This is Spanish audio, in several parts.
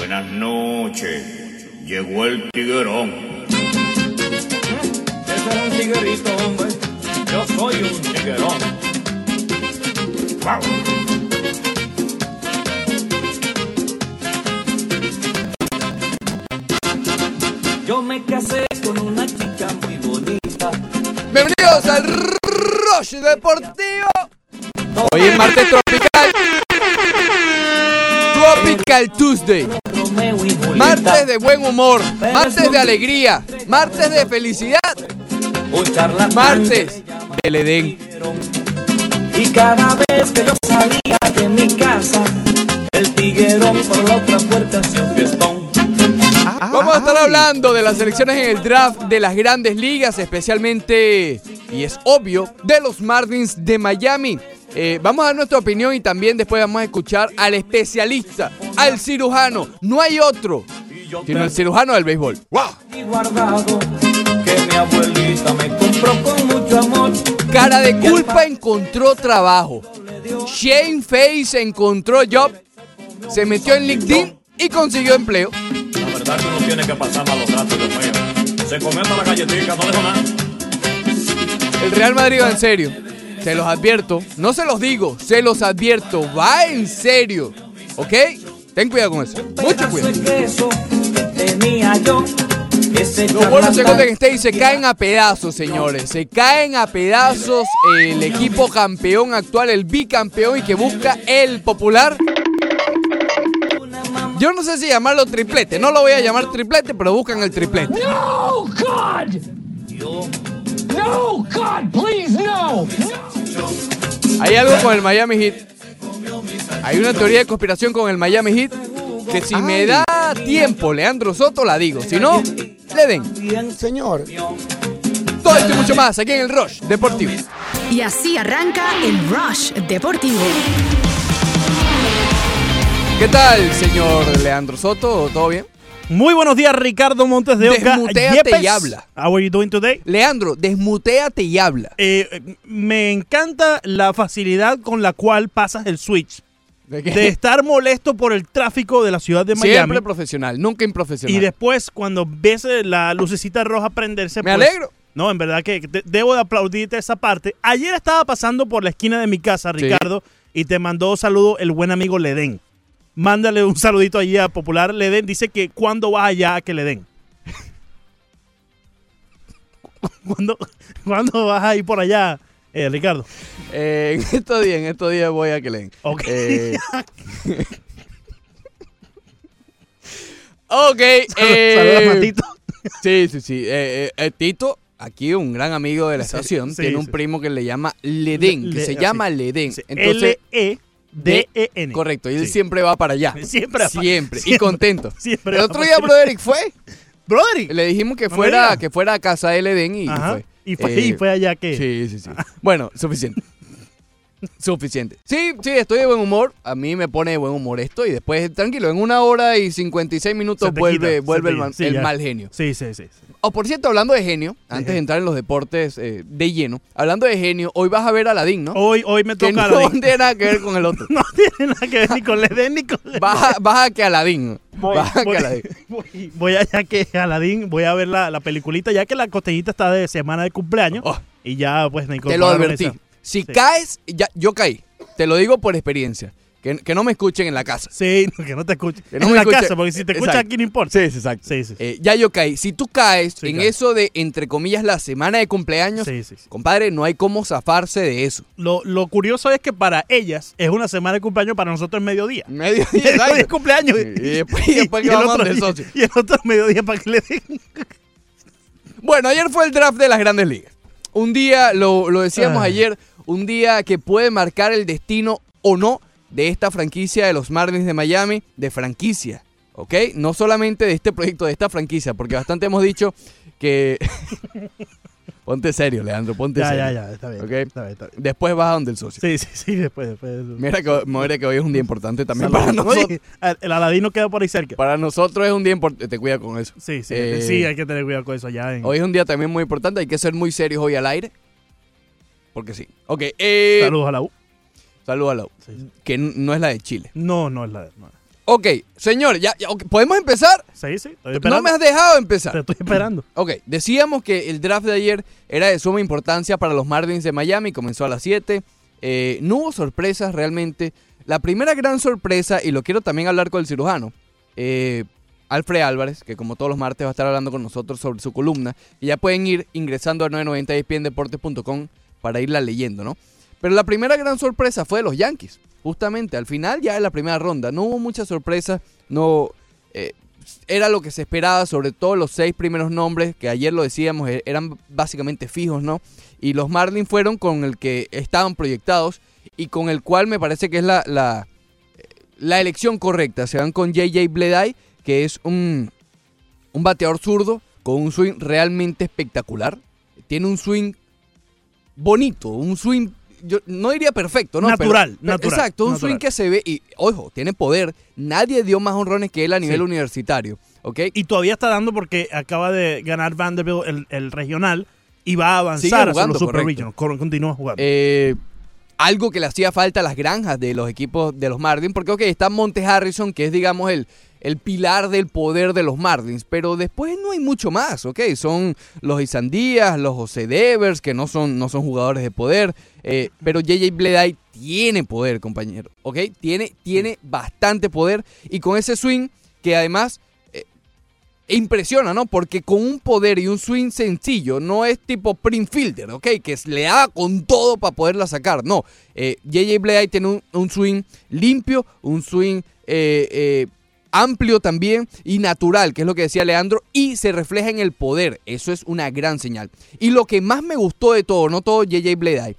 Buenas noches. Llegó el tiguerón. Ese es un tiguerito, hombre. Yo soy un tiguerón. Guau. Yo me casé con una chica muy bonita. Bienvenidos al Rush Deportivo. Hoy es martes tropical. Tropical Tuesday. Martes de buen humor. Martes de alegría. Martes de felicidad. Martes del Edén. Y cada vez que yo salía de mi casa, el tiguerón por la otra puerta fiestón. Vamos a estar hablando de las elecciones en el draft de las grandes ligas, especialmente, y es obvio, de los Marlins de Miami. Eh, vamos a dar nuestra opinión y también después vamos a escuchar al especialista, al cirujano. No hay otro, sino el cirujano del béisbol. Y guardado que mi abuelita me compró con mucho amor. Cara de culpa encontró trabajo. Shane Face encontró job. Se metió en LinkedIn y consiguió empleo. La verdad que uno tiene que pasar malos ratos. Se comió la galletita, no dejó nada. El Real Madrid va en serio. Se los advierto. No se los digo, se los advierto. Va en serio. ¿Ok? Ten cuidado con eso. Mucho cuidado. Ese queso que tenía yo. Ese Lo bueno es que charlatán. Golden State se caen a pedazos, señores. Se caen a pedazos el equipo campeón actual, el bicampeón y que busca el popular. Yo no sé si llamarlo triplete. No lo voy a llamar triplete, pero buscan el triplete. No, God! No, God, please, no! Hay algo con el Miami Heat. Hay una teoría de conspiración con el Miami Heat que si me da tiempo, Leandro Soto, la digo. Si no, le den. Señor, Todo esto y mucho más aquí en el Rush Deportivo. Y así arranca el Rush Deportivo. ¿Qué tal, señor Leandro Soto? ¿Todo bien? Muy buenos días, Ricardo Montes de Oca. Desmuteate Yepes. y habla. How are you doing today? Leandro, desmuteate y habla. Eh, eh, me encanta la facilidad con la cual pasas el switch. ¿De qué? De estar molesto por el tráfico de la ciudad de Miami. Siempre profesional, nunca improfesional. Y después, cuando ves eh, la lucecita roja prenderse. Me pues, alegro. No, en verdad que debo de aplaudirte esa parte. Ayer estaba pasando por la esquina de mi casa, Sí. Ricardo, y te mandó saludo el buen amigo Ledén. Mándale un saludito allí a Popular Ledén. Dice que cuando vas allá a que le den. ¿Cuándo, ¿Cuándo vas a ir por allá, eh, Ricardo? Eh, en estos días, en estos días voy a que leen. Ok. Eh, ok. Saludos eh, a Matito. Sí, sí, sí. Tito, aquí un gran amigo de la estación, sí, tiene un sí. primo que le llama Ledén, Le- que le- se llama Ledén. Entonces, L-E-D-E-N. correcto, y él Sí. siempre va para allá. Siempre pa- Siempre. Y siempre. contento. Siempre El otro día Broderick fue. Brother. Le dijimos que fuera, que fuera a casa de Ledén y Ajá. fue. Y fue, Eh, y fue allá que. Sí, sí, sí. Bueno, suficiente. Suficiente. Sí, sí, estoy de buen humor. A mí me pone de buen humor esto y después, tranquilo, en una hora y 56 minutos vuelve, quita, vuelve el, mal, Sí, el ya. mal genio. Sí, sí, sí. sí. Oh, por cierto, hablando de genio, antes de entrar en los deportes eh, de lleno, hablando de genio, hoy vas a ver a Aladín, ¿no? Hoy, hoy me que toca no Aladín. tiene nada que ver con el otro. No tiene nada que ver ni con Ledén ni con Ledén. Vas a, vas a que Aladín. Voy, Vas a que Aladín. voy- voy allá que Aladín, voy a ver la, la peliculita, ya que la costeñita está de semana de cumpleaños. Oh. Y ya, pues, me Te lo advertí. esa- Si Sí. caes, ya, yo caí. Te lo digo por experiencia. Que, que no me escuchen en la casa. Sí, que no te escuche. Que no en me la casa, porque si te escucha Exacto. aquí no importa. Sí, sí, exacto. Sí, sí. Eh, ya yo caí. Si tú caes en eso de, entre comillas, la semana de cumpleaños, compadre, no hay cómo zafarse de eso. Lo, lo curioso es que para ellas es una semana de cumpleaños, para nosotros es mediodía. Medio Y hoy es cumpleaños. Y después, y después que el vamos otro, del socio. y el otro mediodía para que le den. Bueno, ayer fue el draft de las grandes ligas. Un día, lo, lo decíamos Ay. ayer, un día que puede marcar el destino o no de esta franquicia de los Marlins de Miami, de franquicia, ¿ok? No solamente de este proyecto, de esta franquicia, porque bastante hemos dicho que... ponte serio, Leandro, ponte Ya, serio. ya, ya, está bien. Está bien, está bien. Después vas a donde el socio. Sí, sí, sí, después, después. Mira que, mira que hoy es un día importante también para nosotros. El Aladino queda por ahí cerca. Para nosotros es un día importante. Te cuida con eso. Sí, sí, Eh, sí, hay que tener cuidado con eso allá. En... Hoy es un día también muy importante. Hay que ser muy serios hoy al aire. Porque sí. Ok. Eh, Saludos a la U. Saludos a la U. Sí, sí. Que no es la de Chile. No, no es la. No. Ok, señor, ya, ¿podemos empezar? Sí, sí. Estoy No me has dejado empezar. Te estoy esperando. Ok, decíamos que el draft de ayer era de suma importancia para los Marlins de Miami, comenzó a las 7. Eh, no hubo sorpresas realmente. La primera gran sorpresa, y lo quiero también hablar con el cirujano, eh, Alfred Álvarez, que como todos los martes va a estar hablando con nosotros sobre su columna, y ya pueden ir ingresando a 990espndeportes.com para irla leyendo, ¿no? Pero la primera gran sorpresa fue de los Yankees, justamente al final ya en la primera ronda. No hubo mucha sorpresa, no... eh, era lo que se esperaba, sobre todo los seis primeros nombres, que ayer lo decíamos, e- eran básicamente fijos, ¿no? Y los Marlins fueron con el que estaban proyectados y con el cual me parece que es la, la, la elección correcta. Se van con JJ Bleday, que es un, un bateador zurdo con un swing realmente espectacular. Tiene un swing bonito, un swing, yo no diría perfecto, ¿no? Natural, Pero- natural, Exacto, un natural. swing que se ve y, ojo, tiene poder. Nadie dio más honrones que él a nivel Sí. universitario, ¿ok? Y todavía está dando porque acaba de ganar Vanderbilt el, el regional y va a avanzar jugando, los Super. Regionals. Con- Continúa jugando. Eh, algo que le hacía falta a las granjas de los equipos de los Marlins, porque ok, está Monte Harrison, que es digamos el, el pilar del poder de los Marlins, pero después no hay mucho más, ok, son los Isandías, los José Devers, que no son, no son jugadores de poder, eh, pero JJ Bleday tiene poder, compañero, ok, tiene, tiene bastante poder, y con ese swing, que además impresiona, ¿no? Porque con un poder y un swing sencillo, no es tipo print fielder, ¿ok? Que le da con todo para poderla sacar. No, eh, JJ Bleday tiene un, un swing limpio, un swing eh, eh, amplio también y natural, que es lo que decía Leandro, y se refleja en el poder. Eso es una gran señal. Y lo que más me gustó de todo, no todo JJ Bleday,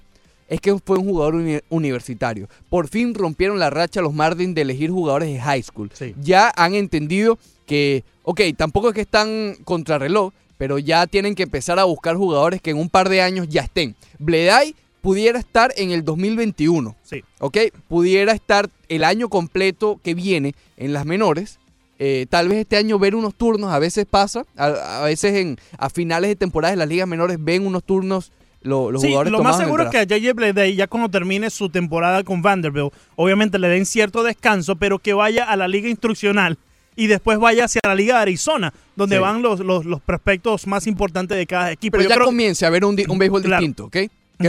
es que fue un jugador uni- universitario. Por fin rompieron la racha los Marlins de elegir jugadores de high school. Sí. Ya han entendido que, ok, tampoco es que están contrarreloj, pero ya tienen que empezar a buscar jugadores que en un par de años ya estén. Bleday pudiera estar en el 2021. Sí. ¿ok? Pudiera estar el año completo que viene en las menores. Eh, tal vez este año ver unos turnos, a veces pasa, a, a veces en, a finales de temporada de las ligas menores ven unos turnos lo- los Sí, jugadores lo más seguro es que a JJ Bleday, ya cuando termine su temporada con Vanderbilt, obviamente le den cierto descanso, pero que vaya a la liga instruccional y después vaya hacia la liga de Arizona, donde Sí. van los, los, los prospectos más importantes de cada equipo. Pero Yo ya creo- comience a ver un, un béisbol Claro. distinto, ¿ok?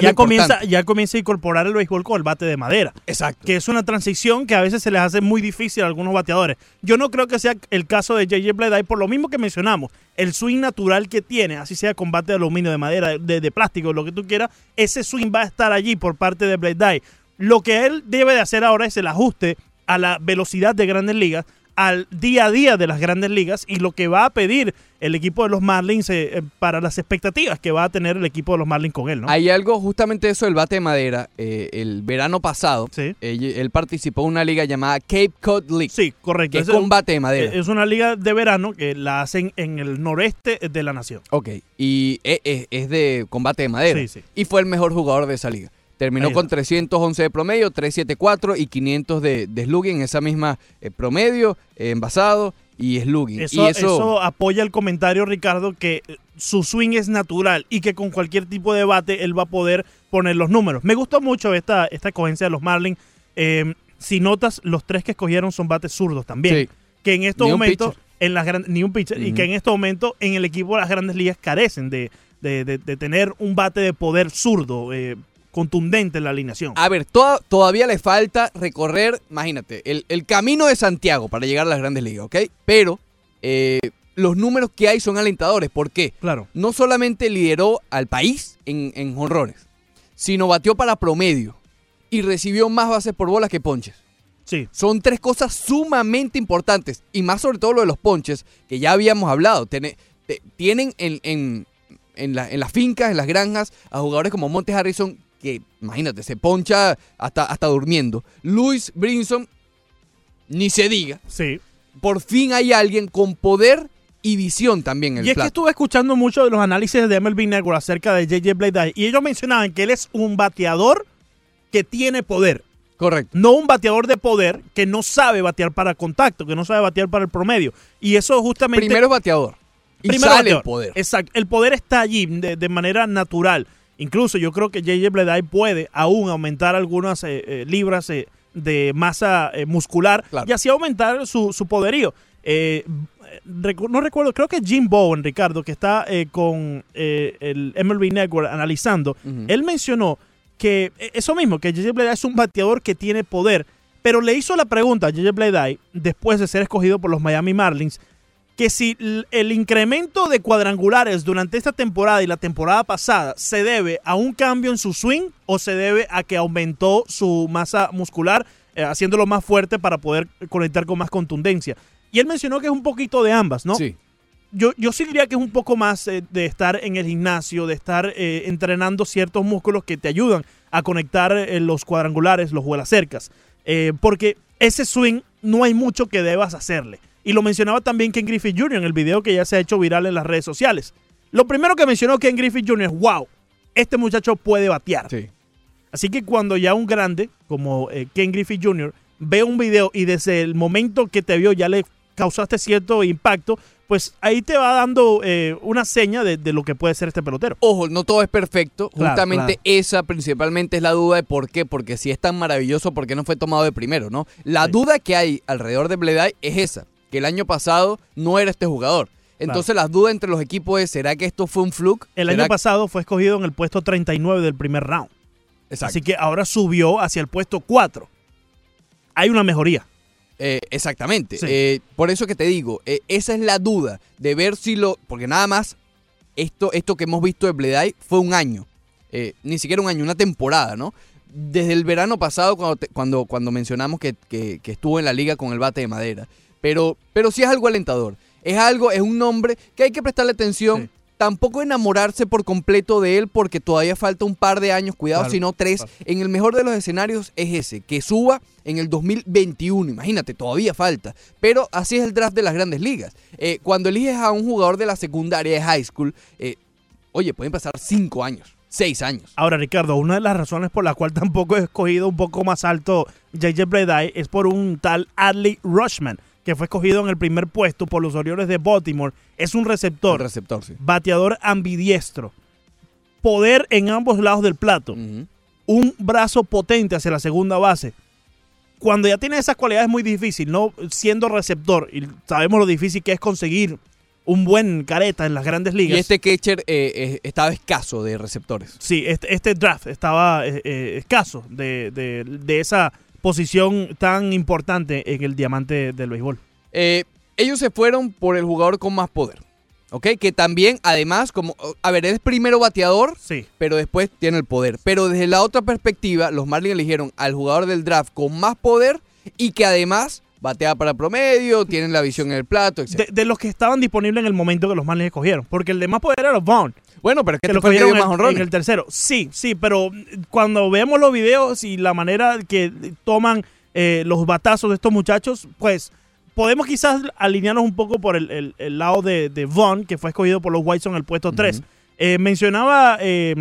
Ya comienza, ya comienza a incorporar el béisbol con el bate de madera. Exacto. que es una transición que a veces se les hace muy difícil a algunos bateadores. Yo no creo que sea el caso de JJ Bleday por lo mismo que mencionamos, el swing natural que tiene, así sea con bate de aluminio, de madera, de, de plástico, lo que tú quieras, ese swing va a estar allí por parte de Bleday. Lo que él debe de hacer ahora es el ajuste a la velocidad de grandes ligas, al día a día de las grandes ligas y lo que va a pedir el equipo de los Marlins eh, eh, para las expectativas que va a tener el equipo de los Marlins con él, ¿no? Hay algo justamente eso del bate de madera. eh, el verano pasado, Sí. eh, él participó en una liga llamada Cape Cod League, Sí, correcto. que es con bate de madera. Eh, Es una liga de verano que la hacen en el noreste de la nación. Ok, y e- e- es, de combate de madera. Sí, sí. Y fue el mejor jugador de esa liga. Terminó con está. 311 de promedio, 374 y 500 de, de slugging, esa misma eh, promedio, eh, envasado y slugging. Eso, y eso... apoya el comentario, Ricardo, que eh, su swing es natural y que con cualquier tipo de bate él va a poder poner los números. Me gustó mucho esta, esta escogencia de los Marlins. Eh, si notas, los tres que escogieron son bates zurdos también. Sí. Que en estos momentos, en las gran- ni un pitcher, y que en estos momentos en el equipo de las grandes ligas carecen de, de- de- de tener un bate de poder zurdo, eh, contundente en la alineación. A ver, toda- todavía le falta recorrer, imagínate, el, el camino de Santiago para llegar a las grandes ligas, ¿ok? Pero eh, los números que hay son alentadores. ¿Por qué? Claro. no solamente lideró al país en, en jonrones, sino batió para promedio y recibió más bases por bolas que ponches. Sí. Son tres cosas sumamente importantes y más sobre todo lo de los ponches que ya habíamos hablado. Tiene- te- tienen en, en- en la- en las fincas, en las granjas, a jugadores como Montes Harrison que, imagínate, se poncha hasta, hasta durmiendo. Luis Brinson, ni se diga. Sí. Por fin hay alguien con poder y visión también el Y es que estuve escuchando mucho de los análisis de MLB Network acerca de JJ Bleday y ellos mencionaban que él es un bateador que tiene poder, Correcto. no un bateador de poder que no sabe batear para contacto, que no sabe batear para el promedio. Y eso justamente... Primero es bateador. Y Primero sale bateador. el poder. Exacto. El poder está allí de, de manera natural. Incluso yo creo que JJ Bleday puede aún aumentar algunas eh, eh, libras eh, de masa muscular Claro. y así aumentar su, su poderío. Recu- no recuerdo, creo que Jim Bowen, Ricardo, que está eh, con eh, el MLB Network analizando, él mencionó que eh, eso mismo, que JJ Bleday es un bateador que tiene poder, pero le hizo la pregunta a JJ Bleday, después de ser escogido por los Miami Marlins, que si el incremento de cuadrangulares durante esta temporada y la temporada pasada se debe a un cambio en su swing o se debe a que aumentó su masa muscular, eh, haciéndolo más fuerte para poder conectar con más contundencia. Y él mencionó que es un poquito de ambas, ¿no? Sí. yo, yo sí diría que es un poco más eh, de estar en el gimnasio, de estar eh, entrenando ciertos músculos que te ayudan a conectar los cuadrangulares, los vuelacercas. Porque ese swing no hay mucho que debas hacerle. Y lo mencionaba también Ken Griffith Jr. en el video que ya se ha hecho viral en las redes sociales. Lo primero que mencionó Ken Griffith Jr. es, wow, este muchacho puede batear. Sí. Así que cuando ya un grande como eh, Ken Griffith Jr. ve un video y desde el momento que te vio ya le causaste cierto impacto, pues ahí te va dando eh, una seña de, de lo que puede ser este pelotero. Ojo, no todo es perfecto. Claro, Justamente claro. esa principalmente es la duda de por qué. Porque si es tan maravilloso, ¿por qué no fue tomado de primero, no? La Sí. duda que hay alrededor de Bleday es esa, que el año pasado no era este jugador. Entonces las dudas entre los equipos es, ¿será que esto fue un fluke? El ¿Será año pasado fue escogido en el puesto 39 del primer round. Exacto. Así que ahora subió hacia el puesto 4. Hay una mejoría. Eh, exactamente. Sí. Eh, por eso que te digo, eh, esa es la duda de ver si lo. Porque nada más, esto, esto que hemos visto de Bleday fue un año. Ni siquiera un año, una temporada, ¿no? Desde el verano pasado, cuando, te- cuando, cuando mencionamos que, que- que estuvo en la liga con el bate de madera. Pero, pero sí es algo alentador. Es algo, es un nombre que hay que prestarle atención. Sí. Tampoco enamorarse por completo de él porque todavía falta un par de años, cuidado, Claro, sino tres. claro. En el mejor de los escenarios es ese, que suba en el 2021. Imagínate, todavía falta. Pero así es el draft de las grandes ligas. Eh, cuando eliges a un jugador de la secundaria de high school, eh, oye, pueden pasar cinco años, seis años. Ahora, Ricardo, una de las razones por la cual tampoco he escogido un poco más alto JJ Bleday es por un tal Adley Rushman, que fue escogido en el primer puesto por los Orioles de Baltimore. Es un receptor, receptor, sí. bateador ambidiestro, poder en ambos lados del plato, un brazo potente hacia la segunda base. Cuando ya tiene esas cualidades es muy difícil, ¿no? Siendo receptor, y sabemos lo difícil que es conseguir un buen careta en las grandes Y ligas. este catcher eh, eh, estaba escaso de receptores. Sí, este, este draft estaba eh, escaso de, de- de esa posición tan importante en el diamante del béisbol. Eh, ellos se fueron por el jugador con más poder. ¿Ok? Que también, además, como. A ver, es primero bateador, Sí, pero después tiene el poder. Pero desde la otra perspectiva, los Marlins eligieron al jugador del draft con más poder y que además batea para promedio, tiene la visión en el plato, etc. de, de los que estaban disponibles en el momento que los Marlins escogieron. Porque el de más poder era Vaughn, bueno, pero es que que este lo fue el que dio más honrones. en el tercero. Sí, sí, pero cuando vemos los videos y la manera que toman eh, los batazos de estos muchachos, pues podemos quizás alinearnos un poco por el, el- el lado de, de Vaughn, que fue escogido por los White Sox en el puesto 3. Eh, mencionaba eh,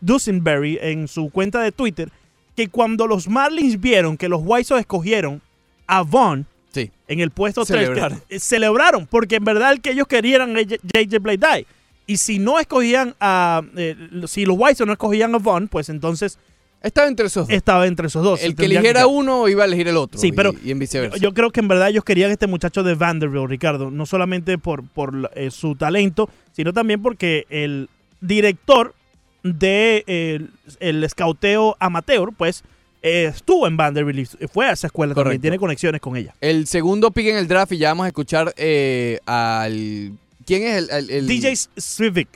Dusenberry en su cuenta de Twitter que cuando los Marlins vieron que los White Sox escogieron a Vaughn Sí. en el puesto 3, Celebraron. celebraron, porque en verdad el que ellos querían era JJ Bleday. Y si no escogían a. eh, si los White Sox no escogían a Vaughn, pues entonces Estaba entre esos dos. estaba entre esos dos. el que eligiera uno iba a elegir el otro. Sí, pero Y, en viceversa. Yo, yo creo que en verdad ellos querían este muchacho de Vanderbilt, Ricardo, no solamente por, por eh, su talento, sino también porque el director de eh, el, el escauteo amateur, pues eh, estuvo en Vanderbilt y fue a esa escuela también, tiene conexiones con ella. El segundo pick en el draft y ya vamos a escuchar eh, al... ¿Quién es el...? el- el- DJ Civic,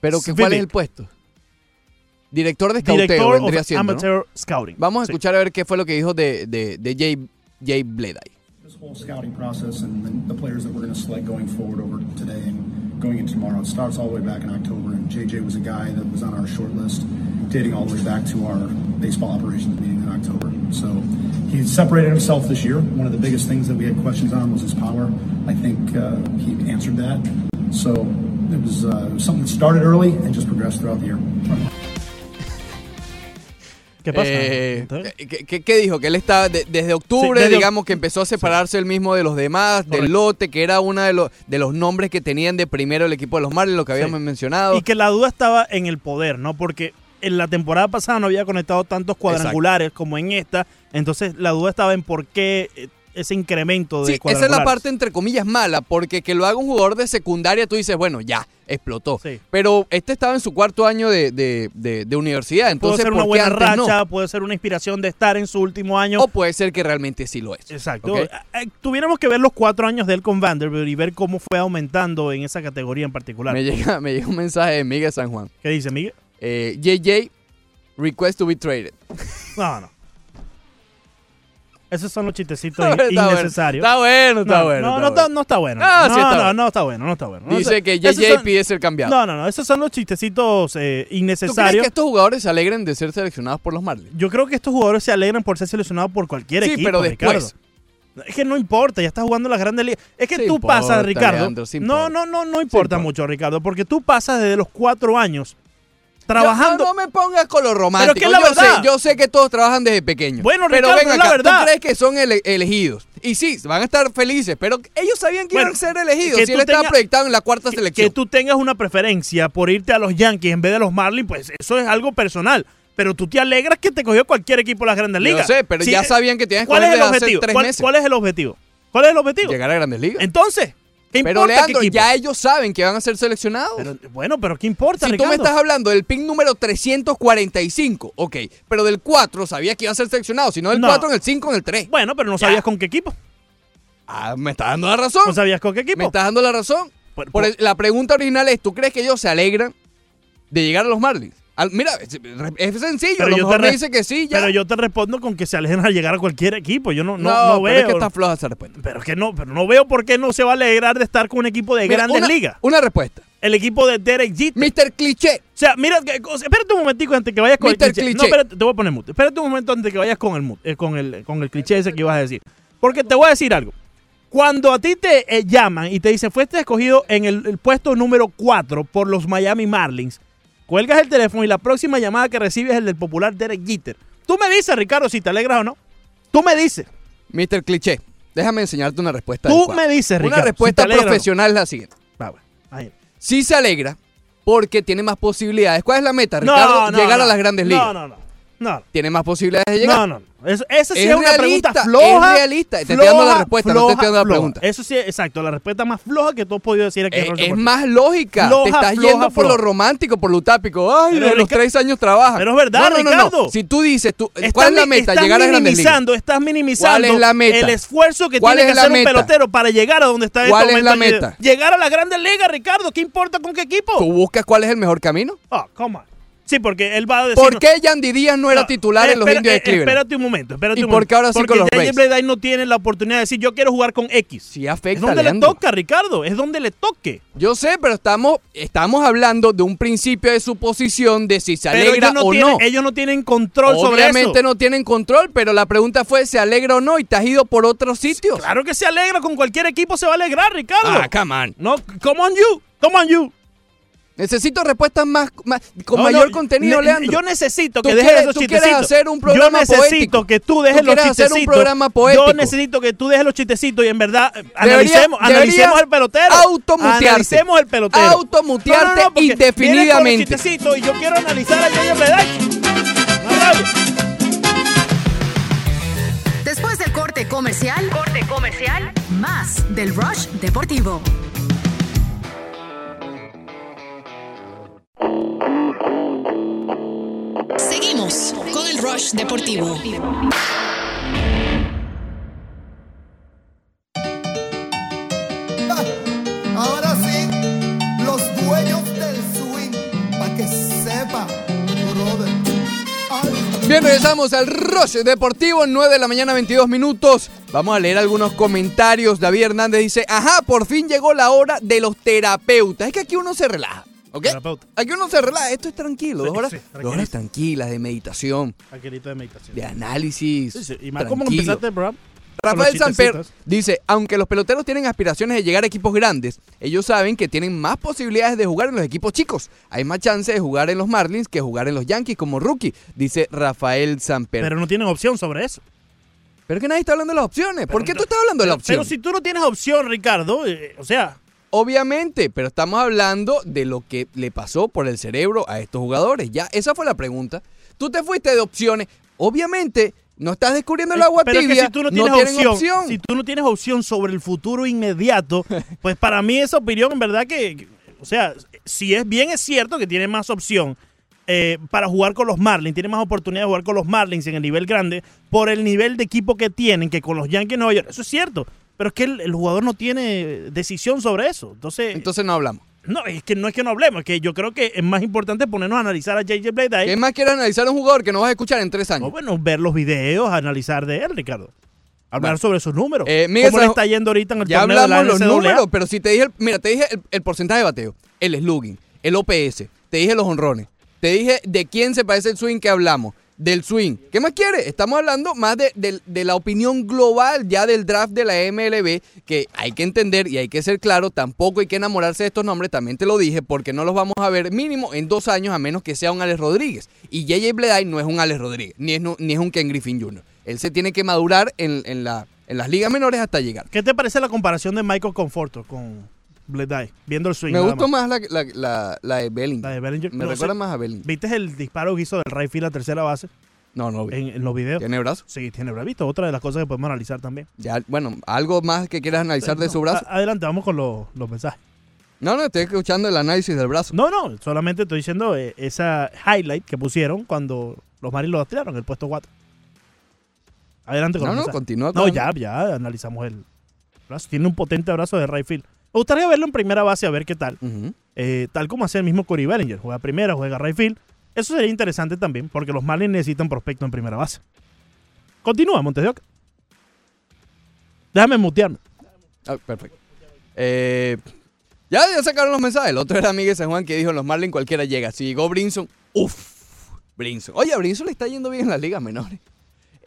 Pero que, ¿cuál es el puesto? Director de escauteo director amateur scouting. Vamos a Sí. escuchar a ver qué fue lo que dijo de, de, de Jay, Jay Bleday. Whole scouting process and the, the players that we're going to select going forward over today and going into tomorrow, it starts all the way back in October. And JJ was a guy that was on our short list dating all the way back to our baseball operations meeting in October. So he separated himself this year. One of the biggest things that we had questions on was his power. I think uh, he answered that. So it was, uh, it was something that started early and just progressed throughout the year. ¿Qué pasa? Eh. ¿qué, qué- dijo? Que él estaba de- desde octubre, Sí, desde digamos que empezó a separarse él mismo de los demás, del lote, que era uno de los, de los nombres que tenían de primero el equipo de los Marlins, lo que habíamos Sí. mencionado. Y que la duda estaba en el poder, ¿no? Porque en la temporada pasada no había conectado tantos cuadrangulares como en esta. Entonces la duda estaba en por qué eh, ese incremento de Sí, esa es la parte entre comillas mala, porque que lo haga un jugador de secundaria, tú dices, bueno, ya, explotó. Sí. Pero este estaba en su cuarto año de, de- de- de universidad, Puede entonces ser ¿por una buena no? racha, puede ser una inspiración de estar en su último año. O puede ser que realmente sí lo es. Exacto. Eh, eh, Tuviéramos que ver los cuatro años de él con Vanderbilt y ver cómo fue aumentando en esa categoría en particular. Me llega, me llega un mensaje de Miguel San Juan. ¿Qué dice, Miguel? Eh, JJ, request to be traded. No, no. Esos son los chistecitos Está bueno, innecesarios. Está bueno, está no, bueno. no, está no, está, bueno. no está bueno. Ah, no, sí está no, está bueno, no está bueno. No Dice que esos JJ son- pide ser cambiado. No, no, no. Esos son los chistecitos eh, ¿Tú crees innecesarios. que estos jugadores se alegren de ser seleccionados por los Marlins? Yo creo que estos jugadores se alegran por ser seleccionados por cualquier Sí, equipo. pero después. Ricardo. Es que no importa, ya estás jugando las grandes ligas. Es que Sí tú importa, pasas, Ricardo. Leandro, sí no, no, no, no importa importa. mucho, Ricardo, porque tú pasas desde los cuatro años trabajando. Yo- no, no me pongas con lo romántico. Pero es que es la yo, verdad. sé, yo sé que todos trabajan desde pequeños. Bueno, pero Ricardo, ven es la acá, verdad. ¿tú crees que son ele- elegidos? Y sí, van a estar felices, pero ellos sabían que Bueno, iban a ser elegidos. Si él estaba tengas- proyectado en la cuarta que, selección. que tú tengas una preferencia por irte a los Yankees en vez de los Marlins, pues eso es algo personal. Pero tú te alegras que te cogió cualquier equipo de las grandes Yo ligas. sé, pero Sí, ya sabían que que ¿Cuál es el hace objetivo? tres ¿Cuál, meses. cuál es el objetivo? ¿Cuál es el objetivo? Llegar a grandes ligas. Entonces, ¿qué Pero importa Leandro, qué ya ellos saben que van a ser seleccionados. Pero, bueno, pero ¿qué importa, si tú me estás hablando del pick número 345, ok, pero del 4 sabías que iba a ser seleccionado, si no del No. 4 en el 5 en el 3. Bueno, pero no Ya. sabías con qué equipo. Ah, me estás dando la razón. No sabías con qué equipo. Me estás dando la razón. Por- Por por- el- la pregunta original es, ¿tú crees que ellos se alegran de llegar a los Marlins? Al- mira, es, es sencillo, Pero a lo yo te mejor me re- dice que sí, ya. Pero yo te respondo con que se alejen a llegar a cualquier equipo. Yo no, no, no, no pero veo. es que está floja esa respuesta. Pero es que no, pero no veo por qué no se va a alegrar de estar con un equipo de Mira, grandes una, ligas. Una respuesta. El equipo de Derek Jeter. Mr. Cliché. O sea, mira, espérate un momentico antes que vayas con el. Cliché. No, espérate, te voy a poner mute. Espérate un momento antes que vayas con el, mute, eh, con el, con el cliché ese que ibas a decir. Porque te voy a decir algo. Cuando a ti te eh, llaman y te dicen, fuiste escogido en el, el puesto número 4 por los Miami Marlins, cuelgas el teléfono y la próxima llamada que recibes es el del popular Derek Jeter. Tú me dices, Ricardo, si te alegras o no. Tú me dices. Mr. Cliché. Déjame enseñarte una respuesta. Tú adecuada. me dices, Ricardo. Una respuesta si no. profesional es la siguiente. Va, bueno, ahí. Sí se alegra porque tiene más posibilidades. ¿Cuál es la meta, Ricardo? llegar a las grandes ligas. No, no, no. No, Tiene más posibilidades de llegar. No, no, no. Eso, esa sí Es es, una realista, pregunta floja. es realista. Te estoy dando la respuesta, no te estoy dando la floja. pregunta. Eso sí, exacto. La respuesta más floja que tú has podido decir aquí. en Eh, es Report. más lógica. Floja, Te estás floja, yendo por lo floja. romántico, por lo utápico. Ay, Pero, de los tres años trabaja. Pero es verdad, no, no, no, no. Ricardo. Si tú dices, tú, Estás ¿cuál es la meta? Estás Llegar a grandes ligas. minimizando, estás minimizando ¿Cuál es la meta? el esfuerzo que ¿Cuál tiene que es hacer un meta? pelotero para llegar a donde está en ¿Cuál este es la meta? Llegar a la Grandes Ligas, Ricardo. ¿Qué importa con qué equipo? ¿Tú buscas cuál es el mejor camino? Oh, come on. Sí, porque él va a decir... ¿Por qué Yandy Díaz no era No, titular en los indios de eh, Cleveland? Espérate un momento, espérate ¿Y un por momento. qué ahora sí Porque con los Rays? Bleday no tiene la oportunidad de decir, yo quiero jugar con X. Sí Es afecta, donde le toca, Ricardo. Es donde le toque. Yo sé, pero estamos, estamos hablando de un principio de suposición de si se Pero alegra no, o tienen, no. ellos no tienen control sobre Obviamente eso. no tienen control, pero la pregunta fue, ¿se alegra o no? Y te has ido por otros sitios. Claro que se alegra. Con cualquier equipo se va a alegrar, Ricardo. Ah, come on. No, come on you. Come on you. Necesito respuestas más, más- con No, mayor no, contenido, ne- Leandro. Yo necesito que dejes quieres- esos tú quieres chistecitos. hacer un programa Yo necesito poético. que tú dejes Tú los quieres hacer un chistecitos. programa poético. Yo necesito que tú dejes los chistecitos y en verdad eh, Debería- analicemos, debería analicemos el pelotero. automutearte. Analicemos el pelotero. Automutearte con los indefinidamente. chistecitos y yo quiero analizar a. No rabia. Después del corte comercial, corte comercial, más del Rush Deportivo. Seguimos con el Rush Deportivo. Ahora sí, los dueños del swing, para que sepa, brother. Ay, Bien, regresamos al Rush Deportivo, 9 de la mañana, 22 minutos. Vamos a leer algunos comentarios. David Hernández dice, ajá, por fin llegó la hora de los terapeutas. Es que aquí uno se relaja, ¿ok? Terapeuta. Aquí uno se relaja. Esto es tranquilo. Sí, dos horas, sí, dos horas tranquilito. tranquilas de meditación, Tranquilito de meditación. de análisis. Sí. Y más como empezaste el programa. Rafael Samper dice, aunque los peloteros tienen aspiraciones de llegar a equipos grandes, ellos saben que tienen más posibilidades de jugar en los equipos chicos. Hay más chance de jugar en los Marlins que jugar en los Yankees como rookie, dice Rafael Samper. Pero no tienen opción sobre eso. Pero es que nadie está hablando de las opciones. ¿Por qué tú estás hablando de la Pero- opción? Pero si tú no tienes opción, Ricardo, eh, o sea, Obviamente, pero estamos hablando de lo que le pasó por el cerebro a estos jugadores. Ya, esa fue la pregunta. Tú te fuiste de opciones. Obviamente, no estás descubriendo el agua Pero es tibia. que si tú no tienes opción, si tú no tienes opción sobre el futuro inmediato, pues para mí esa opinión en verdad que, que- o sea, si es bien es cierto que tiene más opción eh, para jugar con los Marlins, tiene más oportunidad de jugar con los Marlins en el nivel grande por el nivel de equipo que tienen que con los Yankees de Nueva York. Eso es cierto, pero es que el, el jugador no tiene decisión sobre eso. Entonces, Entonces no hablamos. no, es que no es que no hablemos, es que yo creo que es más importante ponernos a analizar a JJ Bleday. ¿Qué más quieres analizar a un jugador que no vas a escuchar en tres años? No, bueno, ver los videos, analizar de él, Ricardo. Hablar Bueno. sobre sus números. Eh, Miguel ¿Cómo le está yendo ahorita en el Ya torneo de la hablamos los números, pero si te dije, el- mira, te dije el, el porcentaje de bateo, el slugging, el OPS, te dije los honrones, te dije de quién se parece el swing que hablamos, del swing. ¿Qué más quieres? Estamos hablando más de, la opinión global ya del draft de la MLB, que hay que entender y hay que ser claro, tampoco hay que enamorarse de estos nombres, también te lo dije, porque no los vamos a ver mínimo en dos años a menos que sea un Alex Rodríguez. Y JJ Bleday no es un Alex Rodríguez, ni es, ni es un Ken Griffin Jr. Él se tiene que madurar en, en la, en las ligas menores hasta llegar. ¿Qué te parece la comparación de Michael Conforto con Bleday? Viendo el swing. Me gustó más. más la, la, la, la de Bellinger. La de Bellinger. Me No recuerda más a Bellinger. ¿Viste el disparo que hizo del right field a tercera base No, no. vi. en, en los videos? ¿Tiene brazo? Sí, tiene brazo. ¿Viste? Otra de las cosas que podemos analizar también. Ya, bueno, algo más que quieras analizar de su brazo. A- adelante, vamos con los, los mensajes. No, no, estoy escuchando el análisis del brazo. No, no, solamente estoy diciendo eh, esa highlight que pusieron cuando los Marines lo tiraron el puesto 4. Adelante con No, los no, mensajes. continúa No, con- ya, ya analizamos el brazo. Tiene un potente brazo de right field. Me gustaría verlo en primera base a ver qué tal. Eh, tal como hace el mismo Corey Bellinger. Juega primera, juega right field. Eso sería interesante también, porque los Marlins necesitan prospecto en primera base. Continúa, Montes de Oca. Déjame mutearme. Ah, perfecto. Eh, ya, ya sacaron los mensajes. El otro era Miguel San Juan que dijo: los Marlins cualquiera llega. Si llegó Brinson, uff, Brinson. Oye, a Brinson le está yendo bien en las ligas menores.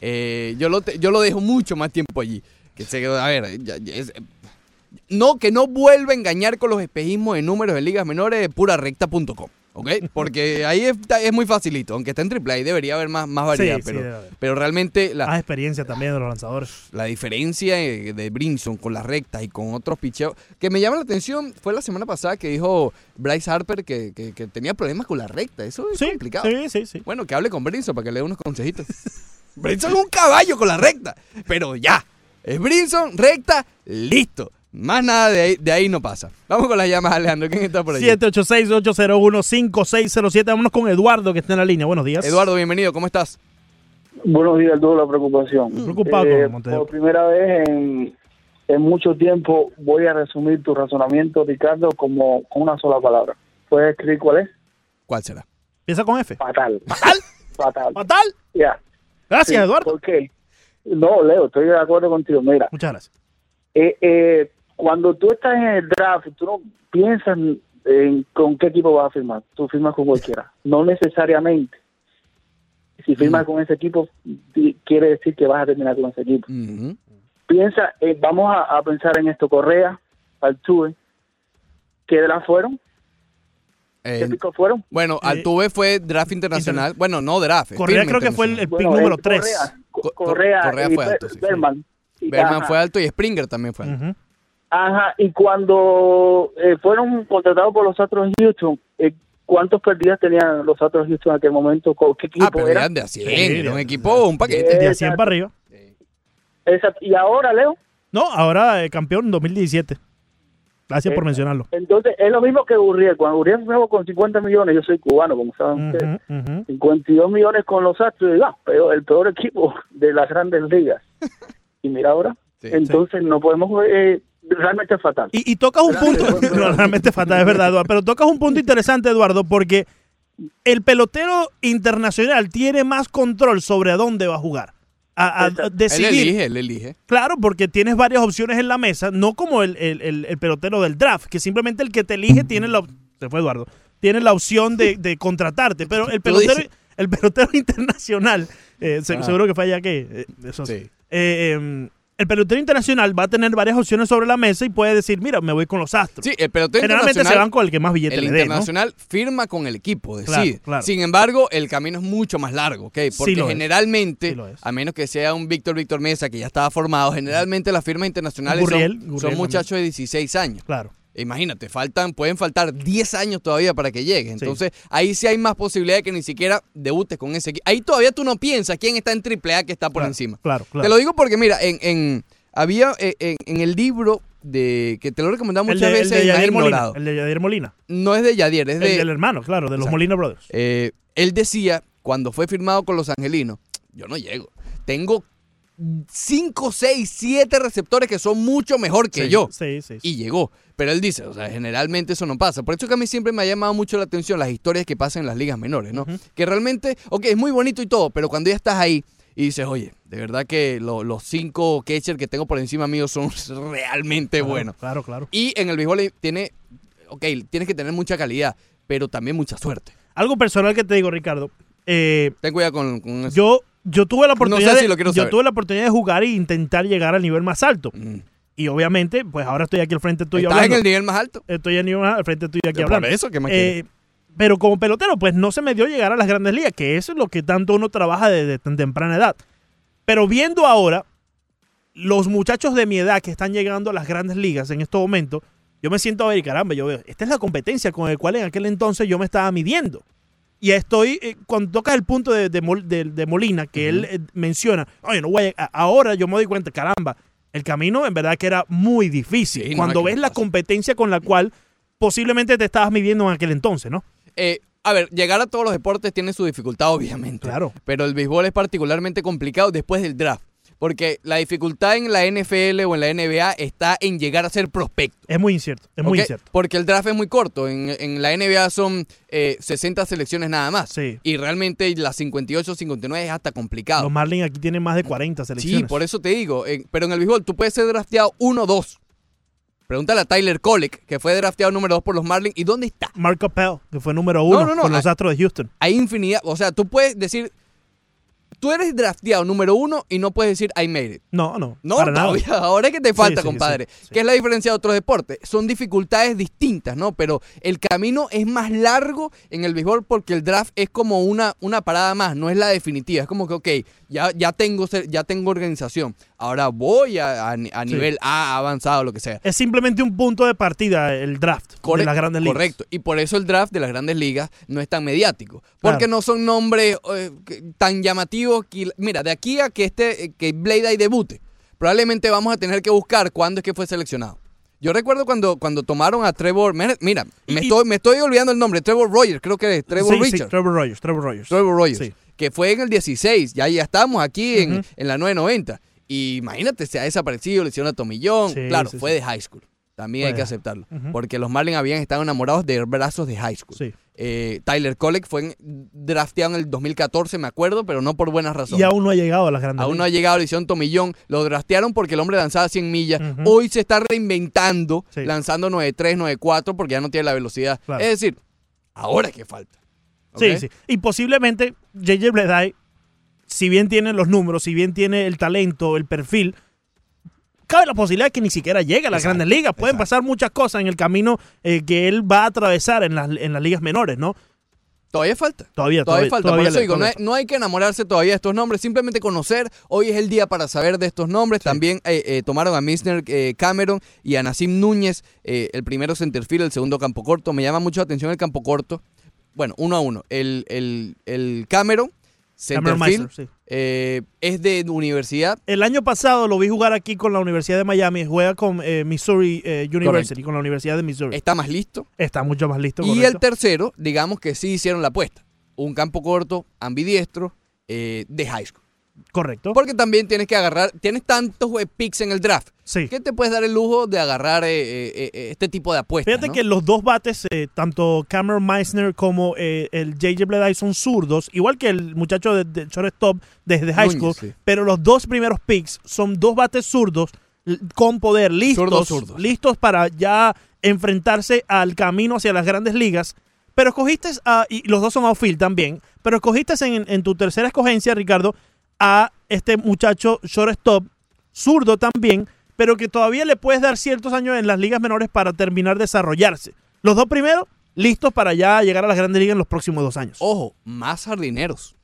Eh, yo, lo te- yo lo dejo mucho más tiempo allí. Que se, a ver, ya- ya es- no, que no vuelva a engañar con los espejismos de números de ligas menores de purarecta.com. ¿Ok? Porque ahí es, es muy facilito. Aunque está en AAA, debería haber más, más variedad. Sí, pero, realmente la, Más experiencia también de los lanzadores. la diferencia de Brinson con las rectas y con otros picheos que me llama la atención fue la semana pasada que dijo Bryce Harper que, que- que tenía problemas con la recta. Eso es Sí, complicado. sí, sí, sí. Bueno, que hable con Brinson para que le dé unos consejitos. Brinson es un caballo con la recta, pero ya. Es Brinson, recta, listo. Más nada de ahí, de ahí no pasa. Vamos con las llamadas, Alejandro. ¿Quién está por ahí? 786-801-5607. Vámonos con Eduardo, que está en la línea. Buenos días. Eduardo, bienvenido. ¿Cómo estás? Buenos días, toda la preocupación. Preocupado Eh, por primera vez en, en mucho tiempo voy a resumir tu razonamiento, Ricardo, como con una sola palabra. ¿Puedes escribir cuál es? ¿Cuál será? Empieza con F. Fatal. ¿Fatal? Fatal. ¿Fatal? Ya. Gracias, Sí, Eduardo. ¿Por qué? No, Leo, estoy de acuerdo contigo. Mira, Muchas gracias. eh, eh, cuando tú estás en el draft, tú no piensas en con qué equipo vas a firmar. Tú firmas con cualquiera. No necesariamente. Si firmas con ese equipo, quiere decir que vas a terminar con ese equipo. Piensa, eh, vamos a, a pensar en esto, Correa, Altuve, ¿qué draft fueron? ¿Qué Eh, picos fueron? bueno, Altuve fue draft internacional. Bueno, no draft. Correa creo que fue el, el pick Bueno, número eh, 3. Correa, Co- Co- Correa, Correa y fue alto, sí. Berman. Berman fue alto y Springer también fue alto. Ajá, y cuando eh, fueron contratados por los Astros de Houston, eh, ¿cuántos perdidas tenían los Astros de Houston en aquel momento? ¿Con ¿Qué equipo Ah, pero era? eran de a 100, Sí, era un equipo, un paquete. De a 100 para arriba. Esa- y ahora, Leo, No, ahora eh, campeón en 2017. Gracias por Eh, mencionarlo. entonces es lo mismo que Gurriel. Cuando Gurriel firmó con 50 millones, yo soy cubano, como saben ustedes. Ujú, ujú. 52 millones con los Astros, y ah, pero el peor equipo de las grandes ligas. Y mira ahora, Sí, entonces no podemos, eh, realmente es fatal. Y, y tocas un punto, Gracias. no, realmente fatal, es verdad, Eduardo, pero tocas un punto interesante, Eduardo, porque el pelotero internacional tiene más control sobre a dónde va a jugar. A, Exacto. Él decidir. elige, él elige. Claro, porque tienes varias opciones en la mesa, no como el, el- el- el pelotero del draft, que simplemente el que te elige tiene la se fue Eduardo, tiene la opción de, de contratarte, pero el pelotero, el pelotero internacional, eh, Ah. seguro que fue allá que eh, eso sí. Sí. Eh, em, el pelotero internacional va a tener varias opciones sobre la mesa y puede decir, mira, me voy con los astros. Sí, el pelotero Generalmente se van con el que más billete el le dé, ¿no? internacional firma con el equipo, Claro, decide. claro. Sin embargo, el camino es mucho más largo, ¿ok? Porque generalmente, Sí a menos que sea un Víctor Víctor Mesa que ya estaba formado, generalmente las firmas internacionales Gurriel, son, Gurriel son muchachos de 16 años. Claro. Imagínate, faltan, pueden faltar 10 años todavía para que llegue. Entonces, ahí sí hay más posibilidad de que ni siquiera debutes con ese equipo. Ahí todavía tú no piensas quién está en AAA que está por Claro, encima. claro, claro. Te lo digo porque, mira, en, en- había eh, en, en el libro de que te lo recomendaba El muchas de, el veces de Yadier Molina. El de Yadier Molina. No es de Yadier, es El de. del hermano, claro, de los Exacto. Molina Brothers. Eh, él decía, cuando fue firmado con los angelinos, yo no llego. Tengo 5, 6, 7 receptores que son mucho mejor que Sí, yo. Sí, sí. sí. Y llegó. Pero él dice, o sea, generalmente eso no pasa. Por eso que a mí siempre me ha llamado mucho la atención las historias que pasan en las ligas menores, ¿no? Que realmente, ok, es muy bonito y todo, pero cuando ya estás ahí y dices, oye, de verdad que lo- los cinco catchers que tengo por encima mío son realmente Claro, buenos. Claro, claro. Y en el béisbol tiene, ok, tienes que tener mucha calidad, pero también mucha suerte. Algo personal que te digo, Ricardo. eh, Ten cuidado con, con eso. yo, yo tuve la oportunidad. sé si de- lo yo tuve la oportunidad de jugar e intentar llegar al nivel más alto. Mm. Y obviamente, pues ahora estoy aquí al frente tuyo ¿Estás en hablando. el nivel más alto? Estoy al nivel más- al frente tuyo aquí Por hablando. eso, ¿qué más Eh, pero como pelotero, pues no se me dio llegar a las grandes ligas, que eso es lo que tanto uno trabaja desde tan temprana edad. Pero viendo ahora los muchachos de mi edad que están llegando a las grandes ligas en estos momentos, yo me siento a ver y caramba, yo veo, esta es la competencia con el cual en aquel entonces yo me estaba midiendo. Y estoy, eh, cuando tocas el punto de, de Mol- de- de Molina, que él eh, menciona, oye, no voy a- ahora yo me doy cuenta, caramba, el camino en verdad que era muy difícil. Sí, cuando ves la pasa. competencia con la cual posiblemente te estabas midiendo en aquel entonces, ¿no? Eh, a ver, llegar a todos los deportes tiene su dificultad, obviamente. Claro. Pero el béisbol es particularmente complicado después del draft. Porque la dificultad en la NFL o en la NBA está en llegar a ser prospecto. Es muy incierto, es muy incierto. Porque el draft es muy corto. En, en la NBA son eh, 60 selecciones nada más. Sí. Y realmente las 58, 59 es hasta complicado. Los Marlins aquí tienen más de 40 selecciones. Sí, por eso te digo. eh, pero en el béisbol tú puedes ser drafteado 1 o 2. Pregúntale a Tyler Kolek, que fue drafteado número 2 por los Marlins. ¿Y dónde está? Mark Capel, que fue número uno no, no, con los Astros de Houston. Hay infinidad. O sea, tú puedes decir. Tú eres drafteado número uno y no puedes decir I made it. No, no. No, para nada. todavía, ahora es que te falta, sí, compadre. sí. ¿Qué es la diferencia de otros deportes? Son dificultades distintas, ¿no? Pero el camino es más largo en el béisbol porque el draft es como una, una parada más, no es la definitiva. Es como que, ok, ya, ya, tengo, ya tengo organización. Ahora voy a, a Sí. nivel A avanzado, lo que sea. Es simplemente un punto de partida el draft de las grandes ligas. Correcto. Y por eso el draft de las grandes ligas no es tan mediático. Porque Claro. no son nombres eh, tan llamativos. Que, mira, de aquí a que este eh, que Blade Eye debute, probablemente vamos a tener que buscar cuándo es que fue seleccionado. Yo recuerdo cuando, cuando tomaron a Trevor. Mira, me, Y- estoy, me estoy olvidando el nombre. Trevor Rogers, creo que es. Trevor Sí. Trevor Rogers, Trevor Rogers. Trevor Rogers. Sí. Que fue en el 16. Ya, ya estamos aquí en, en la 990. Y imagínate, se ha desaparecido, le hicieron a Tomillón. Sí, claro, sí, fue sí. de high school. También hay que aceptarlo. Porque los Marlins habían estado enamorados de brazos de high school. Sí. Eh, Tyler Kolek fue drafteado en el 2014, me acuerdo, pero no por buenas razones. Y aún no ha llegado a las grandes Aún no ha llegado, le hicieron tomillón. Lo draftearon porque el hombre lanzaba 100 millas. Hoy se está reinventando, lanzando 93, 94, porque ya no tiene la velocidad. Claro. Es decir, ahora es que falta. Sí, sí. Y posiblemente JJ Bleday, si bien tiene los números, si bien tiene el talento, el perfil, cabe la posibilidad de que ni siquiera llegue a las Exacto, grandes ligas. Pueden exacto. pasar muchas cosas en el camino eh, que él va a atravesar en las, en las ligas menores, ¿no? Todavía falta. Todavía, Todavía, todavía, falta. todavía Por eso digo, no hay, todavía- no hay que enamorarse todavía de estos nombres, simplemente conocer. Hoy es el día para saber de estos nombres. También eh, eh, tomaron a Misner eh, Cameron y a Nassim Núñez, el primero centerfield, el segundo campo corto. Me llama mucho la atención el campo corto. Bueno, uno a uno. El, el, el Cameron centerfield, sí. eh, es de universidad. El año pasado lo vi jugar aquí con la Universidad de Miami, juega con eh, Missouri eh, University, con la Universidad de Missouri. Está más listo. Está mucho más listo. Y el tercero, digamos que sí hicieron la apuesta. Un campo corto, ambidiestro, eh, de high school. Correcto. Porque también tienes que agarrar, tienes tantos eh, picks en el draft. Sí. que te puedes dar el lujo de agarrar eh, eh, este tipo de apuestas. Fíjate ¿no? que los dos bates, eh, tanto Cameron Meissner como eh, el JJ Bleday son zurdos, igual que el muchacho de, de shortstop desde high Núñez, school, sí. pero los dos primeros picks son dos bates zurdos con poder, listos, Zurdos, zurdos. listos para ya enfrentarse al camino hacia las grandes ligas. Pero escogiste, a, y los dos son outfield también, pero escogiste en, en tu tercera escogencia, Ricardo, a este muchacho shortstop, zurdo también, pero que todavía le puedes dar ciertos años en las ligas menores para terminar de desarrollarse. Los dos primeros, listos para ya llegar a las grandes ligas en los próximos dos años. Ojo, más jardineros.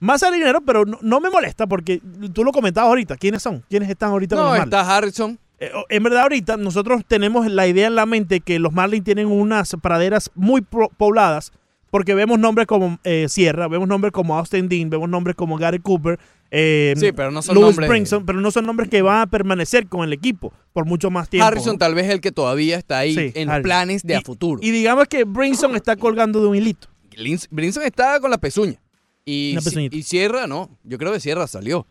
Más al pero no, no me molesta porque tú lo comentabas ahorita. ¿Quiénes son? ¿Quiénes están ahorita con No, los Marlins? está Harrison, eh, en verdad ahorita nosotros tenemos la idea en la mente que los Marlins tienen unas praderas muy pobladas porque vemos nombres como eh, Sierra, vemos nombres como Austin Dean, vemos nombres como Gary Cooper, eh, Sí, pero no son Louis nombres- Brinson, pero no son nombres que van a permanecer con el equipo por mucho más tiempo. Harrison ¿no? tal vez el que todavía está ahí Sí, en Harrison. planes de Y- a futuro. Y digamos que Brinson está colgando de un hilito. Brinson está con la pezuña. Y, si- Sierra, no. Yo creo que Sierra salió.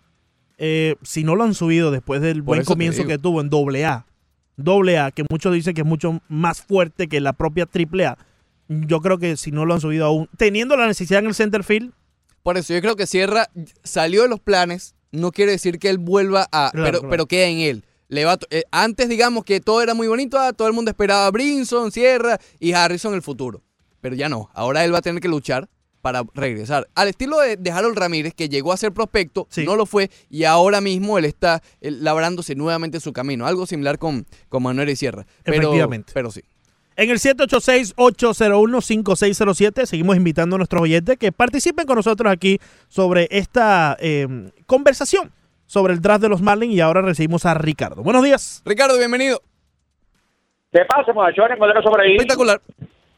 Eh, si no lo han subido después del Por buen comienzo que tuvo en doble A, doble A, que muchos dicen que es mucho más fuerte que la propia triple A, yo creo que si no lo han subido aún, teniendo la necesidad en el center field, Por eso yo creo que Sierra salió de los planes. No quiere decir que él vuelva a. Claro, pero, claro. pero queda en él. Le va eh, antes, digamos que todo era muy bonito. ah, todo el mundo esperaba a Brinson, Sierra y Harrison el futuro. Pero ya no. Ahora él va a tener que luchar para regresar. Al estilo de, de Harold Ramírez, que llegó a ser prospecto, Sí. no lo fue, y ahora mismo él está eh, labrándose nuevamente su camino. Algo similar con, con Manuel y Sierra. Pero, Efectivamente. Pero sí. En el 786-801-5607 seguimos invitando a nuestros oyentes que participen con nosotros aquí sobre esta eh, conversación sobre el draft de los Marlins y ahora recibimos a Ricardo. Buenos días. Ricardo, bienvenido. ¿Qué pasa, muchachones? Modelo sobre ahí. Espectacular.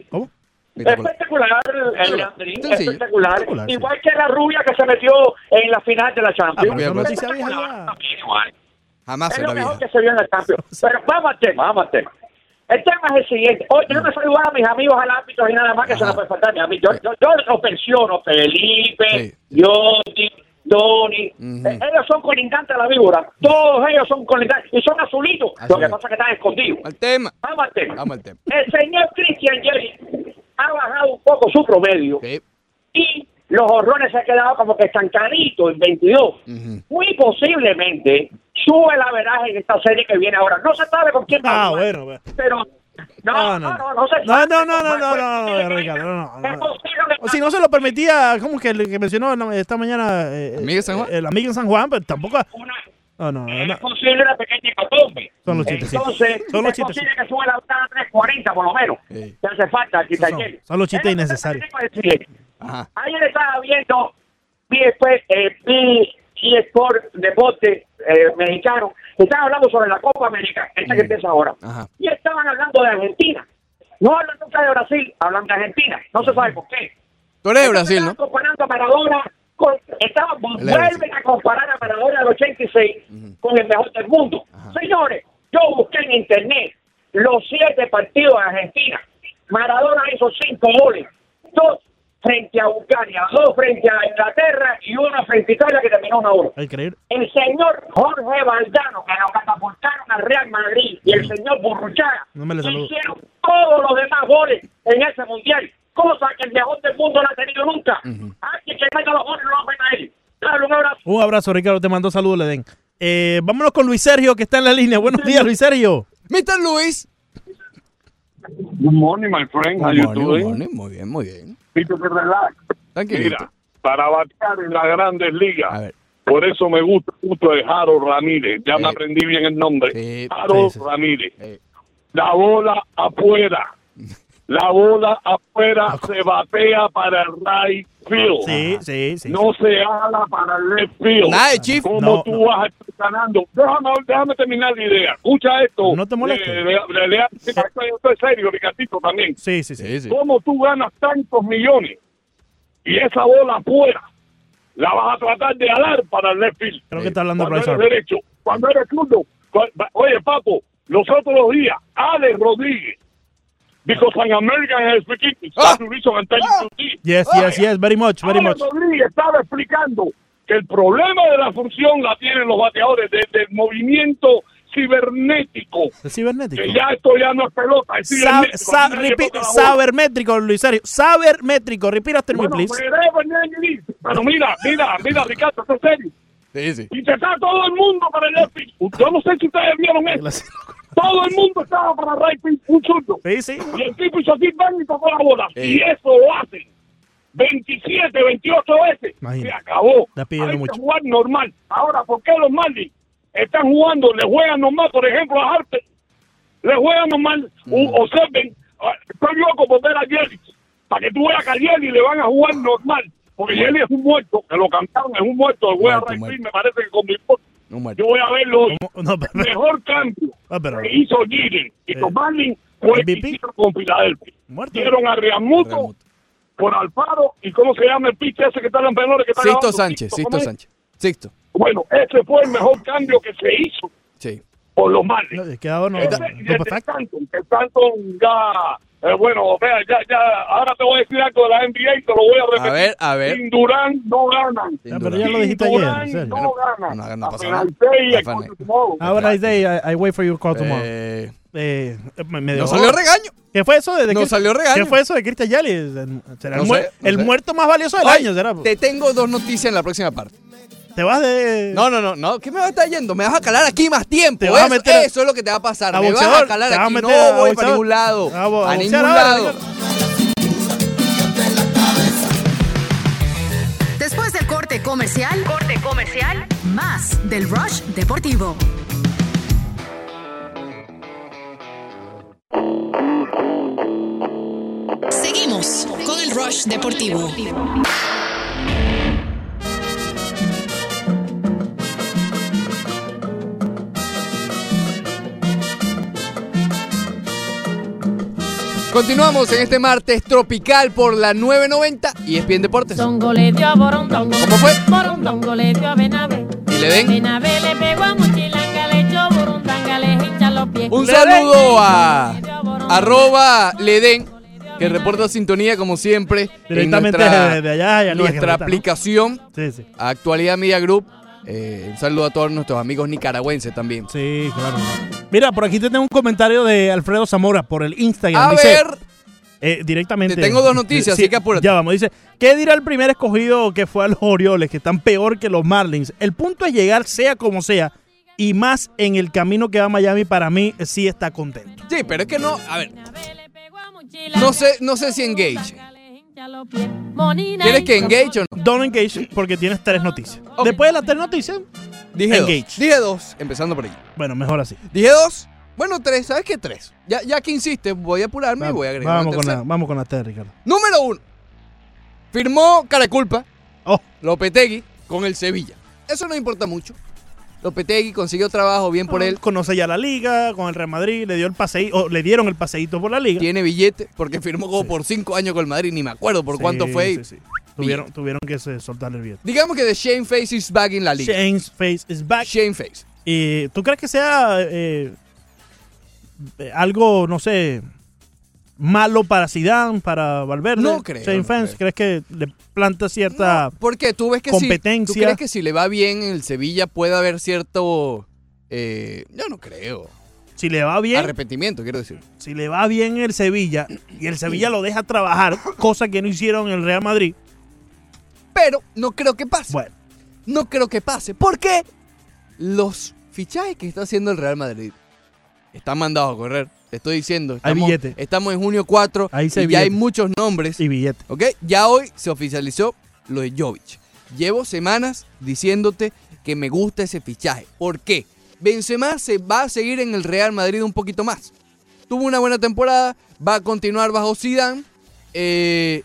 ¿Cómo? Espectacular. Espectacular, el espectacular. Sí. Igual que la rubia que se metió en la final de la Ah, Champions. igual. Jamás Es lo mejor vieja. que se vio en la Champions. Pero vamos al tema, vamos al tema. El tema es el siguiente. Hoy tengo que saludar a mis amigos al ámbito y nada más que se nos puede faltar. A mí, yo, yo, yo los pensiono, Felipe, Sí. Donny. Ujú. Eh, ellos son colindantes a la víbora. Todos ellos son colindantes. Y son azulitos. Así Lo que es. pasa es que están escondidos. Al tema. Vamos al tema. Vamos al tema. El señor Christian Jerry ha bajado un poco su promedio Sí. y los horrores se han quedado como que estancaditos en 22. Ujú. Muy posiblemente sube la veraje en esta serie que viene ahora. No se sabe con quién va a Ah, bueno, bueno. pero no, no, no, no, se No, no, no, no, no, no, no, Ricardo, no, no, es no. O si no se lo permitía, ¿cómo que el que mencionó esta mañana? Eh, ¿Amiga en San Juan? El amigo en San Juan, pero tampoco. una- No, no, no. es posible una pequeña hecatombe. Son los chistecitos. Entonces, Son los es posible que sube la ventana a 340 por lo menos. Sí. Que hace falta aquí son- son los chistes innecesarios. Ajá. Ayer estaba viendo vi después eh, vi y Sport Deporte eh, mexicano estaban hablando sobre la Copa América esta que empieza ahora Ajá. y estaban hablando de Argentina no hablan nunca de Brasil hablan de Argentina no se sabe por qué Tú eres de Brasil, Estaban ¿no? comparando a Maradona con estaban Él es de Brasil. vuelven a comparar a Maradona del 86 con el mejor del mundo. Señores yo busqué en internet los siete partidos de Argentina. Maradona hizo cinco goles. Dos frente a Bulgaria, dos frente a Inglaterra y uno frente a Italia que terminó una hora. Increíble. El señor Jorge Valdano, que lo catapultaron al Real Madrid, y el señor Burruchaga, No hicieron todos los demás goles en ese mundial, cosa que el mejor del mundo no ha tenido nunca. Alguien que meta los no lo ven a él. Dale un abrazo. Un abrazo, Ricardo. Te mando saludos, le den. Eh, vámonos con Luis Sergio, que está en la línea. Buenos días, Luis Sergio. Mr. Luis. Good morning, my friend. How Good you morning, doing? good morning. Muy bien, muy bien. Pito, que relax. Tranquilito. Mira, para batear en las grandes A ligas, ver. por eso me gusta mucho el Harold Ramírez. Ya me aprendí bien el nombre. Sí, Harold sí, sí. Ramírez. Eh, La bola afuera. La bola afuera se batea para el right field. Sí, sí, sí. No se ala para el left field. Nada de Chief. ¿Cómo No, tú no. vas a estar ganando? Déjame, déjame terminar la idea. Escucha esto. No te molestes. Le- le- le- le- estoy, estoy serio, Ricardito, también. Sí, sí, sí. Sí. ¿Cómo tú ganas tantos millones y esa bola afuera la vas a tratar de alar para el left field? Creo que está hablando el Cuando profesor. eres derecho, cuando eres zurdo. Oye, papo, los otros días, Alex Rodríguez, because an American is speaking, Ah. reason I'm telling you this. Yes, yes, yes. Very much, very much. Rodríguez estaba explicando que el problema de la función la tienen los bateadores desde el movimiento cibernético. Es cibernético. Que ya esto ya no es pelota, es cibernético. sa- sabermétrico, Luis. Sabermétrico. Repeat after me, Bueno, please. pero Pero mira, mira, mira, Ricardo, esto es serio. Sí, sí. Y se está todo el mundo para el. Yo no sé si ustedes vieron eso. Todo el mundo estaba para el right field, un. Sí, sí. Y el tipo hizo así, bang, y tocó la bola. Sí. Y eso lo hacen 27, 28 veces. Imagínate. Se acabó. Está pidiendo Hay mucho. que jugar normal. Ahora, ¿por qué los Marlins están jugando? Le juegan normal, por ejemplo, a Harper. Le juegan normal. U- Observen, ah, estoy loco por ver a Jerry. Para que tú veas que a Jerry le van a jugar normal. Porque Jerry es un muerto, que lo cantaron, es un muerto. El juega Muerto, right muerto. field, me parece que con mi muerto. Yo voy a ver los No, pero- mejor cambio Ah, pero- que hizo Gillen y Eh. los Marlins fue el que hicieron con Filadelfia. Dieron a Reamuto por Alfaro y cómo se llama el pitcher ese que está en los menores que está Sixto? Sánchez, ¿cómo Sixto es? Sánchez. Sixto. Bueno, ese fue el mejor cambio que se hizo Sí. por los Marlins. No, quedado no, Ese no, no de Stanton, que Stanton ya, eh, bueno, vea, ya, ya, ahora te voy a decir algo de la NBA y te lo voy a repetir. A ver, a ver. Sin Durán no ganan. Sin Ah, duda. pero ya lo Sin dijiste ayer, Durán no ganan. no, no pasa nada. seis, Rafa, coño, tomorrow. Have a nice day. I, I wait for your call tomorrow. Eh, Eh, me, me no salió regaño. ¿Qué fue eso? de No Chris- salió regaño. ¿Qué fue eso de Cristian Yali? ¿Será No el, sé, no el muerto más valioso del Oye, año? ¿será? Te tengo dos noticias en la próxima parte. ¿Te vas de...? No, no, no, no. ¿Qué me vas a estar yendo? Me vas a calar aquí más tiempo. Te vas a eso, meter a- eso es lo que te va a pasar. a me vas a boxeador, calar te vas a aquí. meter no a voy para boxeador. ningún lado. A bo- a A ningún ahora, lado. Después del corte comercial, corte comercial, más del Rush Deportivo. Seguimos con el Rush Deportivo. Continuamos en este martes tropical por la 990 y es bien deportes. ¿Cómo fue? Y le pies. un saludo den. a arroba Leden, que reporta sintonía como siempre en Directamente nuestra, de, allá. nuestra aplicación Sí, sí. Actualidad Media Group. Eh, un saludo a todos nuestros amigos nicaragüenses también. Sí, claro. Mira, por aquí te tengo un comentario de Alfredo Zamora por el Instagram. A Dice, ver, eh, directamente. Te tengo dos noticias, así que apúrate. Ya vamos. Dice, ¿qué dirá el primer escogido que fue a los Orioles, que están peor que los Marlins? El punto es llegar, sea como sea, y más en el camino que va a Miami, para mí sí está contento. sí, pero es que no, a ver, no sé, no sé si engage. ¿Quieres que engage o no? Don't engage porque tienes tres noticias. Ok. Después de las tres noticias, Dije Engage. dos. Dije dos, empezando por ahí. bueno, mejor así. Dije dos. Bueno, tres. ¿Sabes qué? Tres. Ya, ya que insiste, voy a apurarme y voy a agregar vamos, una con la, tercera. vamos con las tres, Ricardo. Número uno. Firmó cara de culpa Oh, Lopetegui con el Sevilla. Eso no importa mucho. Lopetegui consiguió trabajo bien por él. conoce ya la liga, con el Real Madrid, le dio el paseí, o le dieron el paseíto por la liga. Tiene billete porque firmó como por cinco años con el Madrid. Ni me acuerdo por Sí, cuánto fue. sí, sí. Tuvieron, tuvieron que se- soltar el billete. Digamos que The Shane Face is back in la liga. Shane's face is back. Shane Face. ¿Y tú crees que sea eh, eh, algo, no sé, malo para Zidane, para Valverde? No creo, no Fans, creo. ¿crees que le planta cierta... ¿Por qué? ¿Tú ves que si, ¿tú competencia. crees que si le va bien en el Sevilla puede haber cierto... eh, yo no creo. Si le va bien, Arrepentimiento, quiero decir. si le va bien el Sevilla y el Sevilla lo deja trabajar, cosa que no hicieron en el Real Madrid, Pero no creo que pase. bueno, No creo que pase. ¿Por qué? Los fichajes que está haciendo el Real Madrid están mandados a correr. Te estoy diciendo. Hay Estamos, billete. estamos en junio 4 Ahí se y hay ya hay billete. muchos nombres. y billete. ¿Ok? Ya hoy se oficializó lo de Jovic. Llevo semanas diciéndote que me gusta ese fichaje. ¿Por qué? Benzema se va a seguir en el Real Madrid un poquito más. Tuvo una buena temporada, va a continuar bajo Zidane. eh,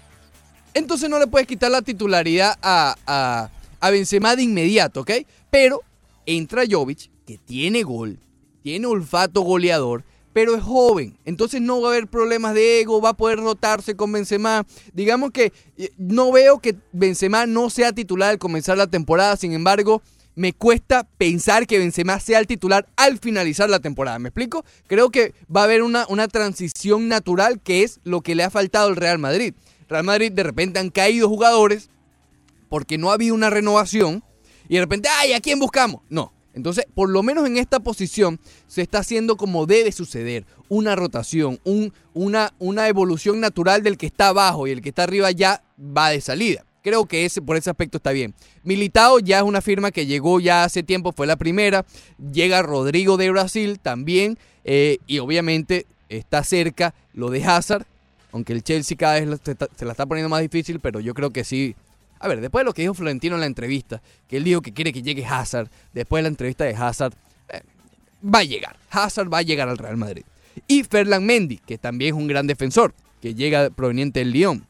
entonces no le puedes quitar la titularidad a, a, a Benzema de inmediato, ¿ok? Pero entra Jovic, que tiene gol, tiene olfato goleador, pero es joven. Entonces no va a haber problemas de ego, va a poder rotarse con Benzema. Digamos que eh, no veo que Benzema no sea titular al comenzar la temporada, sin embargo, me cuesta pensar que Benzema sea el titular al finalizar la temporada. ¿Me explico? Creo que va a haber una, una transición natural que es lo que le ha faltado al Real Madrid. Real Madrid de repente han caído jugadores porque no ha habido una renovación y de repente, ay, ¿a quién buscamos? No. Entonces, por lo menos en esta posición se está haciendo como debe suceder, una rotación, un, una, una evolución natural del que está abajo y el que está arriba ya va de salida. Creo que ese, por ese aspecto está bien. Militao ya es una firma que llegó ya hace tiempo, fue la primera. Llega Rodrigo de Brasil también. eh, y obviamente está cerca lo de Hazard. Aunque el Chelsea cada vez se la está poniendo más difícil, pero yo creo que sí. A ver, después de lo que dijo Florentino en la entrevista, que él dijo que quiere que llegue Hazard, después de la entrevista de Hazard, eh, va a llegar. Hazard va a llegar al Real Madrid. Y Ferland Mendy, que también es un gran defensor, que llega proveniente del Lyon.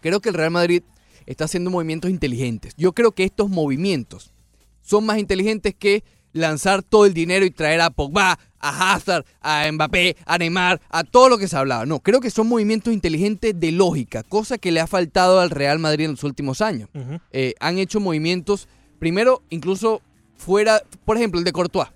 Creo que el Real Madrid está haciendo movimientos inteligentes. Yo creo que estos movimientos son más inteligentes que lanzar todo el dinero y traer a Pogba, a Hazard, a Mbappé, a Neymar, a todo lo que se hablaba. No, creo que son movimientos inteligentes de lógica, cosa que le ha faltado al Real Madrid en los últimos años. Eh, han hecho movimientos, primero, incluso fuera, por ejemplo, el de Courtois.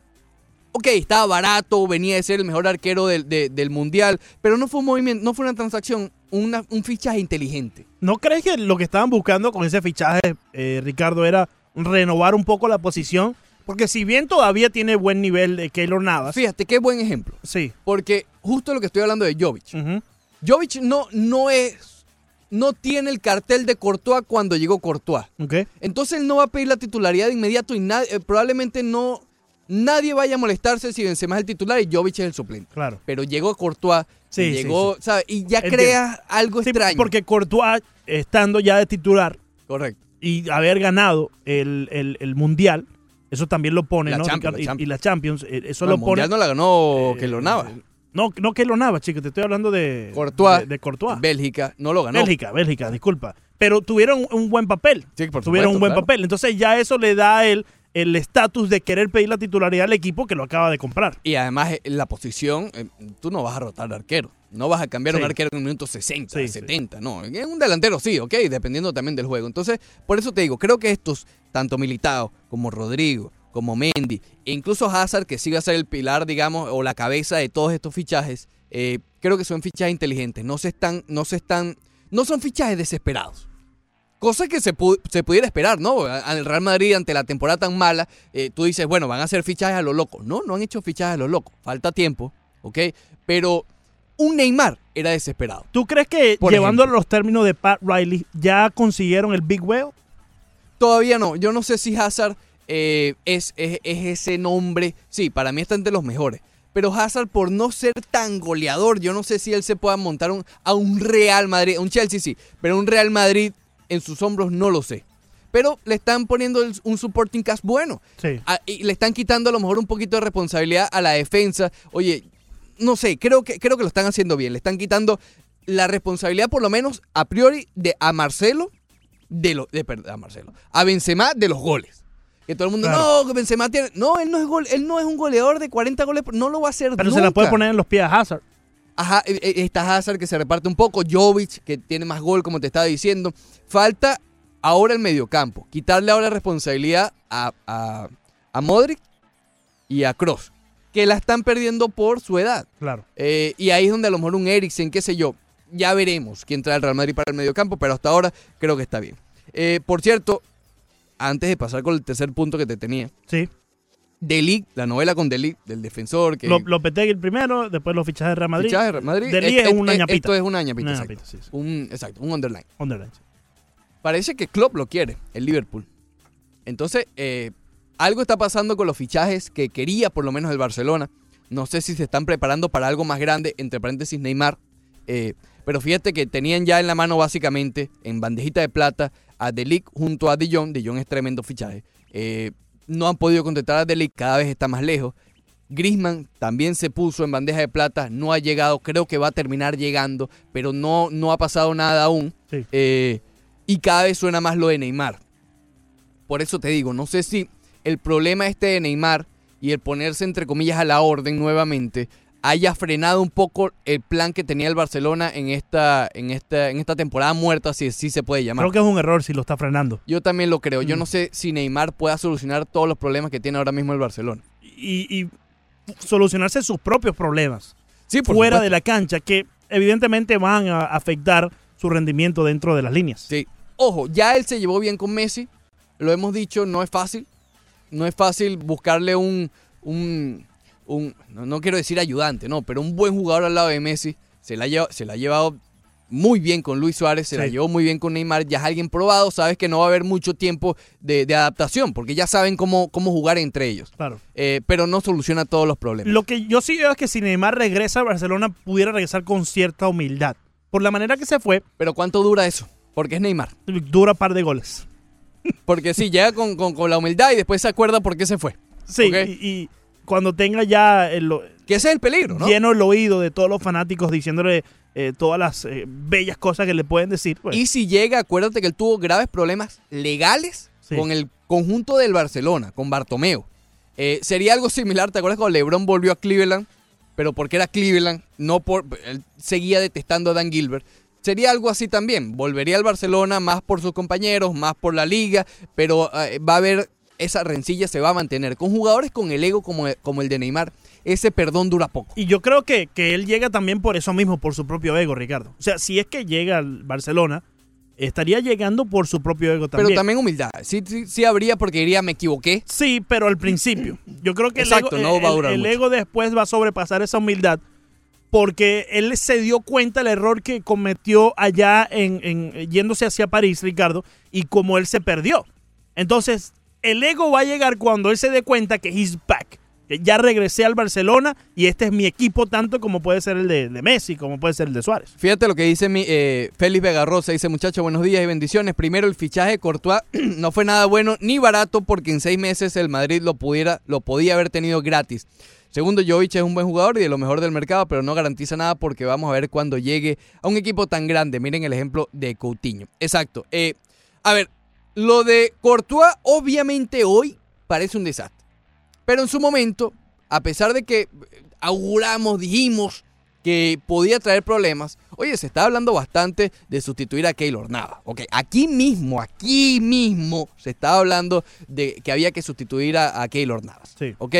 Ok, estaba barato, venía de ser el mejor arquero del, de- del mundial, pero no fue un movimiento, no fue una transacción, una- un fichaje inteligente. ¿No crees que lo que estaban buscando con ese fichaje, eh, Ricardo, era renovar un poco la posición? Porque si bien todavía tiene buen nivel de Keylor Navas. Fíjate, qué buen ejemplo. Sí. Porque justo lo que estoy hablando de Jovic. Jovic no, no es. No tiene el cartel de Courtois cuando llegó Courtois. Ok. Entonces él no va a pedir la titularidad de inmediato y eh, probablemente no. Nadie vaya a molestarse si Benzema es el titular y Jovic es el suplente. Claro. Pero llegó Courtois, Sí, y llegó, sí. ¿sabes? Y ya Entiendo. crea algo Sí, extraño. Porque Courtois, estando ya de titular. Correcto. Y haber ganado el, el- el Mundial, eso también lo pone, La ¿no? Champions, Ricardo? la Y- la Champions, eh, eso No, lo el pone. Mundial no la ganó Keylor Navas. No, no Keylor Navas, chicos, te estoy hablando de Courtois, de, de Courtois. Bélgica, no lo ganó. Bélgica, Bélgica, disculpa. Pero tuvieron un buen papel. por tuvieron supuesto, un buen claro. papel. Entonces ya eso le da a él el estatus de querer pedir la titularidad al equipo que lo acaba de comprar. Y además, eh, la posición, eh, tú no vas a rotar de arquero. No vas a cambiar Sí. un arquero en el minuto 60, Sí, sí. 70, no. En un delantero sí, ok, dependiendo también del juego. Entonces, por eso te digo, creo que estos, tanto Militao como Rodrigo, como Mendy, e incluso Hazard, que sigue a ser el pilar, digamos, o la cabeza de todos estos fichajes, eh, creo que son fichajes inteligentes. No se están, no se están, no son fichajes desesperados. Cosa que se, pu- se pudiera esperar, ¿no? Al Real Madrid, ante la temporada tan mala, eh, tú dices, bueno, van a hacer fichajes a lo loco. No, no han hecho fichajes a lo loco. Falta tiempo, ¿ok? Pero un Neymar era desesperado. ¿Tú crees que Por llevándolo a los términos de Pat Riley ya consiguieron el Big Whale? Todavía no. Yo no sé si Hazard eh, es, es- es ese nombre. Sí, para mí está entre los mejores. Pero Hazard, por no ser tan goleador, yo no sé si él se pueda montar un- a un Real Madrid. Un Chelsea sí, pero un Real Madrid en sus hombros no lo sé. Pero le están poniendo el- un supporting cast bueno. Sí. Ah, y le están quitando a lo mejor un poquito de responsabilidad a la defensa. Oye, no sé, creo que, creo que lo están haciendo bien. Le están quitando la responsabilidad, por lo menos a priori, de a Marcelo, de lo, de, perdón, a Marcelo, a Benzema de los goles. Que todo el mundo, Claro. no, Benzema tiene. No, él no es gol, él no es un goleador de 40 goles, no lo va a hacer Pero se la puede poner en los pies a Hazard. Ajá, eh, eh, está Hazard que se reparte un poco, Jovic que tiene más gol, como te estaba diciendo. Falta ahora el mediocampo, quitarle ahora responsabilidad a, a, a Modric y a Cross, que la están perdiendo por su edad. Claro. Eh, y ahí es donde a lo mejor un Eriksen, qué sé yo, ya veremos quién trae el Real Madrid para el mediocampo, pero hasta ahora creo que está bien. Eh, por cierto, antes de pasar con el tercer punto que te tenía, Sí. Delic, la novela con Delic, del defensor que... Lo, Lopetegui el primero, después los fichajes de Real Madrid. Fichaje de Real Madrid. Delí Es- es una es- ñapita. Esto es una ñapita, Una exacto. sí, sí. Un, exacto, un underline. Underline, sí. Parece que Klopp lo quiere, el Liverpool. Entonces, eh, algo está pasando con los fichajes que quería por lo menos el Barcelona. No sé si se están preparando para algo más grande, entre paréntesis Neymar. Eh, pero fíjate que tenían ya en la mano básicamente, en bandejita de plata, a Delic junto a De Jong. De Jong es tremendo fichaje. Eh, no han podido contratar a Delic, cada vez está más lejos. Griezmann también se puso en bandeja de plata, no ha llegado, creo que va a terminar llegando, pero no, no ha pasado nada aún. Sí. Eh, y cada vez suena más lo de Neymar. Por eso te digo, no sé si el problema este de Neymar y el ponerse entre comillas a la orden nuevamente haya frenado un poco el plan que tenía el Barcelona en esta, en esta, en esta temporada muerta, si así se puede llamar. Creo que es un error si lo está frenando. Yo también lo creo. Yo Mm. no sé si Neymar pueda solucionar todos los problemas que tiene ahora mismo el Barcelona. Y, y solucionarse sus propios problemas. Sí, por fuera supuesto. de la cancha, que evidentemente van a afectar su rendimiento dentro de las líneas. Sí. Ojo, ya él se llevó bien con Messi. Lo hemos dicho, no es fácil. No es fácil buscarle un, un, un- no, no quiero decir ayudante, no, pero un buen jugador al lado de Messi. Se la ha llevado, se la ha llevado muy bien con Luis Suárez, se la llevó muy bien con Neymar. Ya es alguien probado, sabes que no va a haber mucho tiempo de, de adaptación, porque ya saben cómo, cómo jugar entre ellos. Claro. Eh, pero no soluciona todos los problemas. Lo que yo sí veo es que si Neymar regresa a Barcelona, pudiera regresar con cierta humildad. Por la manera que se fue, Pero ¿cuánto dura eso? Porque es Neymar. dura par de goles. Porque sí, llega con, con- con la humildad y después se acuerda por qué se fue. Sí, y cuando tenga ya el, Que ese es el peligro, ¿no? lleno el oído de todos los fanáticos diciéndole eh, todas las eh, bellas cosas que le pueden decir. pues, Y si llega, acuérdate que él tuvo graves problemas legales Sí. con, el, conjunto del Barcelona, con Bartomeu. Eh, sería algo similar, ¿te acuerdas cuando LeBron volvió a Cleveland? Pero porque era Cleveland, no por. Él seguía detestando a Dan Gilbert. Sería algo así también. Volvería al Barcelona más por sus compañeros, más por la liga, pero eh, va a haber. Esa rencilla se va a mantener. Con jugadores con el ego como, como el de Neymar, ese perdón dura poco. Y yo creo que, que él llega también por eso mismo, por su propio ego, Ricardo. O sea, si es que llega al Barcelona, estaría llegando por su propio ego también. Pero también humildad. Sí, sí, sí habría porque diría, me equivoqué. Sí, pero al principio. Yo creo que el, ego, no va a el- durar el mucho. ego después va a sobrepasar esa humildad porque él se dio cuenta del error que cometió allá en, en- yéndose hacia París, Ricardo, y como él se perdió. Entonces, el ego va a llegar cuando él se dé cuenta que he's back. Que ya regresé al Barcelona y este es mi equipo tanto como puede ser el de, Messi, como puede ser el de Suárez. Fíjate lo que dice mi, eh, Félix Vegarrosa. Dice, muchachos, buenos días y bendiciones. Primero, el fichaje de Courtois no fue nada bueno ni barato porque en seis meses el Madrid lo, pudiera, lo podía haber tenido gratis. Segundo, Jovic es un buen jugador y de lo mejor del mercado, pero no garantiza nada porque vamos a ver cuando llegue a un equipo tan grande. Miren el ejemplo de Coutinho. Exacto. Eh, a ver, lo de Courtois obviamente hoy parece un desastre. Pero en su momento, a pesar de que auguramos, dijimos que podía traer problemas, oye, se está hablando bastante de sustituir a Keylor Nava. Ok, aquí mismo, aquí mismo se estaba hablando de que había que sustituir a, a Keylor Navas. Sí. Ok.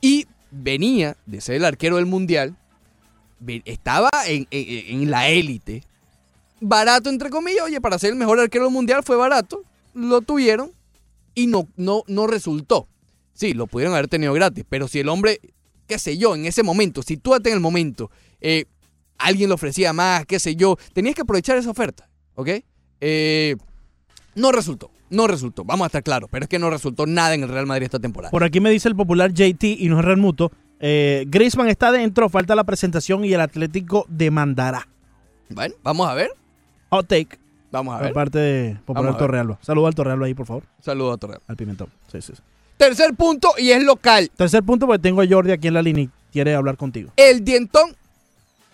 Y venía de ser el arquero del mundial, estaba en, en- en la élite. Barato, entre comillas, oye, para ser el mejor arquero mundial fue barato, lo tuvieron y no, no, no resultó. Sí, lo pudieron haber tenido gratis, pero si el hombre, qué sé yo, en ese momento, sitúate en el momento, eh, alguien le ofrecía más, qué sé yo, tenías que aprovechar esa oferta, ¿ok? Eh, no resultó, no resultó, vamos a estar claros, pero es que no resultó nada en el Real Madrid esta temporada. Por aquí me dice el popular JT y no es Real Muto. Eh, Griezmann está dentro, falta la presentación y el Atlético demandará. Bueno, vamos a ver. Hot take. Vamos a ver. parte de Popular. Torrealba. Saluda al Torrealba ahí, por favor. Saludos a Torreal. Al Pimentón. Sí, sí, sí. Tercer punto y es local. Tercer punto, porque tengo a Jordi aquí en la línea y quiere hablar contigo. El Dientón,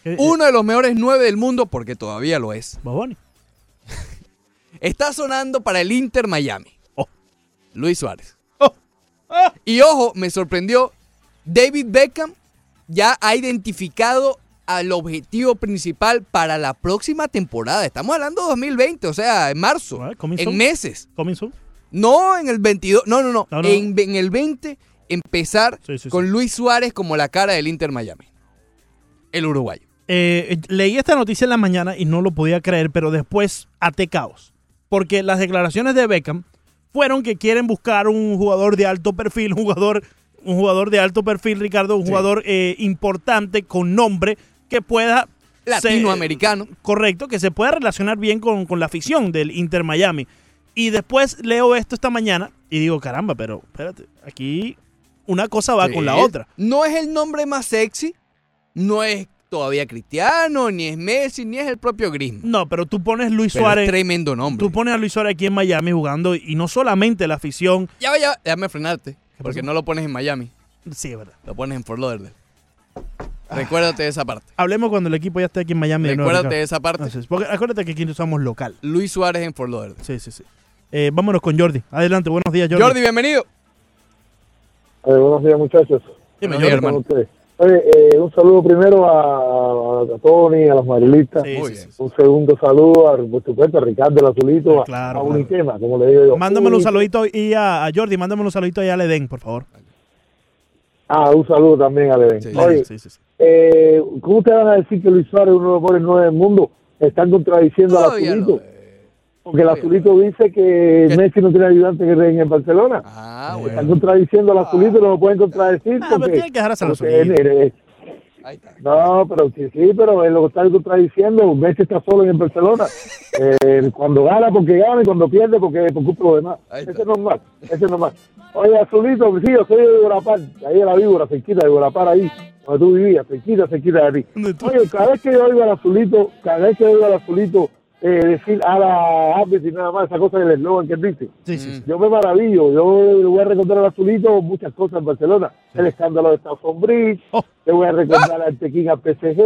¿Qué- uno de los mejores nueve del mundo, porque todavía lo es. Bad Bunny. Está sonando para el Inter Miami. Oh. Luis Suárez. Ah. Y ojo, me sorprendió. David Beckham ya ha identificado al objetivo principal para la próxima temporada. Estamos hablando de 2020, o sea, en marzo. En meses. Soon. No en el 22. No, no, no. No, no. En, en el 20 empezar Sí, sí, con sí. Luis Suárez como la cara del Inter Miami. El uruguayo. Eh, eh, leí esta noticia en la mañana y no lo podía creer, pero después até caos. Porque las declaraciones de Beckham fueron que quieren buscar un jugador de alto perfil, un jugador, un jugador de alto perfil, Ricardo, un jugador eh, importante, con nombre, que pueda... se- Latinoamericano. correcto, que se pueda relacionar bien con, con la afición del Inter Miami. Y después leo esto esta mañana y digo, caramba, pero espérate, aquí una cosa va Sí. con la otra. No es el nombre más sexy. No es todavía Cristiano, ni es Messi, ni es el propio Griezmann. No, pero tú pones Luis Pero Suárez. es tremendo nombre. Tú pones a Luis Suárez aquí en Miami jugando y no solamente la afición. Ya va, ya. Déjame frenarte. Porque no lo pones en Miami. Sí, es verdad. Lo pones en Fort Lauderdale. Recuérdate de esa parte. Hablemos cuando el equipo ya esté aquí en Miami. Recuérdate de esa parte. Porque acuérdate que aquí somos local. Luis Suárez en Fort Lauderdale. Sí, sí, sí. Eh, vámonos con Jordi. Adelante, buenos días, Jordi. Jordi, bienvenido. Eh, buenos días, muchachos. Dime, Jordi. hermano. Oye, eh, un saludo primero a, a Tony, a los marilistas. Sí, sí. Un segundo saludo, a, por supuesto, a Ricardo el Azulito, a- Claro, a, claro. Unitema, como le digo yo. Mándamelo un saludito y a, a Jordi, mándamelo un saludito ahí a Ledén, por favor. Ah, un saludo también a. Sí, Oye, Sí, sí, sí. Eh, ¿cómo ustedes van a decir que Luis Suárez es uno de los mejores nueve del mundo? Están contradiciendo al Azulito. no, eh. Porque el Azulito dice que ¿Qué? Messi no tiene ayudante que en el Barcelona. Ah, Están contradiciendo al Azulito, no lo pueden contradecir. Ah, pero porque, tiene que dejar a porque, mire, Ahí está. No, pero sí, sí, pero es lo que está contradiciendo. Messi está solo en el Barcelona. Eh, cuando gana, porque gana, y cuando pierde, porque por culpa de los demás. Ahí Ese es normal, ese es normal. Oye, Azulito, sí, yo soy de Guarapar, ahí de la víbora, cerquita de Guarapar, ahí, donde tú vivías, cerquita, cerquita de ti. ¿Dónde tú- Oye, cada vez que yo oigo al Azulito, cada vez que oigo al Azulito eh, decir a la árbitro y nada más, esa cosa del eslogan que él dice, Sí, sí, sí. yo me maravillo, yo le voy a recordar al Azulito muchas cosas en Barcelona. El escándalo de Stanford Bridge, Oh. le voy a recordar al Tequín al PSG,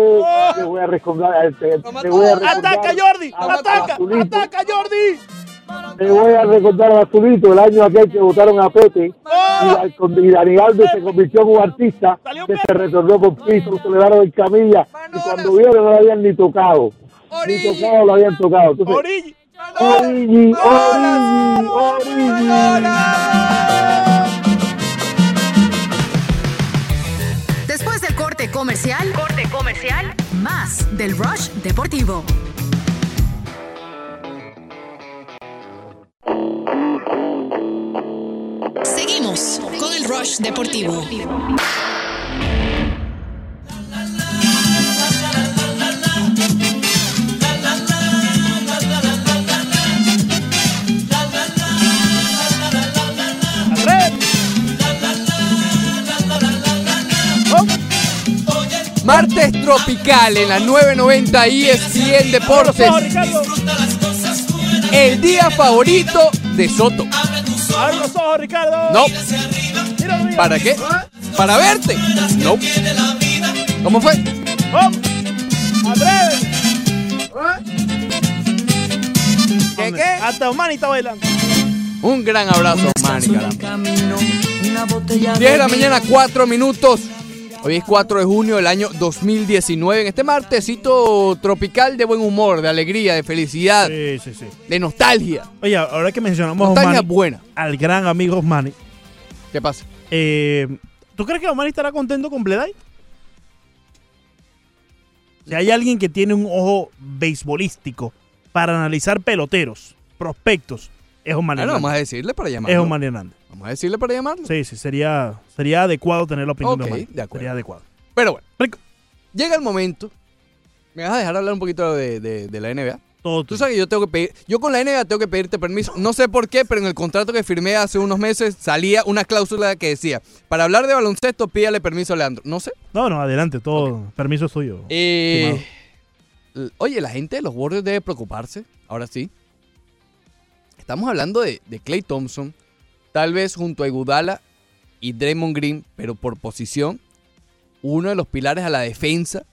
le voy a recordar al te- Toma le voy a recordar ¡Ataca, Jordi! ¡Ataca! ¡Ataca, Jordi! Te voy a recordar a Azulito el año aquel que votaron a Pepe. Y, al- y Dani Alves se convirtió en un artista que se retornó con piso, se le daron en camilla. Y cuando vieron no lo habían ni tocado. Ni tocado lo habían tocado. Entonces, Origi, Origi, Origi. Después del corte comercial, corte comercial, más del Rush Deportivo. Seguimos con el Rush Deportivo. Martes tropical en la 990 ESPN Deportes. El día favorito de Soto. Abre los ojos, Ricardo. No. ¿Para qué? ¿Para verte? No. ¿Cómo fue? ¿Qué, qué? Hasta Omani está bailando. Un gran abrazo, Manny, caramba. 10 de la mañana, 4 minutos. Hoy es 4 de junio del año 2019. En este martesito tropical de buen humor, de alegría, de felicidad, Sí, sí, sí. de nostalgia. Oye, ahora que mencionamos a Nostalgia Osmani, buena. al gran amigo Osmani, ¿Qué pasa? eh, ¿tú crees que Osmani estará contento con Bleday? Si hay alguien que tiene un ojo beisbolístico para analizar peloteros, prospectos, es Osmani Bueno, Hernández. vamos a decirle para llamarlo. Es Osmani Hernández. Vamos a decirle para llamarlo. Sí, sí, sería, sería adecuado tener la opinión Ok, de Osmani. de acuerdo. Sería adecuado. Pero bueno, llega el momento. ¿Me vas a dejar hablar un poquito de, de- de la NBA? Todo Tú sabes que yo tengo que pedir, yo con la NBA tengo que pedirte permiso. No sé por qué, pero en el contrato que firmé hace unos meses salía una cláusula que decía, para hablar de baloncesto pídale permiso a Leandro. No sé. No, no, adelante, todo. Permiso es tuyo. Eh, l- oye, la gente de los Warriors debe preocuparse. Ahora sí. Estamos hablando de, de Clay Thompson, tal vez junto a Iguodala y Draymond Green, pero por posición, uno de los pilares a la defensa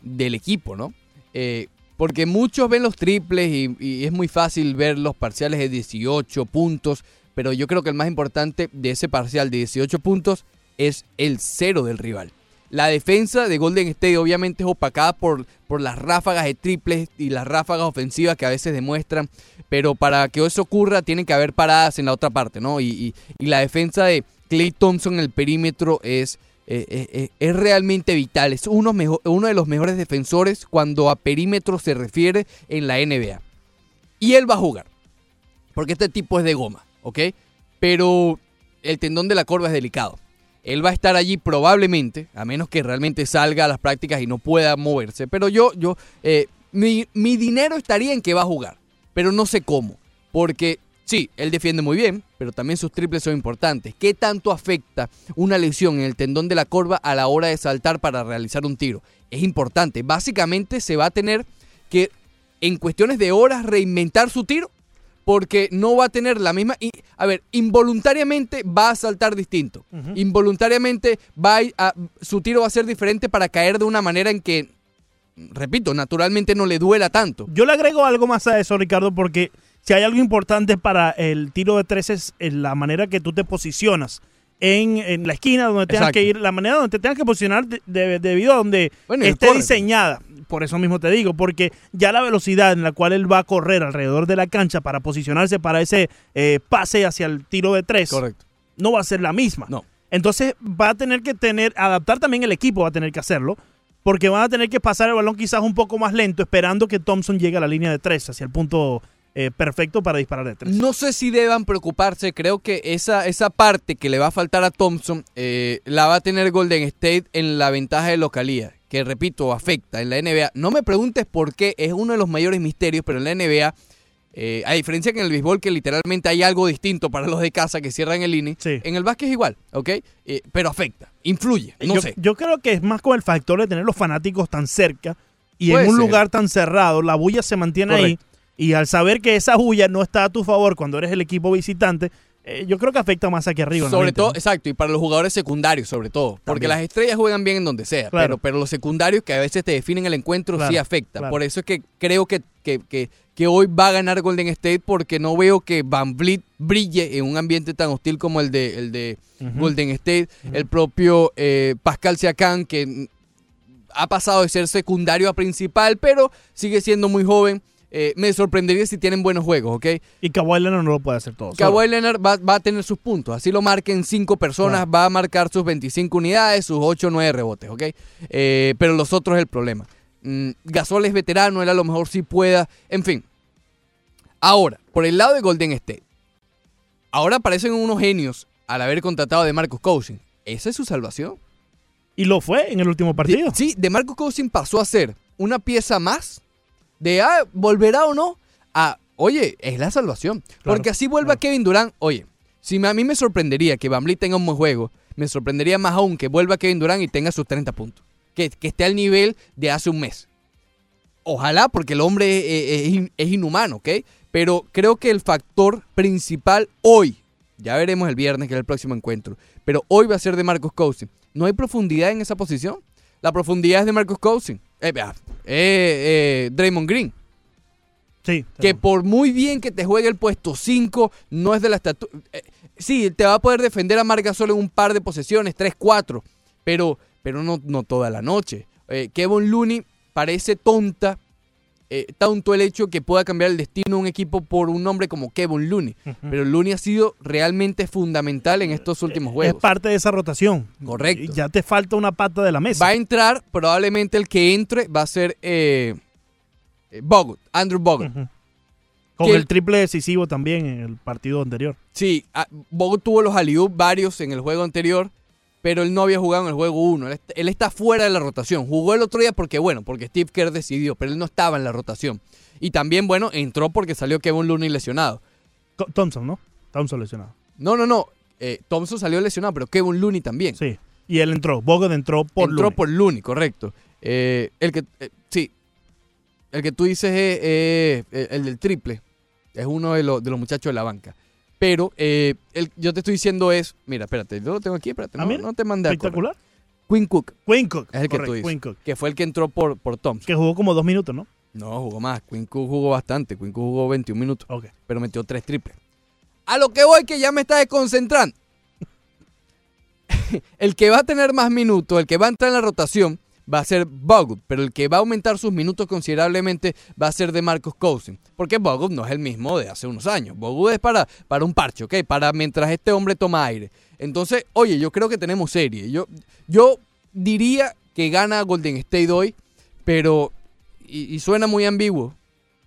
del equipo, ¿no? Eh, porque muchos ven los triples y es muy fácil ver los parciales de 18 puntos, pero yo creo que el más importante de ese parcial de 18 puntos es el cero del rival. La defensa de Golden State obviamente es opacada por, por las ráfagas de triples y las ráfagas ofensivas que a veces demuestran, pero para que eso ocurra tienen que haber paradas en la otra parte, ¿no? Y, la defensa de Clay Thompson en el perímetro es, eh, eh, eh, es realmente vital, es uno, uno de los mejores defensores cuando a perímetro se refiere en la NBA. Y él va a jugar, porque este tipo es de goma, ¿ok? Pero el tendón de la corva es delicado. Él va a estar allí probablemente, a menos que realmente salga a las prácticas y no pueda moverse. Pero yo, yo, eh, mi, mi dinero estaría en que va a jugar, pero no sé cómo. Porque sí, él defiende muy bien, pero también sus triples son importantes. ¿Qué tanto afecta una lesión en el tendón de la corva a la hora de saltar para realizar un tiro? Es importante. Básicamente se va a tener que, en cuestiones de horas, reinventar su tiro porque no va a tener la misma. y, a ver, involuntariamente va a saltar distinto. Involuntariamente va a, su tiro va a ser diferente para caer de una manera en que, repito, naturalmente no le duela tanto. Yo le agrego algo más a eso, Ricardo, porque si hay algo importante para el tiro de tres es en la manera que tú te posicionas en, en la esquina donde tengas Exacto. que ir, la manera donde te tengas que posicionar de- de- debido a donde Bueno, esté corre. diseñada. Por eso mismo te digo, porque ya la velocidad en la cual él va a correr alrededor de la cancha para posicionarse para ese eh, pase hacia el tiro de tres, Correcto. no va a ser la misma. No. Entonces va a tener que tener, adaptar también el equipo, va a tener que hacerlo, porque van a tener que pasar el balón quizás un poco más lento, esperando que Thompson llegue a la línea de tres, hacia el punto eh, perfecto para disparar de tres. No sé si deban preocuparse, creo que esa, esa parte que le va a faltar a Thompson eh, la va a tener Golden State en la ventaja de localía, que repito, afecta en la NBA. No me preguntes por qué, es uno de los mayores misterios, pero en la NBA, eh, a diferencia que en el béisbol, que literalmente hay algo distinto para los de casa que cierran el inning, en el básquet es igual, ¿ok? Eh, pero afecta, influye, no yo, sé. yo creo que es más con el factor de tener los fanáticos tan cerca y Puede en un ser. lugar tan cerrado, la bulla se mantiene Correcto. ahí. Y al saber que esa bulla no está a tu favor cuando eres el equipo visitante, eh, yo creo que afecta más aquí arriba. Sobre todo, ¿no? exacto, y para los jugadores secundarios sobre todo. Porque las estrellas juegan bien en donde sea, Claro. pero, pero los secundarios que a veces te definen el encuentro sí afecta. claro. Por eso es que creo que, que, que, que hoy va a ganar Golden State porque no veo que Van Vliet brille en un ambiente tan hostil como el de, el de. Golden State. El propio eh, Pascal Siakam que ha pasado de ser secundario a principal, pero sigue siendo muy joven. Eh, me sorprendería si tienen buenos juegos, ¿ok? Y Kawhi Leonard no lo puede hacer todo. Kawhi Leonard va, va a tener sus puntos. Así lo marquen cinco personas, va a marcar sus 25 unidades, sus 8 o 9 rebotes, ¿ok? Eh, pero los otros es el problema. Mm, Gasol es veterano, él a lo mejor sí pueda. En fin. Ahora, por el lado de Golden State. Ahora parecen unos genios al haber contratado a de Marcus Cousins. ¿Esa es su salvación? Y lo fue en el último partido. Sí, de Marcus Cousins pasó a ser una pieza más de ah, volverá o no a, oye, es la salvación. Porque así vuelva Kevin Durant, oye, si me- a mí me sorprendería que Van Vliet tenga un buen juego, me sorprendería más aún que vuelva Kevin Durant y tenga sus 30 puntos. Que, que esté al nivel de hace un mes. Ojalá, porque el hombre es, es- es in- es inhumano, ¿ok? Pero creo que el factor principal hoy, ya veremos el viernes, que es el próximo encuentro, pero hoy va a ser de Marcus Cousins. No hay profundidad en esa posición. La profundidad es de Marcus Cousins. Eh, eh, eh, Draymond Green. Sí. Que por muy bien que te juegue el puesto 5, no es de la estatura. sí, te va a poder defender a Marga solo en un par de posesiones, 3, 4, pero, pero no, no toda la noche. Eh, Kevin Looney parece tonta, eh, tanto el hecho que pueda cambiar el destino de un equipo por un nombre como Kevin Looney. Pero Looney ha sido realmente fundamental en estos últimos Es juegos. parte de esa rotación. Correcto. Ya te falta una pata de la mesa. Va a entrar, probablemente el que entre va a ser eh, Bogut, Andrew Bogut. Con el triple decisivo también en el partido anterior. Sí, ah, Bogut tuvo los alley varios en el juego anterior, pero él no había jugado en el juego 1. Él, est- él está fuera de la rotación. Jugó el otro día porque, bueno, porque Steve Kerr decidió, pero él no estaba en la rotación. Y también, bueno, entró porque salió Kevin Looney lesionado. Thompson, ¿no? Thompson lesionado. No, no, no. eh, Thompson salió lesionado, pero Kevin Looney también. Sí. Y él entró. Bogut entró por entró Looney. por Looney, correcto. Eh, el que, eh, sí, el que tú dices es el, el del triple. Es uno de, los de los muchachos de la banca. Pero eh, el, yo te estoy diciendo es, mira, espérate, yo lo tengo aquí, espérate, no, no te mandé a correr. Espectacular. Quinn Cook. Quinn Cook. Es el que tú dices. Quinn Cook. Que fue el que entró por, por Thompson. Que jugó como dos minutos, ¿no? No, jugó más. Quinn Cook jugó bastante. Quinn Cook jugó 21 minutos. Ok. Pero metió tres triples. A lo que voy que ya me está desconcentrando. el que va a tener más minutos, el que va a entrar en la rotación, va a ser Bogut. Pero el que va a aumentar sus minutos considerablemente va a ser de Marcus Cousins. Porque Bogut no es el mismo de hace unos años. Bogut es para, para un parche, ¿ok? Para mientras este hombre toma aire. Entonces, oye, yo creo que tenemos serie. Yo, yo diría que gana Golden State hoy, pero... Y suena muy ambiguo,